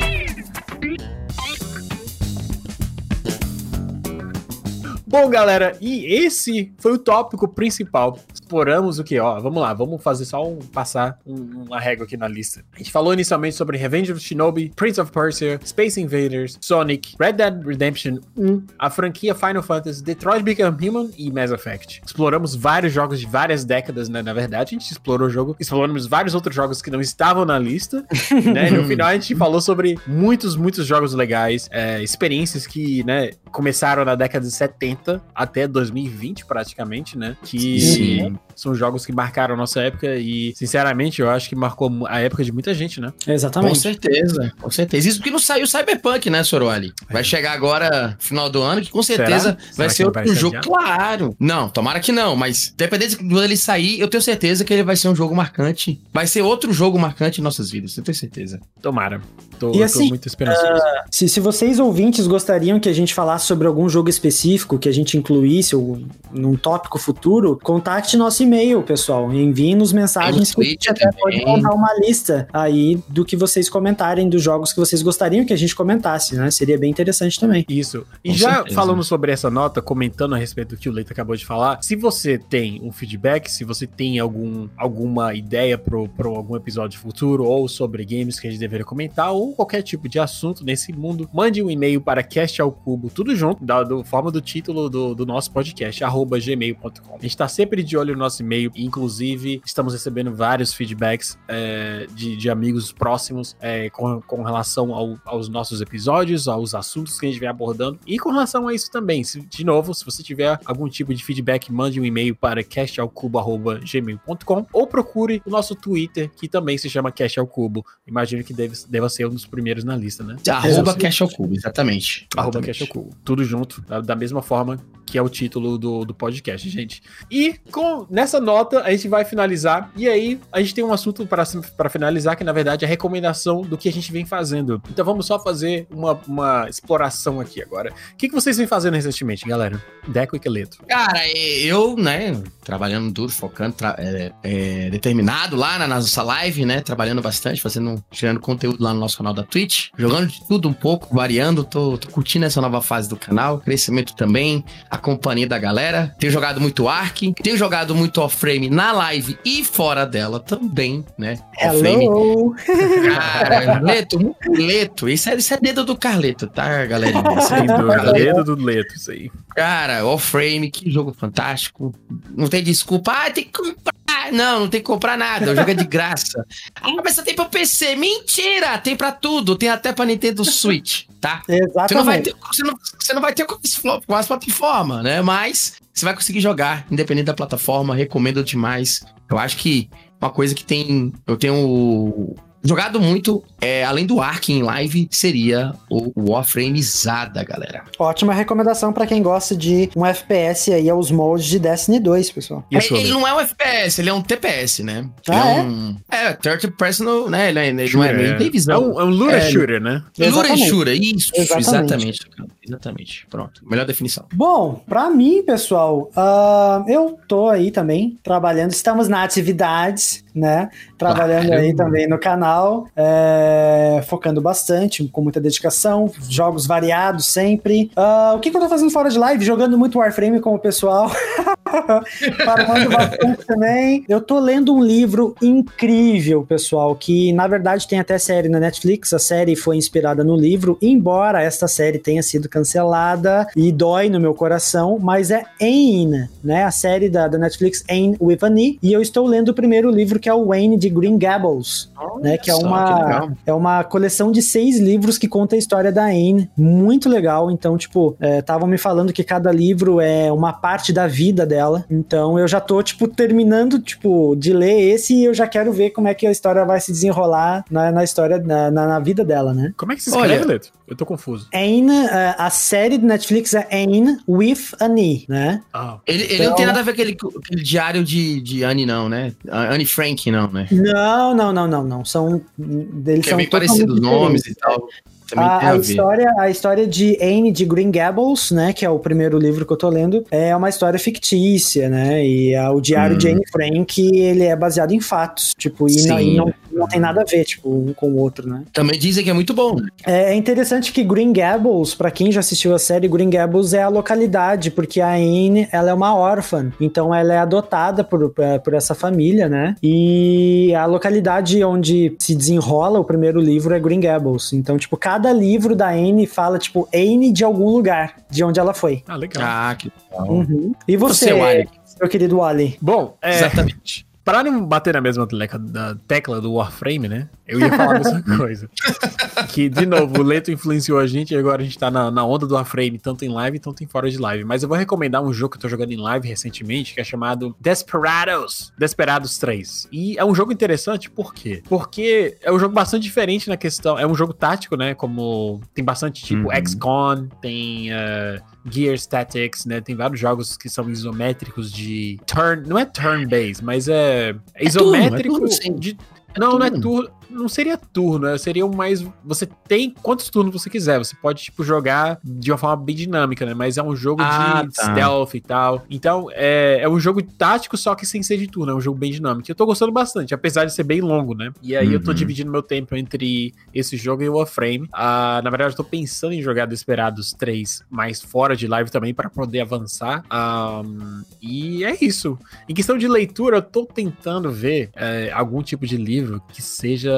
Bom, galera, e esse foi o tópico principal. Exploramos o que? Ó, vamos lá, vamos fazer só um passar um, uma régua aqui na lista. A gente falou inicialmente sobre Revenge of Shinobi, Prince of Persia, Space Invaders, Sonic, Red Dead Redemption 1, a franquia Final Fantasy, Detroit Become Human e Mass Effect. Exploramos vários jogos de várias décadas, né? Na verdade, a gente explorou o jogo, exploramos vários outros jogos que não estavam na lista, né? No final, a gente falou sobre muitos, muitos jogos legais, é, experiências que, né, começaram na década de 70 até 2020, praticamente, né? Que Sim. São jogos que marcaram a nossa época e, sinceramente, eu acho que marcou a época de muita gente, né? Exatamente. Com certeza, com certeza. Isso porque não saiu Cyberpunk, né, Soroli? Vai é. chegar agora, final do ano, que com certeza Será? vai Será ser outro jogo. Claro! Não, tomara que não, mas dependendo de quando ele sair, eu tenho certeza que ele vai ser um jogo marcante. Vai ser outro jogo marcante em nossas vidas, eu tenho certeza. Tomara. Tô, e assim, tô muito esperançoso. Uh, se, se vocês ouvintes gostariam que a gente falasse sobre algum jogo específico que a gente incluísse ou num tópico futuro, contacte nosso e-mail, pessoal. Enviem-nos mensagens que a gente até pode montar uma lista aí do que vocês comentarem dos jogos que vocês gostariam que a gente comentasse, né? Seria bem interessante também. Isso. E Com já certeza. falando sobre essa nota, comentando a respeito do que o Leito acabou de falar, se você tem um feedback, se você tem algum, alguma ideia para algum episódio futuro ou sobre games que a gente deveria comentar ou qualquer tipo de assunto nesse mundo, mande um e-mail para cast ao cubo, tudo junto, da do, forma do título do, do nosso podcast, arroba gmail.com. A gente tá sempre de olho no nosso e-mail, inclusive estamos recebendo vários feedbacks é, de, de amigos próximos é, com, com relação ao, aos nossos episódios, aos assuntos que a gente vem abordando e com relação a isso também. Se, de novo, se você tiver algum tipo de feedback, mande um e-mail para castalcubo.gmail.com ou procure o nosso Twitter, que também se chama Cash ao Cubo. Imagino que deve, deva ser um dos primeiros na lista, né? Arroba Cash ao Cubo, exatamente. Arroba Cash ao Cubo. Tudo junto, da, da mesma forma que é o título do, do podcast, gente. E com nessa nota a gente vai finalizar. E aí a gente tem um assunto para finalizar que na verdade é a recomendação do que a gente vem fazendo. Então vamos só fazer uma, uma exploração aqui agora. O que, que vocês vem fazendo recentemente, galera? Deco e Queleto. Cara, eu, né, trabalhando duro, focando, tra é, é, determinado lá na nossa live, né, trabalhando bastante, fazendo, tirando conteúdo lá no nosso canal da Twitch, jogando de tudo um pouco, variando, tô, tô curtindo essa nova fase do canal, crescimento também, a companhia da galera. Tenho jogado muito Ark, tenho jogado muito off-frame na live e fora dela também, né? Hello! Cara, Leto, Leto, isso é, isso é dedo do Carleto, tá, galerinha? Isso é do dedo do Leto, isso aí. Cara, off-frame, que jogo fantástico. Não tem desculpa, ah, tem que comprar. Não, não tem que comprar nada, o jogo é de graça. Ah, mas só tem pra PC. Mentira! Tem pra tudo, tem até pra Nintendo Switch tá? Exatamente. Você não vai ter, você não, você não vai ter com as plataformas, né? Mas você vai conseguir jogar, independente da plataforma, recomendo demais. Eu acho que uma coisa que tem. Eu tenho jogado muito, é, além do Ark em live, seria o Warframe Zada, galera. Ótima recomendação pra quem gosta de um FPS aí aos moldes de Destiny 2, pessoal. É, ele não é um FPS, ele é um TPS, né? Ele Ah, é é? um. É, third personal, né? Ele, é- ele não é, Shooter, nem tem É visão. um, é um looter É, shooter, né? Lura e. Shura, isso, Exatamente. exatamente. Exatamente. Pronto, melhor definição. Bom, pra mim, pessoal, ah, eu tô aí também trabalhando, estamos na atividade, né? Trabalhando aí também no canal, é, focando bastante, com muita dedicação, jogos variados sempre. Ah, o que, que eu tô fazendo fora de live? Jogando muito Warframe com o pessoal. Farmando bastante também. Eu tô lendo um livro incrível, pessoal, que na verdade tem até série na Netflix. A série foi inspirada no livro, embora esta série tenha sido cancelada e dói no meu coração, mas é Ain, né? A série da, da Netflix Ain with an E. E eu estou lendo o primeiro livro que é o Wayne de Green Gables, né? Que é só, que uma legal. é uma coleção de seis livros que conta a história da Anne. Muito legal. Então, tipo, estavam me falando que cada livro é uma parte da vida dela. Então, eu já tô, tipo, terminando, tipo, de ler esse e eu já quero ver como é que a história vai se desenrolar na, na história, na, na, na vida dela, né? Como é que se escreve, Olha- Leto? Eu tô confuso. Anne, eh, a série do Netflix é Anne with an E, né? Ah, Ele, ele Então- não tem nada a ver com aquele, aquele diário de, de Anne, não, né? Anne Frank, não, né? Não, não, não, não, não. São. Eles Que é são bem totalmente parecido os nomes e tal. A, a, a história, a história de Anne de Green Gables, né, que é o primeiro livro que eu tô lendo, é uma história fictícia, né? E a- o diário Hum. de Anne Frank, ele é baseado em fatos, tipo, e, não, e não, não tem nada a ver, tipo, um com o outro, né? Também dizem que é muito bom. né? É interessante que Green Gables, pra quem já assistiu a série, Green Gables é a localidade, porque a Anne, ela é uma órfã, então ela é adotada por, eh, por essa família, né? E a localidade onde se desenrola o primeiro livro é Green Gables. Então, tipo, cada livro da Anne fala, tipo, Anne de algum lugar, de onde ela foi. ah, legal. Ah, que legal. Uhum. E você, Você, Wally. meu querido Wally? Bom, é, Exatamente. Pra não bater na mesma tecla, da tecla do Warframe, né? Eu ia falar a mesma coisa. que, de novo, o Leto influenciou a gente e agora a gente tá na, na onda do Warframe, tanto em live quanto em fora de live. Mas eu vou recomendar um jogo que eu tô jogando em live recentemente, que é chamado Desperados. Desperados 3. E é um jogo interessante, por quê? Porque é um jogo bastante diferente na questão. É um jogo tático, né? Como tem bastante tipo Uhum. XCOM, tem. eh, Gear Statics, né? Tem vários jogos que são isométricos de turn, não é turn-based, mas é, é turno, é isométrico turno, de não, não é turno. Não seria turno, né? seria um mais. Você tem quantos turnos você quiser. Você pode, tipo, jogar de uma forma bem dinâmica, né? Mas é um jogo Ah, de tá. stealth e tal. Então, é, é um jogo tático, só que sem ser de turno. É um jogo bem dinâmico. Eu tô gostando bastante, apesar de ser bem longo, né? E aí eu tô Uhum. dividindo meu tempo entre esse jogo e o Warframe. Ah, na verdade, eu tô pensando em jogar Desperados 3 mais fora de live também para poder avançar. Ahn, e é isso. Em questão de leitura, eu tô tentando ver é, algum tipo de livro que seja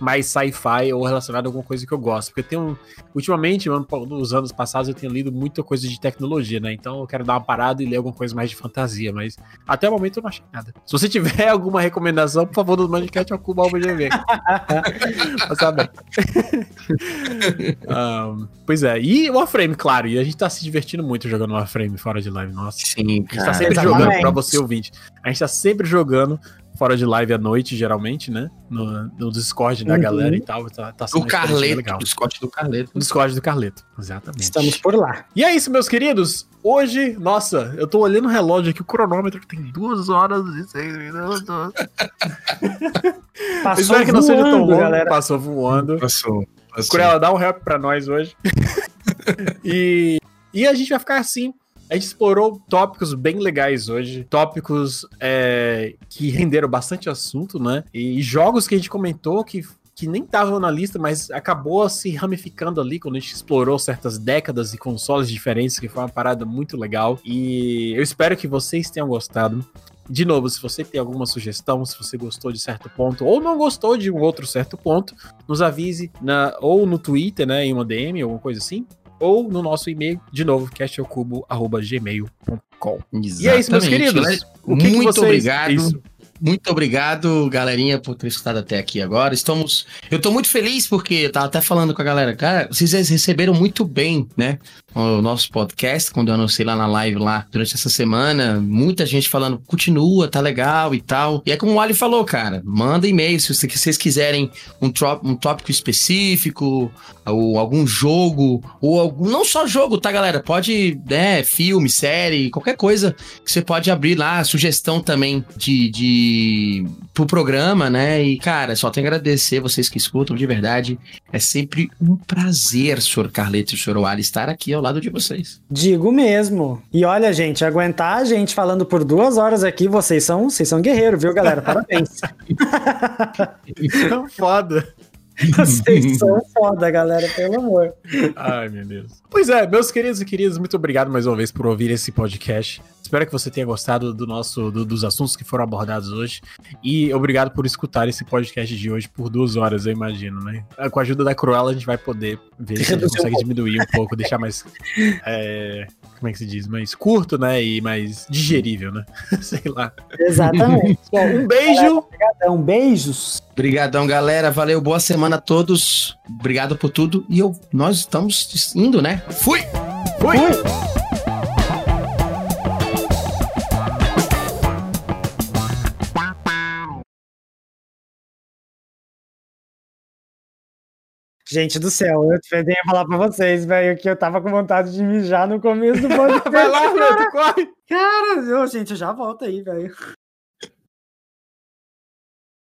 mais sci-fi ou relacionado a alguma coisa que eu gosto. Porque eu tenho. Ultimamente, nos anos passados, eu tenho lido muita coisa de tecnologia, né? Então eu quero dar uma parada e ler alguma coisa mais de fantasia. Mas até o momento eu não achei nada. Se você tiver alguma recomendação, por favor, no Mandicat ao Cuba GV. pra saber. Ahn, pois é. E o Warframe, claro. E a gente tá se divertindo muito jogando Warframe fora de live. Nossa. Sim, A gente tá cara. sempre Exatamente. jogando, pra você ouvinte, a gente tá sempre jogando fora de live à noite, geralmente, né? No, no Discord da Uhum. galera e tal. Tá, tá sendo O bem Carleto, o Scott do Carleto. No Discord do Carleto, exatamente. Estamos por lá. E é isso, meus queridos. Hoje, nossa, eu tô olhando o relógio aqui, o cronômetro tem duas horas e seis minutos. Passou Espero que não seja tão voando, longo. galera. Passou voando. Passou. passou. Curela, dá um help pra nós hoje. e, e a gente vai ficar assim. A gente explorou tópicos bem legais hoje. Tópicos é, que renderam bastante assunto, né? E jogos que a gente comentou que, que nem estavam na lista, mas acabou se ramificando ali quando a gente explorou certas décadas e consoles diferentes, que foi uma parada muito legal. E eu espero que vocês tenham gostado. De novo, se você tem alguma sugestão, se você gostou de certo ponto ou não gostou de um outro certo ponto, nos avise na, ou no Twitter, né, em uma DM, alguma coisa assim, ou no nosso e-mail, de novo, castelcubo.gmail.com. E é isso, meus queridos. Galera, O que que muito vocês- obrigado. Isso. Muito obrigado, galerinha, por ter escutado até aqui agora. Estamos. Eu tô muito feliz porque eu tava até falando com a galera, cara, vocês receberam muito bem, né? O nosso podcast, quando eu anunciei lá na live lá durante essa semana, muita gente falando, continua, tá legal e tal. E é como o Ali falou, cara, manda e-mail se vocês quiserem um, um tópico específico, ou algum jogo, ou algum. Não só jogo, tá, galera? Pode, né, filme, série, qualquer coisa que você pode abrir lá, sugestão também de, de pro programa, né? E, cara, só tenho a agradecer vocês que escutam, de verdade. É sempre um prazer, senhor Carleto e senhor Wally, estar aqui ao lado de vocês. Digo mesmo. E olha, gente, aguentar a gente falando por duas horas aqui, vocês são, vocês são guerreiros, viu, galera? Parabéns. Foda. Vocês são foda, galera, pelo amor. Ai, meu Deus. Pois é, meus queridos e queridas, muito obrigado mais uma vez por ouvir esse podcast. Espero que você tenha gostado do nosso, do, dos assuntos que foram abordados hoje. E obrigado por escutar esse podcast de hoje por duas horas, eu imagino, né? Com a ajuda da Cruella, a gente vai poder ver se a gente consegue diminuir um pouco, deixar mais. É, como é que se diz? Mais curto, né? E mais digerível, né? Sei lá. Exatamente. Bom, um beijo. Obrigadão, beijos. Obrigadão, galera. Valeu, boa semana a todos. Obrigado por tudo. E eu, nós estamos indo, né? Fui! Fui! Fui. Gente do céu, eu que falar pra vocês, velho, que eu tava com vontade de mijar no começo do podcast. Vai lá, Neto, corre! Cara, eu, gente, eu já volto aí, velho.